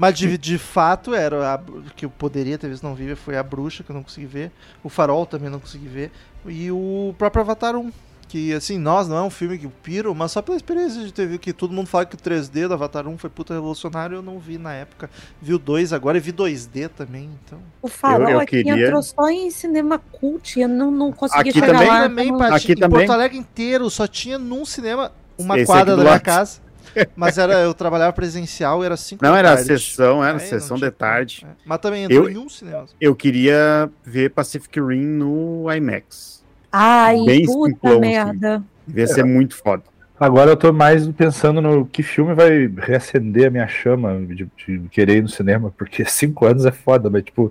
Mas de, de fato era a, que eu poderia ter visto não vi foi a bruxa que eu não consegui ver, o farol também não consegui ver e o próprio Avatar 1, que assim, nós não é um filme que eu piro, mas só pela experiência de ter visto que todo mundo fala que o 3D do Avatar 1 foi puta revolucionário, eu não vi na época. Vi o 2 agora e vi 2D também, então. O farol Eu- eu aqui queria- entrou só em cinema cult, eu não, não consegui Aqui chegar também, lá. também, então- Paty, Aqui em também. Porto Alegre inteiro só tinha num cinema uma Esse quadra da minha lado. casa. Mas era, eu trabalhava presencial, era 5 Não, era a tarde. sessão, era Aí sessão de tinha como. tarde. É. Mas também entrou Eu- em um cinema. Eu queria ver Pacific Rim no IMAX. Ai, Bem puta simplão, assim. merda. Devia ser muito foda. Agora eu tô mais pensando no que filme vai reacender a minha chama de, de querer ir no cinema, porque cinco anos é foda, mas tipo,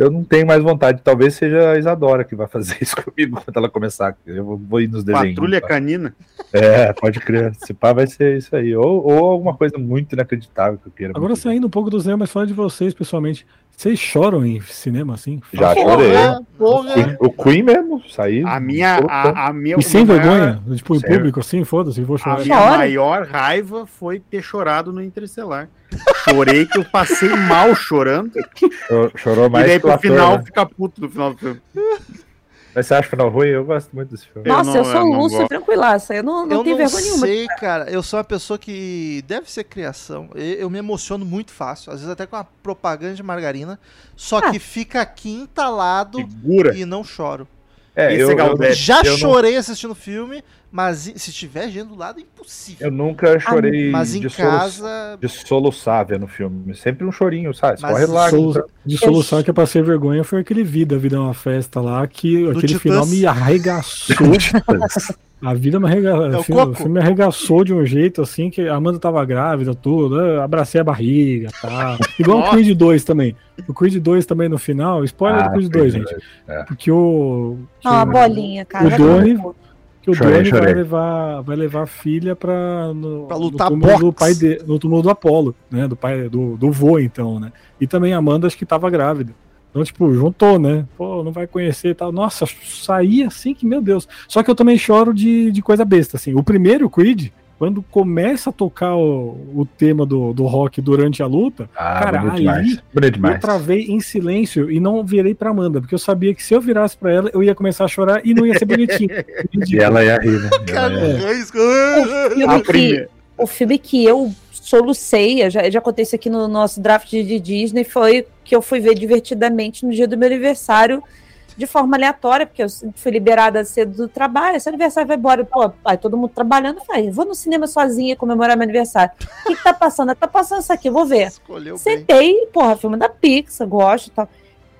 eu não tenho mais vontade. Talvez seja a Isadora que vai fazer isso comigo quando ela começar. Eu vou, vou ir nos desenhos. Patrulha tá? Canina. É, pode crer. Se pá, vai ser isso aí. Ou, ou alguma coisa muito inacreditável que eu queira. Agora muito saindo um pouco do cinema, mas falando de vocês pessoalmente. Vocês choram em cinema assim? Já Porra, chorei. porra. O Queen mesmo, saí. A minha, a, a minha, E sem o maior- vergonha? Tipo, em público assim, foda-se, vou A chorar. minha Chora. maior raiva foi ter chorado no Interestelar. Chorei que eu passei mal chorando. Chorou- Chorou e mais daí o pro final né? fica puto no final do filme. Mas você acha o final ruim? Eu gosto muito desse filme. Eu Nossa, não- eu, sou eu não Lúcio tranquilaça. Eu não, não eu tenho não vergonha nenhuma. sei, cara. Eu sou uma pessoa que deve ser criação. Eu me emociono muito fácil. Às vezes até com uma propaganda de margarina. Só Ah. que fica aqui entalado Segura. e não choro. É, Esse eu, eu. Já eu não- chorei assistindo o filme, mas se tiver gente do lado, é impossível. eu nunca chorei mas em de, solu- casa. de soluçar vendo filme. Sempre um chorinho, sabe? Mas Corre lá. Solu- de solução que eu passei vergonha foi aquele Vida, Vida é uma Festa lá, que aquele Titãs? final me arregaçou. A vida me arregaçou. É o filme, Coco? o filme me arregaçou de um jeito assim que a Amanda tava grávida, tudo. eu abracei a barriga e tal. Igual o. Creed 2 também. O Creed 2 também no final. Spoiler Ah, do Creed 2, gente. É. Porque o. que Não, a bolinha, cara. o vai Doni-. Que o Chorei, Donnie vai levar, vai levar a filha pra, no, Pra lutar no túmulo do pai de, no túmulo do Apolo, né? Do pai do, do vô, então, né? E também a Amanda acho que tava grávida. Então, tipo, juntou, né? Pô, não vai conhecer e tal. Nossa, saí assim que, meu Deus. Só que eu também choro de, de coisa besta, assim. O primeiro, Creed, quando começa a tocar o, o tema do, do rock durante a luta, Ah, Cara, bonito ali demais. Bonito eu demais. travei em silêncio e não virei pra Amanda, porque eu sabia que se eu virasse pra ela, eu ia começar a chorar e não ia ser bonitinho. E ela ia rir, né? Cara, é. O filme, A que, o filme que eu solucei, eu já, já contei isso aqui no nosso draft de Disney, foi que eu fui ver divertidamente no dia do meu aniversário, de forma aleatória, porque eu fui liberada cedo do trabalho, esse aniversário vai embora, pô, aí todo mundo trabalhando, eu falei, vou no cinema sozinha comemorar meu aniversário. O que, que tá passando? Tá passando isso aqui, eu vou ver. Escolheu bem. Sentei, porra, filme da Pixar, gosto e tal.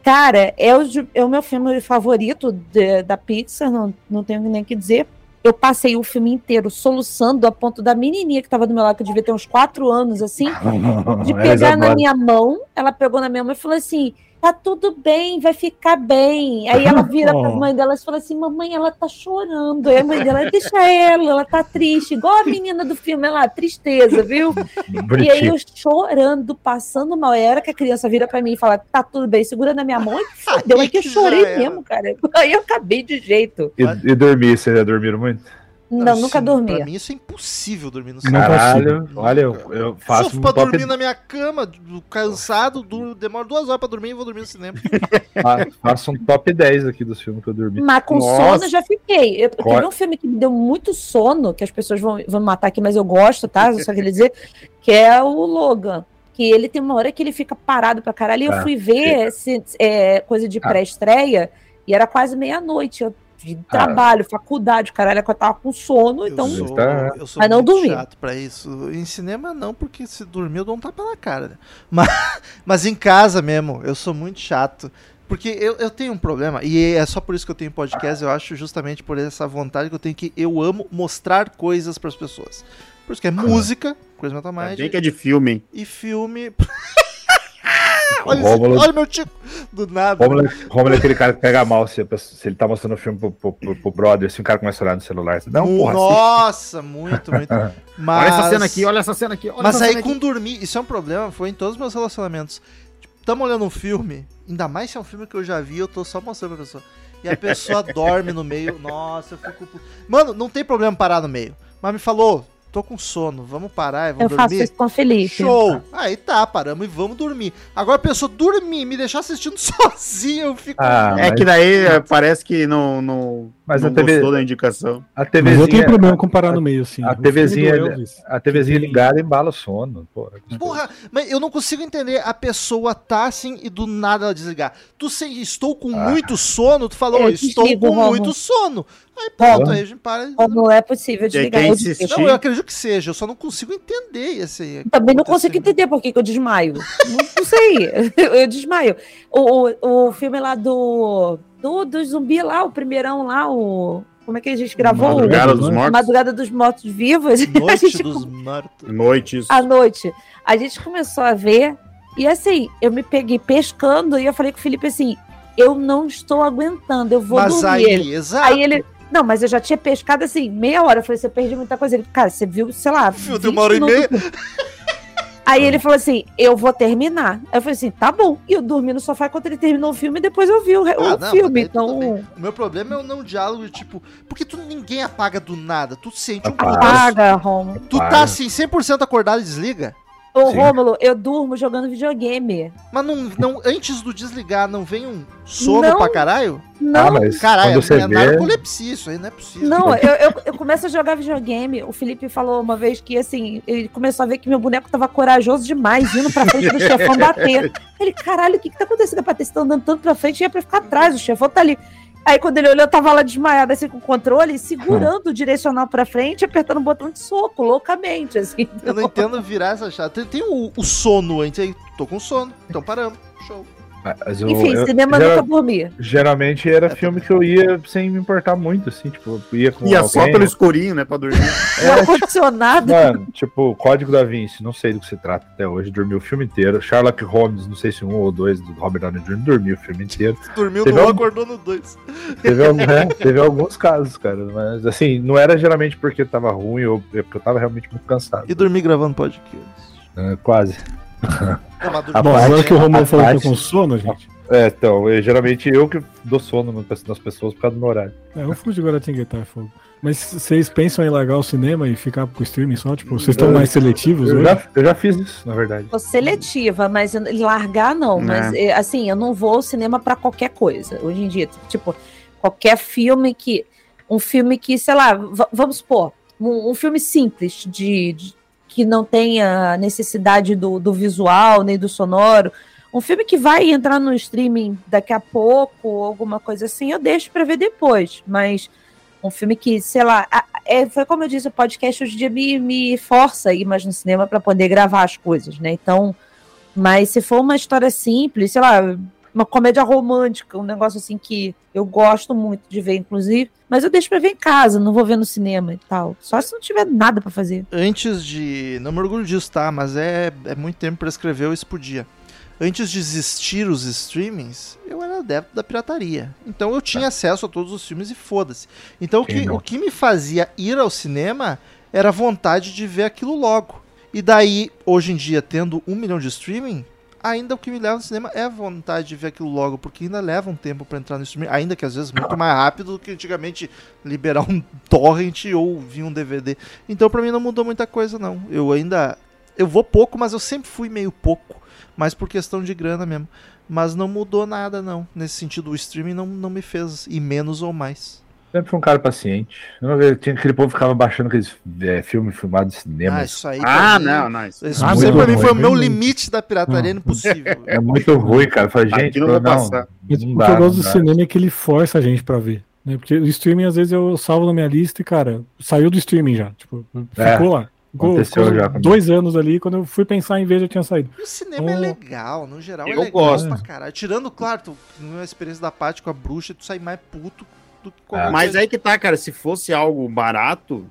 Cara, é o, de- é o meu filme favorito de- da Pixar, não, não tenho nem o que dizer. Eu passei o filme inteiro soluçando a ponto da menininha que tava do meu lado, que devia ter uns quatro anos, assim, de pegar na minha mão. Ela pegou na minha mão e falou assim: tá tudo bem, vai ficar bem. Aí ela vira pra Oh. mãe dela e fala assim: mamãe, ela tá chorando. Aí a mãe dela, deixa ela, ela tá triste, igual a menina do filme, ela, tristeza, viu? E aí Bonitinho. eu chorando, passando mal. E a hora que a criança vira pra mim e fala, tá tudo bem, segura na minha mão, e fodeu. É que eu chorei mesmo, cara. Aí eu acabei de jeito. E, e dormir, vocês já dormiram muito? Não, Assim, nunca Pra dormia. mim isso é impossível dormir no Não cinema. Caralho, consigo. olha, eu, eu faço Sofro um pra dormir na minha cama, do- cansado, duro, demoro duas horas pra dormir e vou dormir no cinema. fa- faço um top 10 aqui dos filmes que eu dormi. Mas com Nossa. sono eu já fiquei. Eu, teve um filme que me deu muito sono, que as pessoas vão, vão me matar aqui, mas eu gosto, tá? Eu só queria dizer, que é o Logan. Que ele tem uma hora que ele fica parado pra caralho. E eu Ah, fui ver esse, é, coisa de Ah. pré-estreia e era quase meia-noite. Eu de Ah. trabalho, faculdade, caralho, que eu tava com sono, então. eu sou, Tá. eu sou Mas não muito dormi. chato pra isso. Em cinema não, porque se dormir eu dou um tapa na cara. né? Mas, mas em casa mesmo, eu sou muito chato. Porque eu, eu tenho um problema, e é só por isso que eu tenho podcast, eu acho, justamente por essa vontade que eu tenho que eu amo mostrar coisas pras pessoas. Por isso que é música, coisa metal mind, Bem que é de filme, hein? e filme. olha, O Rômulo- esse, olha meu tico! Do nada. Romulo, Romulo é aquele cara que pega mal se, se ele tá mostrando o filme pro, pro, pro, pro brother, se o cara começa a olhar no celular. Não, porra, assiste. Nossa, muito, muito. Mas... Olha essa cena aqui, olha essa cena aqui. Olha Mas essa aí cena com aqui. dormir, isso é um problema, foi em todos os meus relacionamentos. Tipo, tamo olhando um filme, ainda mais se é um filme que eu já vi, eu tô só mostrando pra pessoa. E a pessoa dorme no meio, nossa, eu fico. Mano, não tem problema parar no meio. Mas me falou, tô com sono, vamos parar e Eu vamos faço dormir. isso com o Felipe. Show! Aí tá, paramos e vamos dormir. Agora a pessoa dormir, me deixar assistindo sozinho, eu fico. Ah, É mas que daí é, parece que não, não, Mas não a TV gostou da indicação. a Mas eu TVzinha, tenho problema com parar no meio, assim. a TVzinha é- a TVzinha ligada embala o sono. Porra. Porra, mas eu não consigo entender. A pessoa tá assim e do nada ela desligar. Tu se estou com Ah. muito sono, tu falou, Eu estou desligo, com Romulo. muito sono. Aí pronto, aí a gente para. Não é possível desligar. Eu desligo. Não, eu acredito que seja, eu só não consigo entender esse. Também não consigo entender por que, que eu desmaio. não, não sei. Eu desmaio. O, o, o filme lá do, do. Do zumbi lá, o primeirão lá, o. Como é que a gente gravou? Madrugada dos Mortos. Madrugada dos Mortos Vivos. a Noite gente dos mortos. Noites. à noite. A gente começou a ver, e assim, eu me peguei pescando e eu falei com o Felipe assim: eu não estou aguentando, eu vou Mas dormir. aí, Ele- exato. Aí ele. Não, mas eu já tinha pescado assim, meia hora. Eu falei, você perdeu muita coisa. Ele, cara, você viu, sei lá. Viu, de 20 uma hora e meia. Aí ele falou assim: eu vou terminar. Aí eu falei assim: tá bom. E eu dormi no sofá enquanto ele terminou o filme e depois eu vi o, Ah, o não, filme. Então. O meu problema é o não diálogo, tipo, porque tu ninguém apaga do nada. Tu sente um Apaga. Romulo. Tu tá assim, 100% acordado e desliga. Ô, Sim. Rômulo, eu durmo jogando videogame. Mas não, não, antes do desligar, não vem um sono Não. pra caralho? Não, Ah, mas Caralho, você é vê... narcolepsia, isso aí não é possível. Não, eu, eu, eu começo a jogar videogame. O Felipe falou uma vez que, assim, ele começou a ver que meu boneco tava corajoso demais, indo pra frente do chefão bater. Ele, caralho, o que que tá acontecendo? Pra ter andando tanto pra frente, ia pra ficar atrás, o chefão tá ali. Aí quando ele olhou, eu tava lá desmaiado, assim, com o controle, segurando o direcional pra frente, apertando o botão de soco, loucamente, assim. Eu não entendo virar essa chata. Tem, tem o, o sono antes aí. Tô com sono, então paramos. Show. Mas eu- Enfim, eu- cinema geral- nunca dormia. Geralmente era filme que eu ia sem me importar muito, assim, tipo, eu ia com Ia só alguém, pelo escurinho, né, pra dormir. O ar-condicionado. Mano, tipo, Código da Vinci, não sei do que se trata até hoje, dormi o filme inteiro. Sherlock Holmes, não sei se um ou dois do Robert Downey Jr., dormi o filme inteiro. Dormiu Teve no 1, um- acordou no 2. Teve, algum- é, teve alguns casos, cara, mas assim, não era geralmente porque tava ruim ou porque eu tava realmente muito cansado. E dormi gravando podcast. É, quase. Não, mas dormi- A Bom, parte- agora que o Romulo a falou que eu com sono, gente. É, então, eu, geralmente eu que dou sono no- nas pessoas por causa do meu horário. É, eu fujo de Guaratinguetá, é fogo. Mas vocês pensam em largar o cinema e ficar com o streaming só? Tipo, vocês estão mais seletivos Eu hoje? já, eu já fiz isso, na verdade. Tô seletiva, mas largar não. Né. Mas é, assim, eu não vou ao cinema pra qualquer coisa. Hoje em dia, tipo, qualquer filme que. Um filme que, sei lá, vamos supor, um, um filme simples, de, de- que não tenha necessidade do, do visual nem do sonoro. Um filme que vai entrar no streaming daqui a pouco, ou alguma coisa assim, eu deixo pra ver depois. Mas um filme que, sei lá, é, foi como eu disse, o podcast hoje em dia me, me força a ir mais no cinema para poder gravar as coisas, né? Então, mas se for uma história simples, sei lá, uma comédia romântica, um negócio assim que eu gosto muito de ver, inclusive, mas eu deixo pra ver em casa, não vou ver no cinema e tal. Só se não tiver nada pra fazer. Antes de. Não me orgulho disso, tá? Mas é, é muito tempo pra escrever, eu isso podia. Antes de existir os streamings, eu era adepto da pirataria. Então eu tinha acesso a todos os filmes e foda-se. Então o que, o que me fazia ir ao cinema era a vontade de ver aquilo logo. E daí, hoje em dia, tendo um milhão de streaming, ainda o que me leva no cinema é a vontade de ver aquilo logo, porque ainda leva um tempo pra entrar no streaming, ainda que às vezes muito mais rápido do que antigamente liberar um torrent ou vir um DVD. Então pra mim não mudou muita coisa não. Eu ainda eu vou pouco, mas eu sempre fui meio pouco, mas por questão de grana mesmo. Mas não mudou nada não. Nesse sentido, o streaming não, não me fez ir menos ou mais. Sempre fui um cara paciente. Eu não vejo- Tinha aquele povo que ficava baixando aqueles é, filmes filmados de cinema. Ah, isso aí Ah, mim- não, não. Isso. Isso Ah, sempre pra mim ruim, foi o meu limite da pirataria, Não. impossível. É muito ruim, cara. Eu falei, gente, não não, passar. Não o dá, que eu gosto do cinema é que ele força a gente pra ver. Né? Porque o streaming, às vezes, eu salvo na minha lista e, cara, saiu do streaming já. Tipo, É. ficou lá. Aconteceu Ficou já comigo. dois anos ali, quando eu fui pensar em ver, já tinha saído. E o cinema é Oh. legal, no geral é Eu legal gosto. pra caralho. Tirando, claro, tu, na experiência da Paty com a bruxa, tu sai mais puto do que qualquer Ah. Mas aí que tá, cara. Se fosse algo barato,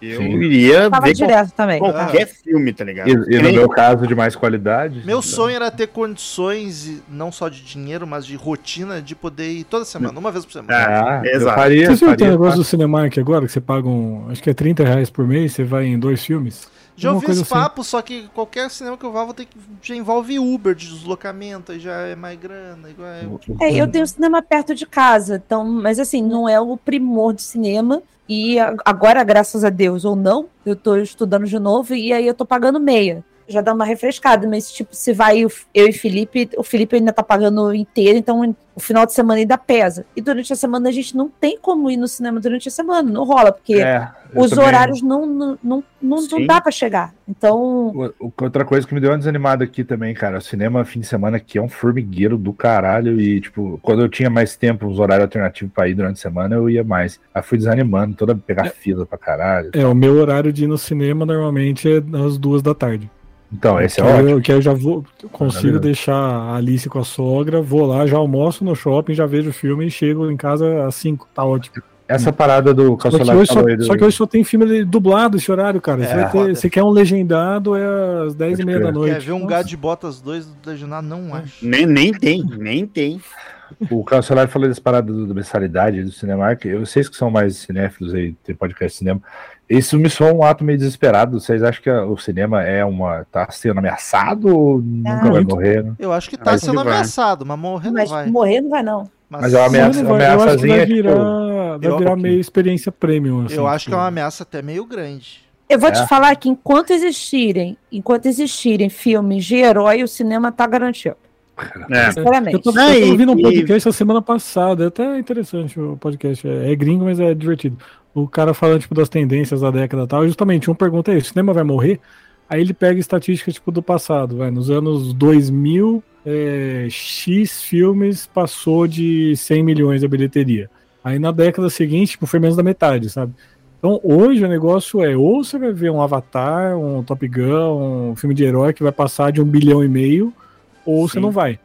eu Sim. iria Tava ver direto também. qualquer filme, tá ligado? E, e Que no meu caso, de mais qualidade. Meu sonho era ter condições, não só de dinheiro, mas de rotina, de poder ir toda semana, uma vez por semana. Ah, eu Exato. faria. Que tem faria um negócio tá? do Cinemark agora, que você paga um. Acho que é 30 reais por mês, você vai em dois filmes? Já ouvi esse assim. papo, só que qualquer cinema que eu vá, vou ter que. Já envolve Uber de deslocamento, aí já é mais grana. Igual é- É, eu tenho cinema perto de casa, então, mas assim, não é o primor do cinema. E agora, graças a Deus ou não, eu tô estudando de novo e aí eu tô pagando meia. Já dá uma refrescada, mas tipo, se vai o- eu e Felipe, o Felipe ainda tá pagando inteiro, então o final de semana ainda pesa. E durante a semana a gente não tem como ir no cinema durante a semana, não rola, porque É, eu os também- horários não, não, não, não, não dá pra chegar. Então, O- o- Outra coisa que me deu uma desanimada aqui também, cara, o cinema fim de semana aqui é um formigueiro do caralho e, tipo, quando eu tinha mais tempo, uns horários alternativos pra ir durante a semana, eu ia mais. Aí fui desanimando, toda pegar fila pra caralho. É, o meu horário de ir no cinema normalmente é às duas da tarde. Então, esse é que, ótimo. eu, que eu já vou, consigo deixar a Alice com a sogra, vou lá, já almoço no shopping, já vejo o filme e chego em casa às 5, tá ótimo. Essa parada do Calçolado só, do... só que hoje só tem filme dublado esse horário, cara. Você, É, ter- você quer um legendado, é às 10 e meia da noite. Quer ver um gato de botas dois do Legendado? Não acho. Nem, nem tem, nem tem. O Cancelar falou dessa parada do, da mensalidade do Cinemark. Eu sei que são mais cinéfilos aí, tem podcast de cinema. Isso me soa um ato meio desesperado. Vocês acham que o cinema é uma. tá sendo ameaçado ou nunca vai muito. morrer? né? Eu acho que tá Mas sendo que vai. ameaçado, mas morrer não mas vai. morrer não vai, não. Mas é uma ameaça- não vai. Eu acho que vai ameaçazinha, tipo, virar, vai eu- virar meio experiência premium. assim, Eu acho que é tipo, uma ameaça até meio grande. Eu vou É. te falar que enquanto existirem, enquanto existirem filmes de herói, o cinema tá garantido. É. Sinceramente. Eu tô, eu tô e- ouvindo um e- podcast a semana passada, é até interessante o podcast, é, é gringo, mas é divertido. O cara falando tipo, das tendências da década e tal, justamente um pergunta aí, o cinema vai morrer? Aí ele pega estatísticas tipo do passado, vai, nos anos 2000, é, X filmes passou de 100 milhões de bilheteria. Aí na década seguinte, tipo, foi menos da metade, sabe? Então hoje o negócio é, ou você vai ver um Avatar, um Top Gun, um filme de herói que vai passar de um bilhão e meio, ou você Sim. não vai.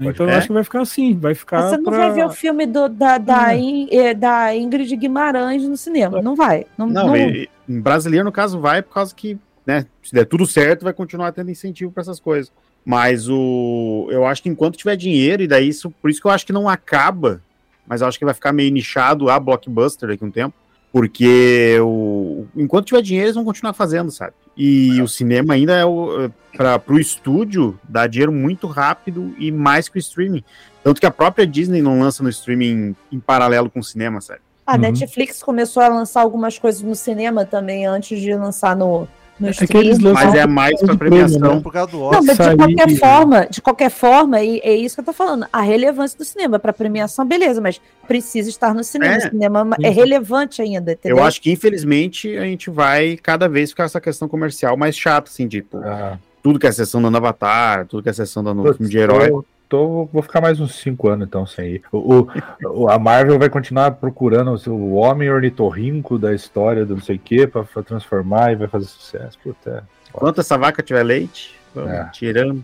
Então eu É. acho que vai ficar assim, vai ficar. Você não pra- vai ver o filme do- da, da, Hum. In- eh, da Ingrid Guimarães no cinema. Não vai. Não, Não, não- e- em brasileiro, no caso, vai por causa que, né, se der tudo certo, vai continuar tendo incentivo para essas coisas. Mas o. Eu acho que enquanto tiver dinheiro, e daí isso. Por isso que eu acho que não acaba, mas eu acho que vai ficar meio nichado a blockbuster daqui a um tempo. Porque o, enquanto tiver dinheiro, eles vão continuar fazendo, sabe? E o cinema ainda é o. Para o estúdio, dá dinheiro muito rápido e mais que o streaming. Tanto que a própria Disney não lança no streaming em paralelo com o cinema, sabe? A Uhum. Netflix começou a lançar algumas coisas no cinema também, antes de lançar no, no É que eles stream. lançam- Mas é mais para de prêmio, premiação. né? Por causa do Não, Oscar. mas de qualquer forma, de qualquer forma, e é isso que eu tô falando. A relevância do cinema para premiação, beleza, mas precisa estar no cinema. É. O cinema é relevante ainda, entendeu? Eu acho que, infelizmente, a gente vai cada vez ficar essa questão comercial mais chata, assim, tipo, Ah, tudo que é sessão dando Avatar, tudo que é sessão dando putz, filme de herói. eu tô- vou ficar mais uns 5 anos então sem ir. O, o- a Marvel vai continuar procurando o homem ornitorrinco da história do não sei o que pra, pra transformar e vai fazer sucesso. Puta, Enquanto essa vaca tiver leite, vamos É. tirando.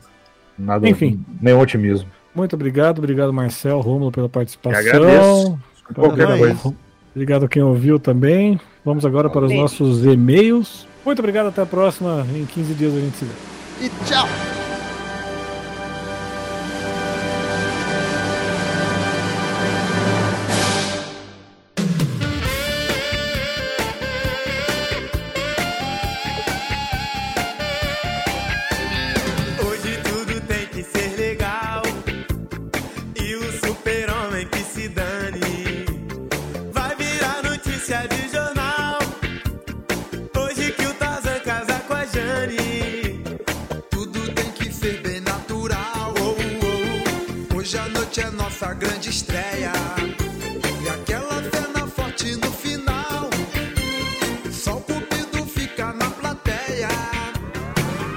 nada, Enfim. nenhum otimismo. Muito obrigado, obrigado Marcel, Rômulo pela Eu participação. agradeço. Qualquer Não, é coisa. isso. Obrigado a quem ouviu também. Vamos agora para os nossos e-mails. Muito obrigado, até a próxima. Em 15 dias a gente se vê. E tchau! É nossa grande estreia. E aquela cena forte no final. Só o cupido fica na plateia.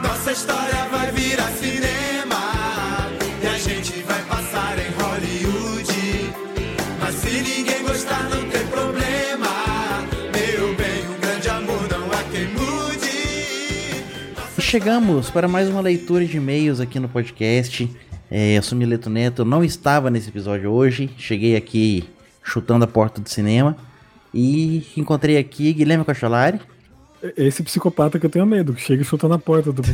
Nossa história vai virar cinema. E a gente vai passar em Hollywood. Mas se ninguém gostar, não tem problema. Meu bem, um grande amor não há quem mude. chegamos para mais uma leitura de e-mails aqui no podcast. É, eu sou Mileto Neto, eu não estava nesse episódio hoje. Cheguei aqui chutando a porta do cinema. E encontrei aqui Guilherme Cocholari. Esse psicopata que eu tenho medo, que chega e chuta na porta do.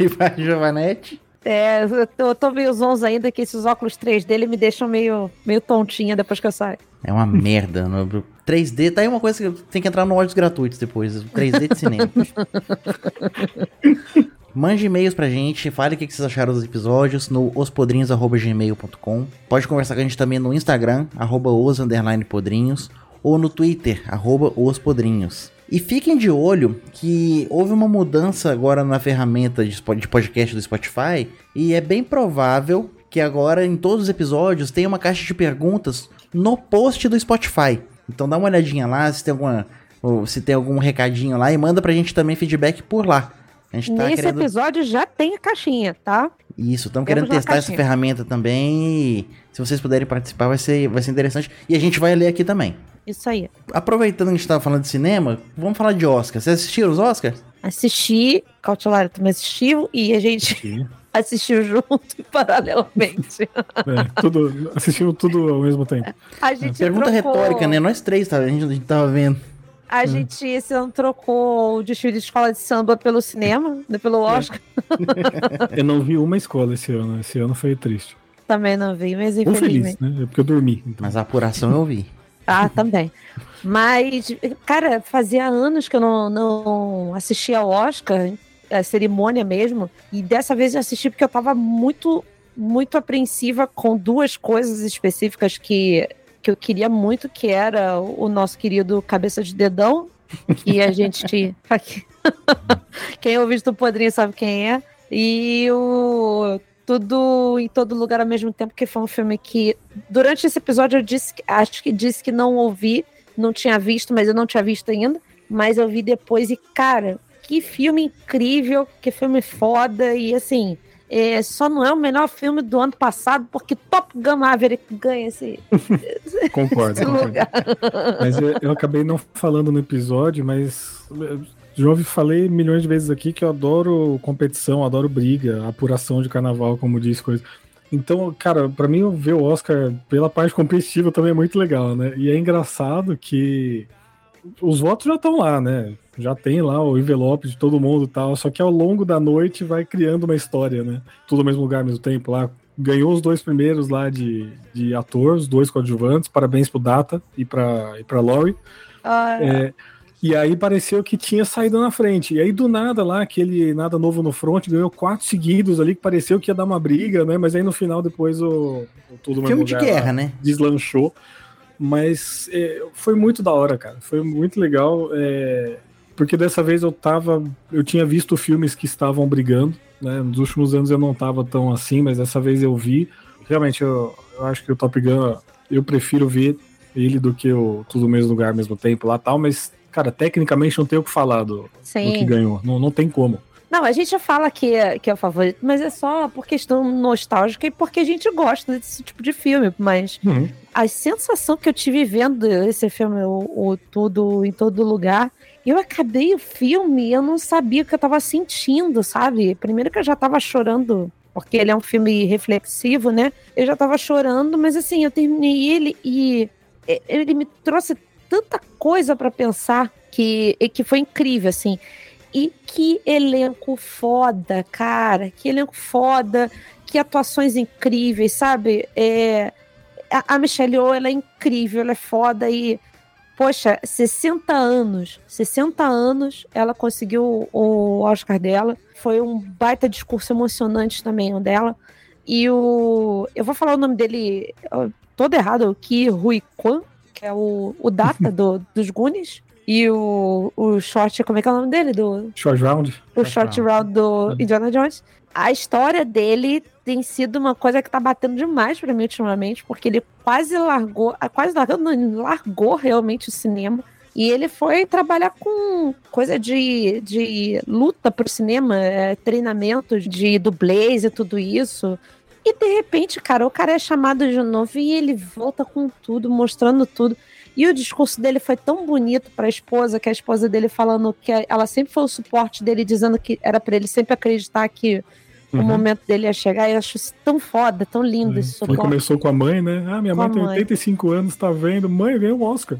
e vai Giovanetti. É, eu tô, eu tô meio zonzo ainda, que esses óculos 3 dele me deixam meio, meio tontinha depois que eu saio. É uma merda. No 3D, tá aí uma coisa que tem que entrar no olhos gratuitos depois. 3D de cinema. Mande e-mails pra gente, fale o que vocês acharam dos episódios no ospodrinhos.gmail.com. Pode conversar com a gente também no Instagram, arroba ou no Twitter, arroba ospodrinhos. E fiquem de olho que houve uma mudança agora na ferramenta de podcast do Spotify e é bem provável que agora em todos os episódios tenha uma caixa de perguntas no post do Spotify. Então dá uma olhadinha lá se tem alguma se tem algum recadinho lá e manda pra gente também feedback por lá. Tá Nesse querendo... episódio já tem a caixinha, tá? Isso, estamos querendo testar essa ferramenta também e se vocês puderem participar vai ser, vai ser interessante. E a gente vai ler aqui também. Isso aí. Aproveitando que a gente estava falando de cinema, vamos falar de Oscar. Vocês assistiram os Oscars? Assisti, Cautelar também assistiu e a gente assistiu junto paralelamente. É, tudo, assistiu tudo ao mesmo tempo. A gente Pergunta trocou... retórica, né? Nós três, tá? a, gente, a gente tava vendo. A hum. gente esse ano trocou o desfile de escola de samba pelo cinema, né, pelo Oscar. É. eu não vi uma escola esse ano. Esse ano foi triste. Também não vi, mas infelizmente. feliz, né? É porque eu dormi. Então. Mas a apuração eu vi. Ah, também. Mas, cara, fazia anos que eu não, não assistia ao Oscar, a cerimônia mesmo, e dessa vez eu assisti porque eu tava muito, muito apreensiva com duas coisas específicas que que eu queria muito, que era o nosso querido Cabeça de Dedão, que a gente. quem ouviu do Podrinho sabe quem é. E o Tudo em Todo Lugar ao mesmo tempo, que foi um filme que, durante esse episódio, eu disse, acho que disse que não ouvi, não tinha visto, mas eu não tinha visto ainda. Mas eu vi depois e, cara, que filme incrível, que filme foda. E assim, é, só não é o melhor filme do ano passado porque Top Gun Maverick ganha esse, concordo, esse lugar. Mas eu, eu, acabei não falando no episódio, mas já ouvi falei milhões de vezes aqui que eu adoro competição, adoro briga, apuração de carnaval, como diz coisa. Então, cara, para mim ver o Oscar pela parte competitiva também é muito legal, né? E é engraçado que os votos já estão lá, né? Já tem lá o envelope de todo mundo e tal, só que ao longo da noite vai criando uma história, né? Tudo no mesmo lugar, ao mesmo tempo lá. Ganhou os dois primeiros lá de, de ator, os dois coadjuvantes. Parabéns pro Data e pra, e pra Laurie. Ah, é. E aí pareceu que tinha saído na frente. E aí, do nada, lá, aquele nada novo no front, ganhou quatro seguidos ali, que pareceu que ia dar uma briga, né? Mas aí no final, depois o. o tudo Filme de guerra, lá, né? Deslanchou. Mas é, foi muito da hora, cara. Foi muito legal. É, porque dessa vez eu tava. Eu tinha visto filmes que estavam brigando. Né? Nos últimos anos eu não tava tão assim, mas dessa vez eu vi. Realmente, eu, eu acho que o Top Gun, eu prefiro ver ele do que o Tudo no Mesmo Lugar ao mesmo tempo lá tal, mas, cara, tecnicamente não tem o que falar do, do que ganhou. Não, não tem como. Não, a gente já fala que é, que é o favorito, mas é só por questão nostálgica e porque a gente gosta desse tipo de filme. Mas uhum. a sensação que eu tive vendo esse filme, o, o, Tudo em Todo Lugar, eu acabei o filme e eu não sabia o que eu tava sentindo, sabe? Primeiro que eu já tava chorando, porque ele é um filme reflexivo, né? Eu já tava chorando, mas assim, eu terminei ele e ele me trouxe tanta coisa para pensar que, que foi incrível, assim. E que elenco foda, cara. Que elenco foda. Que atuações incríveis, sabe? É, a, Michelle Yeoh, ela é incrível, ela é foda e poxa, 60 anos, 60 anos ela conseguiu o Oscar dela. Foi um baita discurso emocionante também o dela. E o. Eu vou falar o nome dele todo errado, o Ki Rui Kwan, que é o, o Data do, dos Goonies. E o, o short, como é que é o nome dele? Do, short Round. O Short Round do Indiana Jones. A história dele tem sido uma coisa que tá batendo demais para mim ultimamente, porque ele quase largou, quase largou, não, largou realmente o cinema. E ele foi trabalhar com coisa de, de luta pro cinema, é, treinamentos de dublês e tudo isso. E de repente, cara, o cara é chamado de novo e ele volta com tudo, mostrando tudo. E o discurso dele foi tão bonito pra esposa, que a esposa dele falando que ela sempre foi o suporte dele, dizendo que era pra ele sempre acreditar que o Uhum. momento dele ia chegar. Eu acho isso tão foda, tão lindo esse Ele suporte. começou com a mãe, né? Ah, minha Com mãe a tem mãe. 85 anos, tá vendo? Mãe, ganhou o Oscar.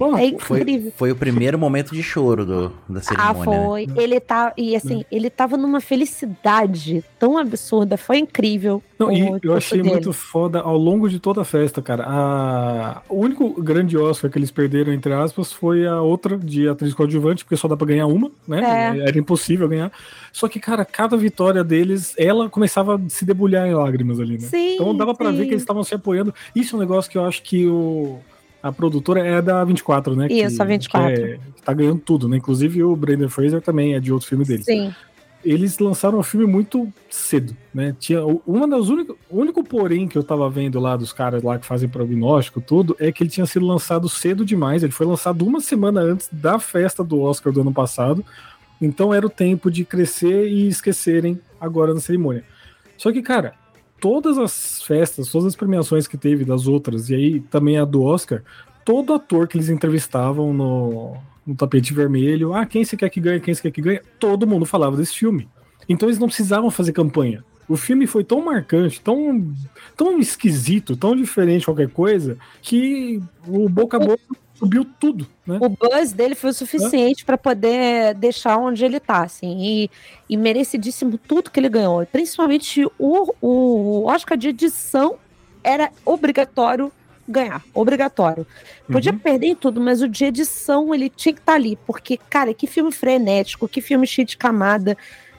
Porra, É Foi, incrível. foi o primeiro momento de choro do, da Ah, cerimônia. né? foi. Ele tá. E assim, ele tava numa felicidade tão absurda. Foi incrível. Não, o e eu achei dele. muito foda ao longo de toda a festa, cara. A... O único grande Oscar que eles perderam, entre aspas, foi a outra de atriz coadjuvante, porque só dá pra ganhar uma, né? É. Era impossível ganhar. Só que, cara, cada vitória deles, ela começava a se debulhar em lágrimas ali, né? Sim, então dava pra ver que eles estavam se apoiando. Isso é um negócio que eu acho que o. A produtora é da 24, né? Isso, que, a 24. Que, é- que tá ganhando tudo, né? Inclusive o Brendan Fraser também é de outro filme deles Sim. eles lançaram o filme muito cedo, né? Tinha uma das únicas, o único porém que eu tava vendo lá dos caras lá que fazem prognóstico tudo é que ele tinha sido lançado cedo demais. Ele foi lançado uma semana antes da festa do Oscar do ano passado. Então era o tempo de crescer e esquecerem agora na cerimônia. Só que, cara, todas as festas, todas as premiações que teve das outras, e aí também a do Oscar, todo ator que eles entrevistavam no, no tapete vermelho, ah, quem você quer que ganhe, quem você quer que ganhe, todo mundo falava desse filme. Então eles não precisavam fazer campanha. O filme foi tão marcante, tão, tão esquisito, tão diferente de qualquer coisa, que o boca a boca subiu tudo, né? O buzz dele foi o suficiente pra poder deixar onde ele tá, assim. E, e merecidíssimo tudo que ele ganhou. Principalmente o, o Oscar de edição era obrigatório ganhar. Obrigatório. Podia Uhum. perder em tudo, mas o de edição ele tinha que estar ali. Porque, cara, que filme frenético, que filme cheio de camada,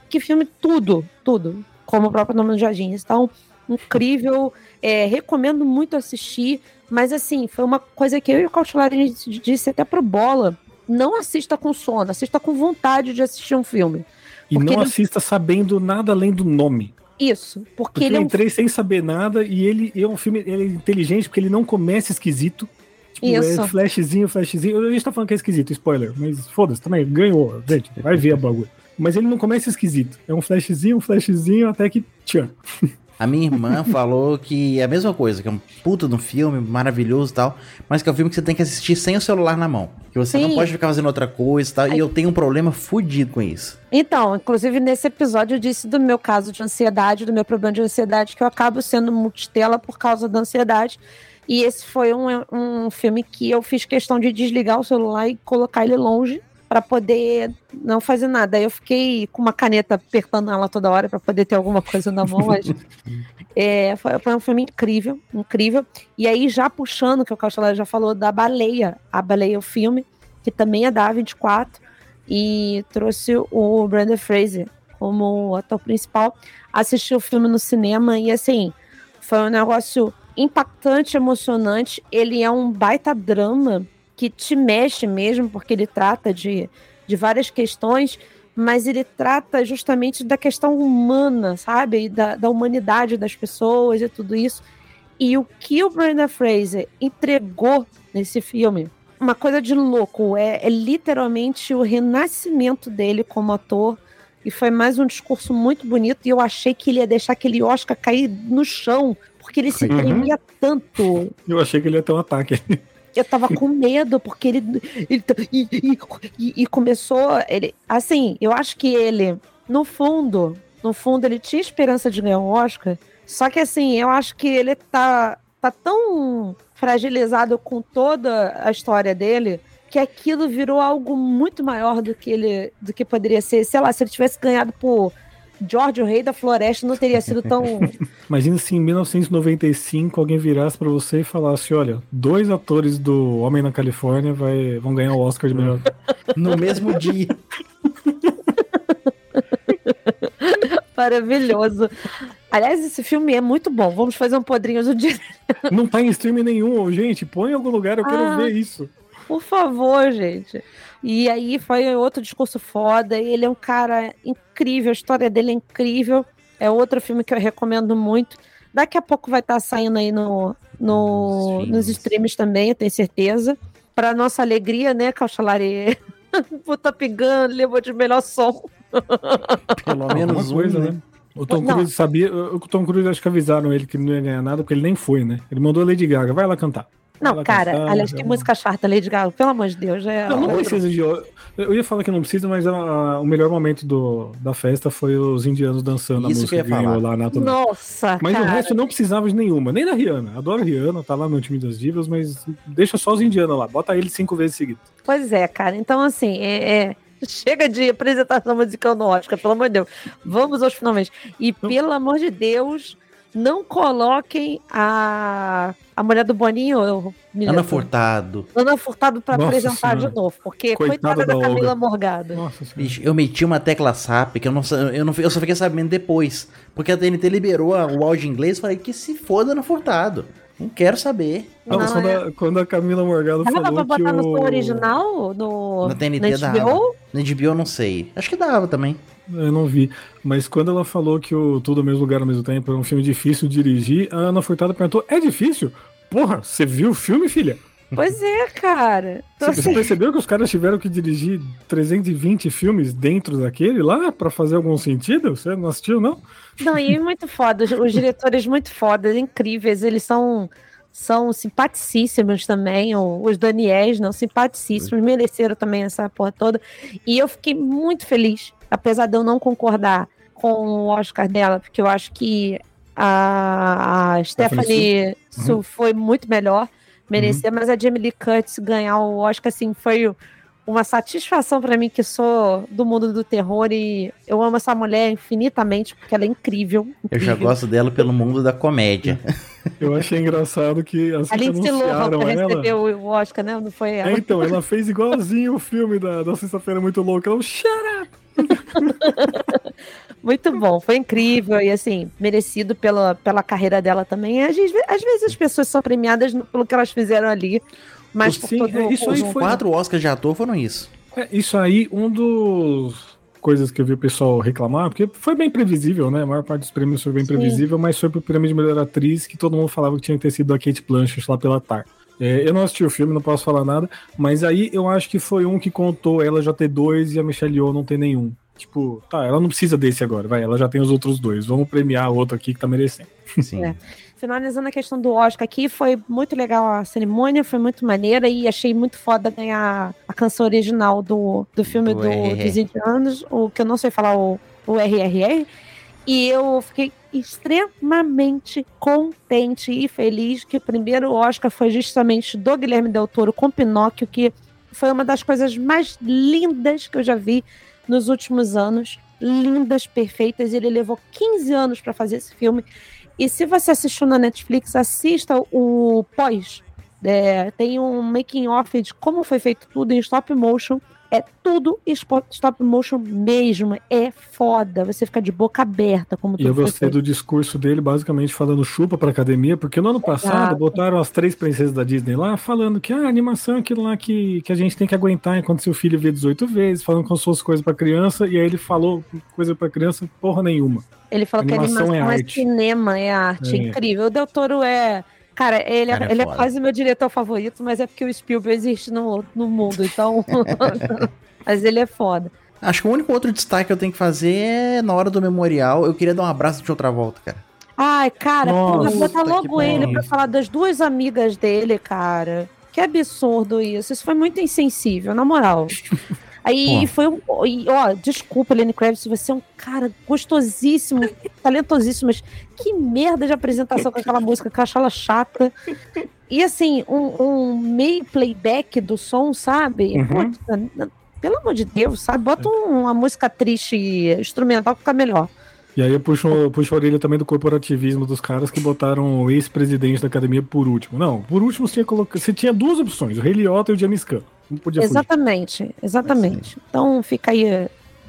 que filme tudo, tudo. Como o próprio nome do Jardim. Então, incrível. É, recomendo muito assistir. Mas assim, foi uma coisa que eu e o Cautelar a gente disse até pro Bola. Não assista com sono, assista com vontade de assistir um filme. E não ele- assista sabendo nada além do nome. Isso, porque Porque ele é eu um entrei sem saber nada e ele é um filme ele é inteligente porque ele não começa esquisito. Tipo, Isso. é flashzinho, flashzinho. A gente tá falando que é esquisito, spoiler, mas foda-se, também ganhou, gente, vai ver a bagulho. Mas ele não começa esquisito. É um flashzinho, um flashzinho, até que tchan. A minha irmã falou que é a mesma coisa, que é um puta de um filme maravilhoso e tal, mas que é um filme que você tem que assistir sem o celular na mão. Que você não Sim. pode ficar fazendo outra coisa e tal. E eu tenho um problema fudido com isso. Então, inclusive nesse episódio eu disse do meu caso de ansiedade, do meu problema de ansiedade, que eu acabo sendo multitela por causa da ansiedade. E esse foi um, um filme que eu fiz questão de desligar o celular e colocar ele longe para poder não fazer nada. Eu fiquei com uma caneta apertando ela toda hora para poder ter alguma coisa na mão. Mas, é, foi, foi um filme incrível, incrível. E aí, já puxando, que o Cautelar já falou, da Baleia. A Baleia, o filme, que também é da A24 e trouxe o Brandon Fraser como ator principal. Assisti o filme no cinema e assim, foi um negócio impactante, emocionante. Ele é um baita drama que te mexe mesmo, porque ele trata de, de várias questões, mas ele trata justamente da questão humana, sabe? E Da, da humanidade das pessoas e tudo isso. E o que o Brandon Fraser entregou nesse filme uma coisa de louco. É, é literalmente o renascimento dele como ator. E foi mais um discurso muito bonito. E eu achei que ele ia deixar aquele Oscar cair no chão, porque ele se Uhum. tremia tanto. Eu achei que ele ia ter um ataque. Eu tava com medo, porque ele. ele e- e- e começou. Ele, assim, eu acho que ele, no fundo, no fundo, ele tinha esperança de ganhar um Oscar. Só que assim, eu acho que ele tá, tá tão fragilizado com toda a história dele que aquilo virou algo muito maior do que ele do que poderia ser. Sei lá, se ele tivesse ganhado por George, o Rei da Floresta, não teria sido tão. Imagina se em 1995 alguém virasse pra você e falasse: olha, dois atores do Homem na Califórnia vai, vão ganhar o Oscar de melhor. No mesmo dia. Maravilhoso. Aliás, esse filme é muito bom. Vamos fazer um podrinho do dia. Não tá em streaming nenhum, gente. Põe em algum lugar, eu quero Ah. ver isso. Por favor, gente. E aí foi outro discurso foda. Ele é um cara incrível, a história dele é incrível. É outro filme que eu recomendo muito. Daqui a pouco vai estar saindo aí no, no, Nos streams também, eu tenho certeza. Para nossa alegria, né, Cauchalari? o Top Gun levou de melhor som. Pelo menos coisa, né? né? O Tom Não. Cruise sabia. O Tom Cruise acho que avisaram ele que ele não ia ganhar nada, porque ele nem foi, né? Ele mandou a Lady Gaga, vai lá cantar. Não, lá cara, cantar, aliás, que música chata, Lady Gaga, pelo amor de Deus. É Não, não precisa de. Eu ia falar que não precisa, mas a- o melhor momento do, da festa foi os indianos dançando a Isso música que ia ganhou falar. lá na. Nossa, Mas cara. o resto não precisava de nenhuma, nem da Rihanna. Adoro a Rihanna, tá lá no time das divas, mas deixa só os indianos lá, bota ele cinco vezes seguidas. Pois é, cara. Então, assim, é, é- chega de apresentação musical no Oscar, pelo amor de Deus. Vamos aos finalmente. E, pelo amor de Deus, não coloquem a, a mulher do Boninho, eu, me Ana lembro, Furtado. Ana Furtado pra Nossa apresentar Senhora. de novo, porque Coitada coitada, da, da Camila Olga. Morgado. Nossa senhora. Bicho, eu meti uma tecla SAP que eu não, eu não eu só fiquei sabendo depois. Porque a TNT liberou a- o áudio em inglês e falei que se foda Ana Furtado. Não quero saber. Não, Não, quando, é. a, quando a Camila Morgado Dava falou que botar no o... som original? No, Na TNT na dava. HBO? Na HBO eu não sei. Acho que dava também. Eu não vi. Mas quando ela falou que o Tudo ao Mesmo Lugar ao Mesmo Tempo era um filme difícil de dirigir, a Ana Furtado perguntou: É difícil? Porra, você viu o filme, filha? Pois é, cara. Você, você assim, percebeu que os caras tiveram que dirigir 320 filmes dentro daquele lá pra fazer algum sentido? Você não assistiu, não? Não, e muito foda. Os, os diretores muito fodas, incríveis. Eles são, são simpaticíssimos também. Os Daniels, não, simpaticíssimos. Mereceram também essa porra toda. E eu fiquei muito feliz, apesar de eu não concordar com o Oscar dela, porque eu acho que a, a Stephanie Su foi muito melhor, merecia, mas a Jamie Lee Curtis ganhar o Oscar, assim, foi uma satisfação pra mim que sou do mundo do terror e eu amo essa mulher infinitamente porque ela é incrível. Eu já incrível. gosto dela pelo mundo da comédia. Eu achei engraçado que assim A que Lindsay Lohan ela. receber o Oscar, né? Não foi ela. É, então, ela fez igualzinho o filme da, da Sexta-feira Muito Louca. Ela, shut up! Muito bom, foi incrível e assim, merecido pela, pela carreira dela também. Às vezes, às vezes as pessoas são premiadas pelo que elas fizeram ali, mas por Sim, todo é, isso aí foi- quatro Oscars de ator foram isso. É, isso aí, um dos coisas que eu vi o pessoal reclamar, porque foi bem previsível, né? A maior parte dos prêmios foi bem Sim. previsível, mas foi pro prêmio de melhor atriz que todo mundo falava que tinha que ter sido a Kate Blanchett lá pela Tar. É, eu não assisti o filme, não posso falar nada, mas aí eu acho que foi um que contou ela já ter dois e a Michelle Yeoh não ter nenhum. Tipo, tá, ela não precisa desse agora, vai, ela já tem os outros dois. Vamos premiar o outro aqui que tá merecendo. Sim. É. Finalizando a questão do Oscar aqui, foi muito legal a cerimônia, foi muito maneira e achei muito foda ganhar a canção original do, do filme Do dos indianos, o que eu não sei falar, o, o RRR. E eu fiquei extremamente contente e feliz que o primeiro Oscar foi justamente do Guilherme Del Toro com Pinóquio, que foi uma das coisas mais lindas que eu já vi nos últimos anos. Lindas, perfeitas. Ele levou 15 anos para fazer esse filme. E se você assistiu na Netflix, assista o pós. É, tem um making off de como foi feito tudo em stop motion. É tudo stop motion mesmo. É foda. Você fica de boca aberta, como E eu gostei do discurso dele, basicamente falando chupa pra academia, porque no ano passado Exato. botaram as três princesas da Disney lá, falando que ah, a animação é aquilo lá que, que a gente tem que aguentar enquanto seu filho vê 18 vezes, falando como se fosse coisa pra criança, e aí ele falou coisa pra criança, porra nenhuma. Ele falou que a Animação é é, arte. cinema, é arte. É. Incrível. O Del Toro é. Cara, ele, Cara, é, é ele é quase meu diretor favorito, mas é porque o Spielberg existe no, no mundo, então. mas ele é foda. Acho que o único outro destaque que eu tenho que fazer é na hora do memorial. Eu queria dar um abraço de outra volta, cara. Ai, cara, Nossa, botar logo ele pra falar das duas amigas dele, cara. Que absurdo isso. Isso foi muito insensível, na moral. Aí Pô. foi um. Ó, desculpa, Lenny Kravitz, você é um cara gostosíssimo, talentosíssimo, mas que merda de apresentação com aquela música, que eu acho ela chata. E assim, um, um meio playback do som, sabe? Uhum. Putz, pelo amor de Deus, sabe? Bota um- uma música triste instrumental que fica melhor. E aí eu puxo, puxo a orelha também do corporativismo dos caras que botaram o ex-presidente da academia por último. Não, por último você tinha, coloca... você tinha duas opções, o Rei Liotta e o James Gunn. Não podia fugir. Exatamente, exatamente. Então fica aí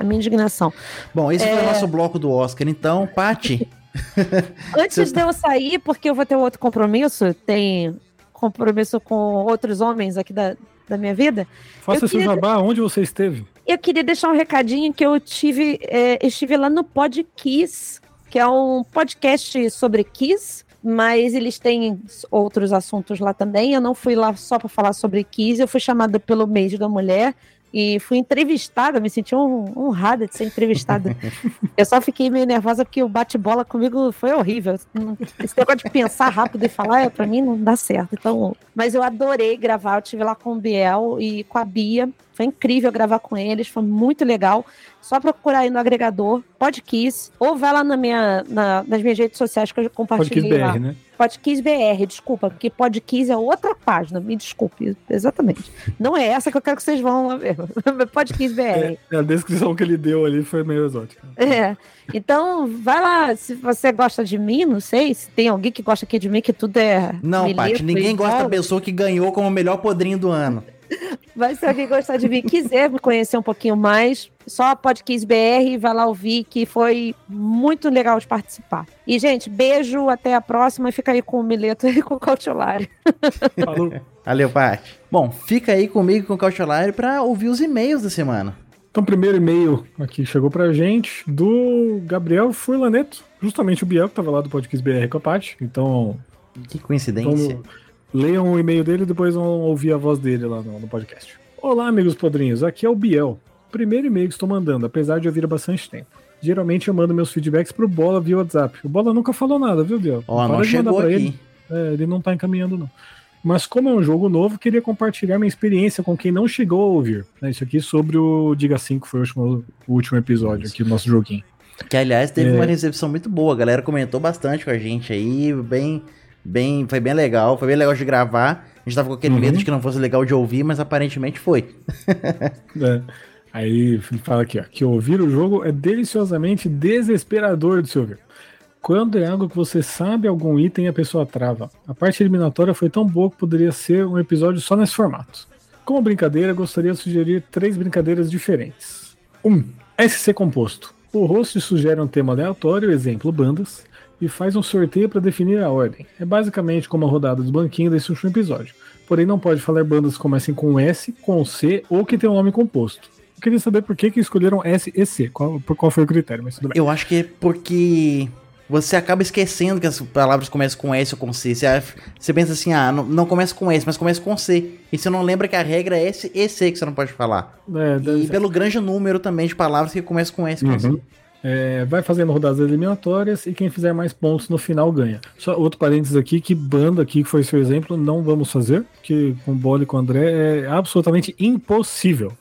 a- minha indignação. Bom, esse foi o É. nosso bloco do Oscar. Então, Paty, Antes de eu sair, porque eu vou ter outro compromisso, tem compromisso com outros homens aqui da, da minha vida, Faça eu seu queria- jabá, onde você esteve? Eu queria deixar um recadinho que eu tive, é, estive lá no Pod Kiss, que é um podcast sobre Kiss, mas eles têm outros assuntos lá também. Eu não fui lá só para falar sobre Kiss, eu fui chamada pelo mês da mulher e fui entrevistada, me senti hon- honrada de ser entrevistada. eu só fiquei meio nervosa porque o bate-bola comigo foi horrível. Não- Esse negócio de pensar rápido e falar, é, pra mim não dá certo. Então, mas eu adorei gravar, eu tive lá com o Biel e com a Bia. Foi incrível gravar com eles, foi muito legal. Só procurar aí no agregador Podkiss ou vai lá na minha, na- nas minhas redes sociais que eu compartilhei Podcast lá. BR, né? Podkiss BR, desculpa, porque Podkiss é outra página, me desculpe, exatamente. Não é essa que eu quero que vocês vão lá ver. Podkiss BR. É, a descrição que ele deu ali foi meio exótica. É. Então, vai lá, se você gosta de mim, não sei, se tem alguém que gosta aqui de mim, que tudo é. Não, Paty, ninguém gosta da pessoa que ganhou como o melhor podrinho do ano. Mas se alguém gostar de mim quiser me conhecer um pouquinho mais, só Podkiss BR, vai lá ouvir, que foi muito legal de participar. E, gente, beijo, até a próxima, e fica aí com o Mileto e com o Cautiolário. Falou. Valeu, Paty. Bom, fica aí comigo com o Cautiolário pra ouvir os e-mails da semana. Então, primeiro e-mail aqui chegou pra gente do Gabriel Furlaneto, justamente o Biel que tava lá do Podcast BR com a Paty. Então, Que coincidência. Vamos- leiam o e-mail dele e depois vão ouvir a voz dele lá no, no podcast. Olá, amigos podrinhos. Aqui é o Biel. Primeiro e-mail que estou mandando, apesar de ouvir há bastante tempo. Geralmente eu mando meus feedbacks pro Bola via WhatsApp. O Bola nunca falou nada, viu, Biel? Ó, não mandar chegou aqui. ele. É, ele não tá encaminhando, não. Mas como é um jogo novo, queria compartilhar minha experiência com quem não chegou a ouvir. né? Isso aqui sobre o Diga 5, foi o último, o último episódio aqui do nosso joguinho. Que, aliás, teve É. uma recepção muito boa. A galera comentou bastante com a gente aí. Bem, bem, foi bem legal. Foi bem legal de gravar. A gente tava com aquele Uhum. medo de que não fosse legal de ouvir, mas aparentemente foi. É. Aí fala aqui, ó, que ouvir o jogo é deliciosamente desesperador de se ouvir. Quando é algo que você sabe algum item a pessoa trava. A parte eliminatória foi tão boa que poderia ser um episódio só nesse formato. Como brincadeira, gostaria de sugerir três brincadeiras diferentes. 1. Um, SC composto. O host sugere um tema aleatório, exemplo bandas, e faz um sorteio para definir a ordem. É basicamente como a rodada do banquinho desse último episódio. Porém, não pode falar bandas que comecem com S, com C ou que tenham um nome composto. Eu queria saber por que, que escolheram S e C, qual, por qual foi o critério, mas tudo bem. Eu acho que é porque você acaba esquecendo que as palavras começam com S ou com C. Você, você pensa assim, ah, não, não começa com S, mas começa com C. E você não lembra que a regra é S e C que você não pode falar. É, E pelo grande número também de palavras que começam com S com C. É, vai fazendo rodadas eliminatórias e quem fizer mais pontos no final ganha. Só outro parênteses aqui, que banda aqui, que foi seu exemplo, não vamos fazer, porque com o Bola e com o André é absolutamente impossível.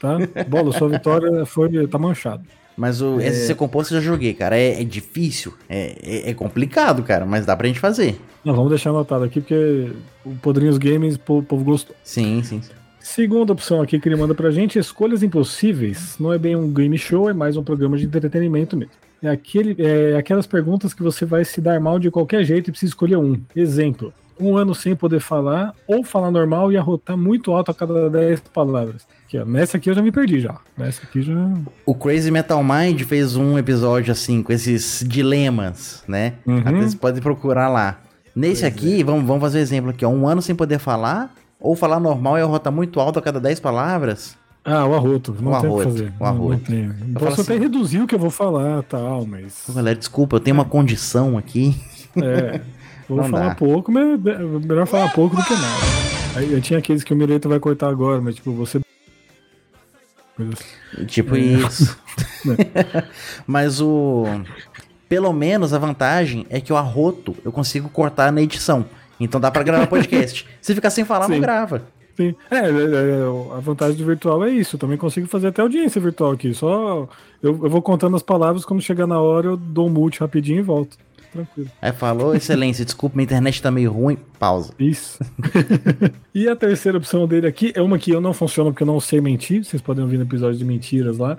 Tá? Bola, sua vitória foi, tá manchado. Mas o SC composto eu já joguei, cara. É, é difícil, é, é- é complicado, cara, mas dá pra gente fazer. Não, vamos deixar anotado aqui, porque o Podrinhos Games, o povo gostou. Sim, sim. sim. Segunda opção aqui que ele manda pra gente, Escolhas Impossíveis. Não é bem um game show, é mais um programa de entretenimento mesmo. É, aquele, é aquelas perguntas que você vai se dar mal de qualquer jeito e precisa escolher um. Exemplo, um ano sem poder falar, ou falar normal e arrotar muito alto a cada 10 palavras. Aqui, ó, nessa aqui eu já me perdi já. Nessa aqui já... O Crazy Metal Mind fez um episódio assim, com esses dilemas, né? Uhum. Vocês podem procurar lá. Nesse aqui, vamos, vamos fazer um exemplo aqui, ó. Um ano sem poder falar, ou falar normal e arrotar muito alto a cada 10 palavras. Ah, o arroto. Não O tem arroto, fazer. o arroto. Não Posso até assim- reduzir o que eu vou falar tal, mas... Galera, desculpa, eu tenho uma condição aqui. É, vou Não falar dá. pouco, mas é melhor falar pouco do que nada. Eu tinha aqueles que o Mireto vai cortar agora, mas tipo, você. Tipo É. isso. Mas o. Pelo menos a vantagem é que o arroto eu consigo cortar na edição. Então dá pra gravar podcast. Se ficar sem falar, não Sim. grava. Sim. É, é, é, a vantagem do virtual é isso. Eu também consigo fazer até audiência virtual aqui. Só eu, eu vou contando as palavras, quando chegar na hora eu dou um mute rapidinho e volto. Tranquilo. Aí falou, excelência, desculpa, minha internet tá meio ruim. Pausa. Isso. e a terceira opção dele aqui é uma que eu não funciono porque eu não sei mentir. Vocês podem ouvir no episódio de mentiras lá.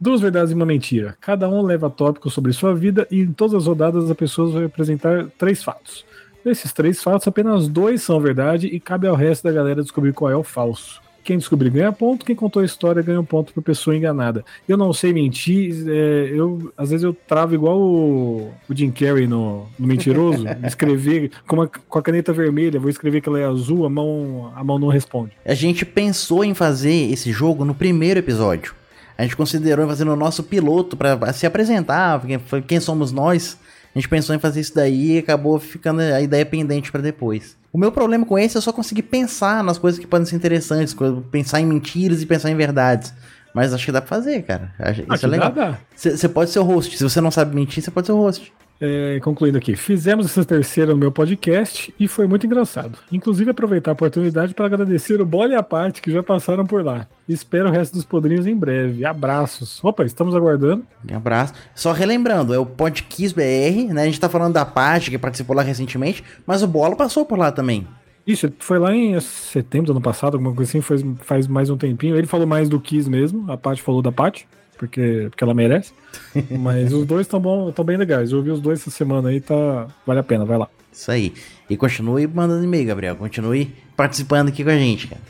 Duas verdades e uma mentira. Cada um leva tópicos sobre sua vida e em todas as rodadas a pessoa vai apresentar três fatos. Desses três fatos, apenas dois são verdade e cabe ao resto da galera descobrir qual é o falso. Quem descobrir ganha ponto, quem contou a história ganha um ponto por pessoa enganada. Eu não sei mentir, é, eu às vezes eu travo igual o, o Jim Carrey no, no Mentiroso, escrever com, uma- com a caneta vermelha, vou escrever que ela é azul, a mão, a mão não responde. A gente pensou em fazer esse jogo no primeiro episódio. A gente considerou fazer no nosso piloto pra se apresentar, quem somos nós. A gente pensou em fazer isso daí e acabou ficando a ideia pendente pra depois. O meu problema com esse é só conseguir pensar nas coisas que podem ser interessantes, pensar em mentiras e pensar em verdades. Mas acho que dá pra fazer, cara. Acho- Isso Ah, é legal. Você pode ser o host. Se você não sabe mentir, você pode ser o host. É, concluindo aqui, fizemos essa terceira no meu podcast e foi muito engraçado. Inclusive, aproveitar a oportunidade para agradecer o Bola e a parte que já passaram por lá. Espero o resto dos podrinhos em breve. Abraços. Opa, estamos aguardando. Um abraço. Só relembrando, é o Podkiss BR, né? A gente tá falando da parte que participou lá recentemente, mas o Bola passou por lá também. Isso, foi lá em setembro do ano passado, alguma coisa assim, faz, faz mais um tempinho. Ele falou mais do Kiss mesmo, a Paty falou da Paty, porque, porque ela merece. Mas os dois estão bem legais. Eu ouvi os dois essa semana aí, tá. Vale a pena, vai lá. Isso aí. E continue mandando e-mail, Gabriel. Continue participando aqui com a gente, cara.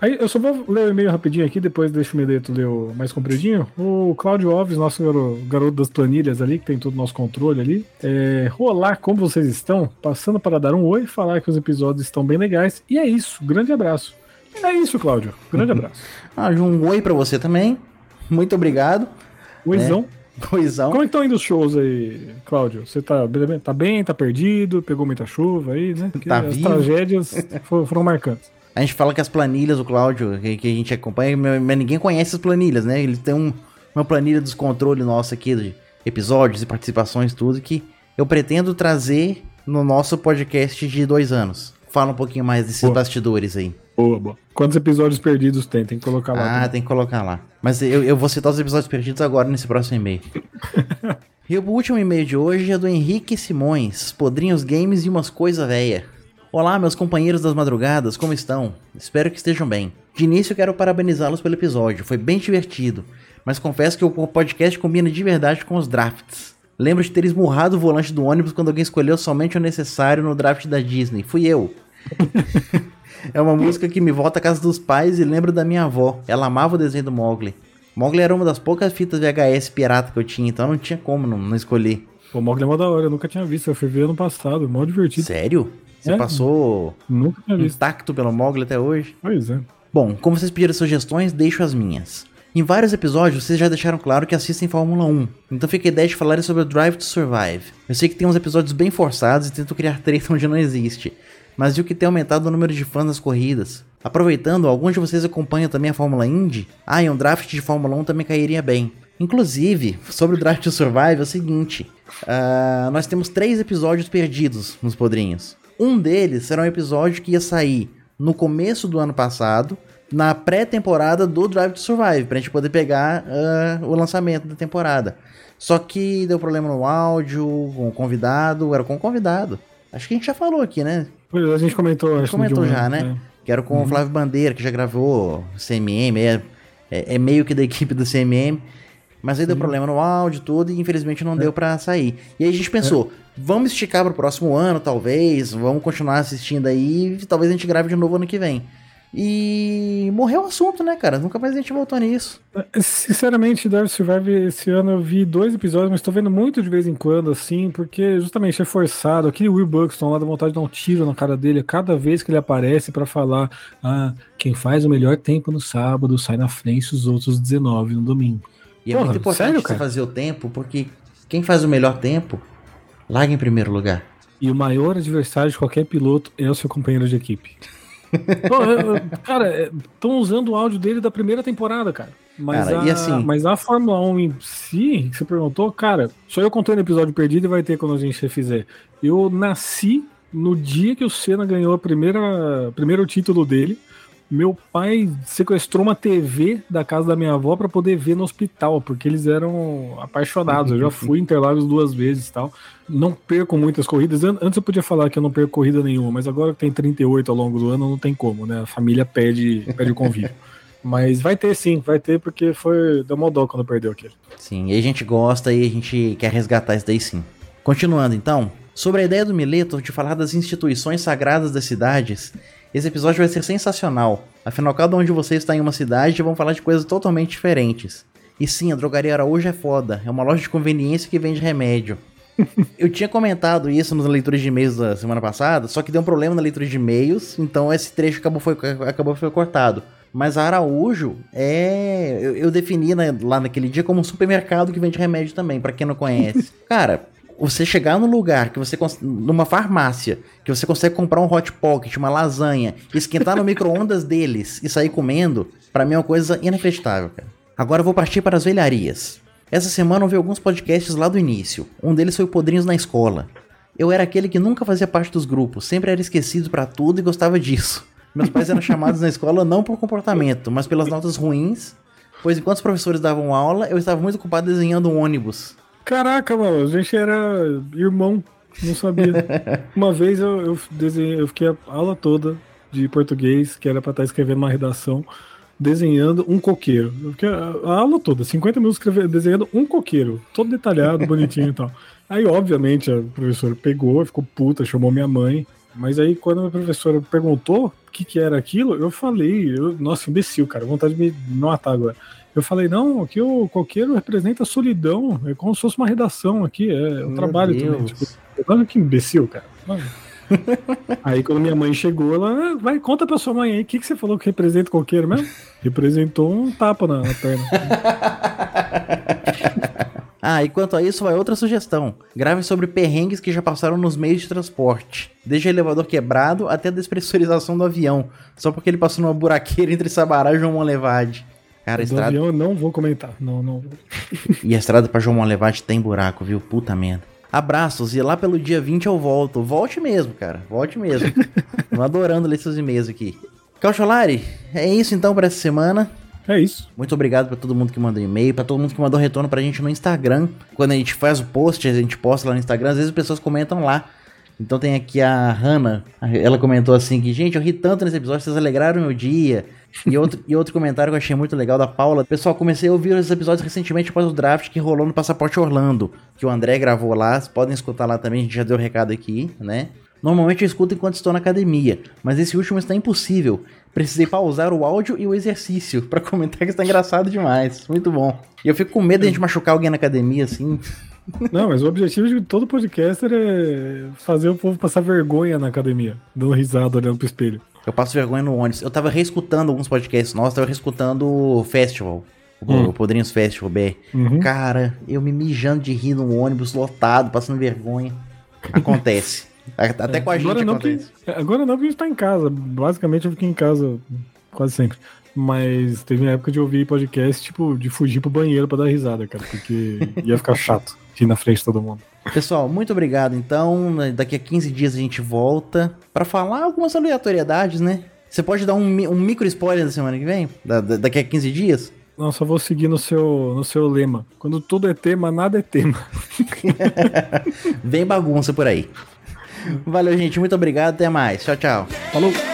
Aí eu só vou ler o e-mail rapidinho aqui, depois deixa o Mileto ler o mais compridinho. O Cláudio Alves, nosso garo- garoto das planilhas ali, que tem todo o nosso controle ali. É, Olá, como vocês estão? Passando para dar um oi, falar que os episódios estão bem legais. E é isso, grande abraço. É isso, Cláudio. Grande abraço. Ah, um oi pra você também. Muito obrigado. Oizão. Oizão. Como é estão indo os shows aí, Cláudio? Você tá, bem- tá bem, tá perdido, pegou muita chuva aí, né? Porque Tá as vivo. tragédias fo- foram marcantes. A gente fala que as planilhas, o Cláudio, que, que a gente acompanha, mas ninguém conhece as planilhas, né? Ele tem um- uma planilha dos controles nossa aqui, de episódios e participações, tudo, que eu pretendo trazer no nosso podcast de dois anos. Fala um pouquinho mais desses Boa. bastidores aí. Boa, boa. Quantos episódios perdidos tem? Tem que colocar lá. Ah, também. tem que colocar lá. Mas eu, eu vou citar os episódios perdidos agora nesse próximo e-mail. e o último e-mail de hoje é do Henrique Simões, Podrinhos Games e umas coisa véia. Olá, meus companheiros das madrugadas, como estão? Espero que estejam bem. De início, quero parabenizá-los pelo episódio, foi bem divertido, mas confesso que o podcast combina de verdade com os drafts. Lembro de ter esmurrado o volante do ônibus quando alguém escolheu somente o necessário no draft da Disney. Fui eu. É uma música que me volta à casa dos pais e lembro da minha avó. Ela amava o desenho do Mogli. Mogli era uma das poucas fitas VHS pirata que eu tinha, então não tinha como não, não escolher. O Mogli é mó da hora, eu nunca tinha visto. Eu fui ver ano passado, mó divertido. Sério? Você É. passou Nunca tinha visto. intacto pelo Mogli até hoje? Pois é. Bom, como vocês pediram sugestões, deixo as minhas. Em vários episódios, vocês já deixaram claro que assistem Fórmula 1, então fica a ideia de falarem sobre o Drive to Survive. Eu sei que tem uns episódios bem forçados e tento criar treta onde não existe, mas viu que tem aumentado o número de fãs nas corridas. Aproveitando, alguns de vocês acompanham também a Fórmula Indy? Ah, e um draft de Fórmula 1 também cairia bem. Inclusive, sobre o Drive to Survive é o seguinte: ah, nós temos três episódios perdidos nos podrinhos. Um deles será um episódio que ia sair no começo do ano passado, na pré-temporada do Drive to Survive, pra gente poder pegar ah, o lançamento da temporada. Só que deu problema no áudio, com o convidado, era com o convidado. Acho que a gente já falou aqui, né? Pois é, a gente comentou, A acho comentou já, né? Que era com o Flávio Bandeira, que já gravou CMM, é, é, é meio que da equipe do CMM. Mas aí deu problema no áudio e tudo, e infelizmente não deu pra sair. E aí a gente pensou, vamos esticar pro próximo ano, talvez, vamos continuar assistindo aí, e talvez a gente grave de novo ano que vem. E morreu o assunto, né, cara? Nunca mais a gente voltou nisso. Sinceramente, Drive Survive esse ano eu vi dois episódios, mas tô vendo muito de vez em quando, assim, porque justamente é forçado. Aquele Will Buxton lá dá vontade de dar um tiro na cara dele cada vez que ele aparece pra falar: ah, quem faz o melhor tempo no sábado sai na frente dos outros 19 no domingo. E é Porra, muito importante sério, você fazer o tempo, porque quem faz o melhor tempo, larga em primeiro lugar. E o maior adversário de qualquer piloto é o seu companheiro de equipe. Pô, eu- eu- cara, estão usando o áudio dele da primeira temporada, cara. Mas, Cara, a, assim- mas a Fórmula 1 em si, que você perguntou, cara, só eu contei no episódio perdido e vai ter quando a gente refizer. Eu nasci no dia que o Senna ganhou a primeira primeiro título dele. Meu pai sequestrou uma TV da casa da minha avó para poder ver no hospital, porque eles eram apaixonados. Eu já fui Interlagos duas vezes tal. Não perco muitas corridas. An- Antes eu podia falar que eu não perco corrida nenhuma, mas agora que tem 38 ao longo do ano, não tem como, né? A família pede, pede o convívio. mas vai ter sim, vai ter, porque foi. Deu mal dó quando perdeu aquele. Sim, e a gente gosta e a gente quer resgatar isso daí sim. Continuando então, sobre a ideia do Mileto de falar das instituições sagradas das cidades, esse episódio vai ser sensacional. Afinal, cada um de vocês está em uma cidade e vão falar de coisas totalmente diferentes. E sim, a drogaria Araújo é foda, é uma loja de conveniência que vende remédio. Eu tinha comentado isso nas leituras de e-mails da semana passada, só que deu um problema na leitura de e-mails, então esse trecho acabou foi, acabou foi cortado. Mas a Araújo é. Eu, eu defini né, lá naquele dia como um supermercado que vende remédio também, pra quem não conhece. Cara, você chegar num lugar que você numa farmácia, que você consegue comprar um hot pocket, uma lasanha, esquentar no micro-ondas deles e sair comendo, pra mim é uma coisa inacreditável, cara. Agora eu vou partir para as velharias. Essa semana eu vi alguns podcasts lá do início. Um deles foi o Podrinhos na Escola. Eu era aquele que nunca fazia parte dos grupos, sempre era esquecido pra tudo e gostava disso. Meus pais eram chamados na escola não por comportamento, mas pelas notas ruins, pois enquanto os professores davam aula, eu estava muito ocupado desenhando um ônibus. Caraca, mano, a gente era irmão, não sabia. Uma vez eu, eu desenhei, eu fiquei a aula toda de português, que era pra estar escrevendo uma redação, desenhando um coqueiro. Eu fiquei a, a aula toda, 50 minutos desenhando um coqueiro, todo detalhado, bonitinho e tal. Aí, obviamente, a professora pegou, ficou puta, chamou minha mãe. Mas aí, quando a professora perguntou o que, que era aquilo, eu falei, eu, nossa, imbecil, cara, vontade de me matar agora. Eu falei, não, aqui o coqueiro representa a solidão, é como se fosse uma redação aqui, é um Meu trabalho Deus. também. Tipo, olha que imbecil, cara. Aí quando minha mãe chegou, ela, "Ah, vai, conta pra sua mãe aí, o que, que você falou que representa o coqueiro mesmo? Representou um tapa na, na perna. Ah, e quanto a isso, vai outra sugestão. Grave sobre perrengues que já passaram nos meios de transporte. Desde o elevador quebrado até a despressurização do avião. Só porque ele passou numa buraqueira entre Sabará e João Monlevade. Cara, a estrada... avião eu não vou comentar. Não, não. E a estrada pra João Monlevade tem buraco, viu? Puta merda. Abraços, e lá pelo dia 20 eu volto. Volte mesmo, cara. Volte mesmo. Tô adorando ler seus e-mails aqui. Caucholari, é isso então pra essa semana. É isso. Muito obrigado pra todo mundo que mandou e-mail, pra todo mundo que mandou retorno pra gente no Instagram. Quando a gente faz o post, a gente posta lá no Instagram, às vezes as pessoas comentam lá. Então tem aqui a Hannah, ela comentou assim que, gente, eu ri tanto nesse episódio, vocês alegraram meu dia. E outro, e outro comentário que eu achei muito legal da Paula. Pessoal, comecei a ouvir os episódios recentemente após o draft que rolou no Passaporte Orlando, que o André gravou lá. Vocês podem escutar lá também, a gente já deu o recado aqui, né? Normalmente eu escuto enquanto estou na academia, mas esse último está impossível. Precisei pausar o áudio e o exercício pra comentar que está engraçado demais. Muito bom. E eu fico com medo de a gente machucar alguém na academia, assim. Não, mas o objetivo de todo podcaster é fazer o povo passar vergonha na academia, dando risada, olhando pro espelho. Eu passo vergonha no ônibus. Eu tava reescutando alguns podcasts nossos, tava reescutando o Festival. O Hum. o Podrinhos Festival BR. Uhum. Cara, eu me mijando de rir no ônibus lotado, passando vergonha. Acontece. Até com a gente agora não, acontece. que, agora não, porque a gente tá em casa. Basicamente eu fiquei em casa quase sempre. Mas teve uma época de ouvir podcast, tipo, de fugir pro banheiro pra dar risada, cara, porque ia ficar chato ir na frente de todo mundo. Pessoal, muito obrigado. Então, daqui a 15 dias a gente volta pra falar algumas aleatoriedades, né? Você pode dar um, um micro spoiler da semana que vem? Da- da- daqui a 15 dias? Não, só vou seguir no seu, no seu lema. Quando tudo é tema, nada é tema. Vem bagunça por aí. Valeu, gente. Muito obrigado. Até mais. Tchau, tchau. Falou!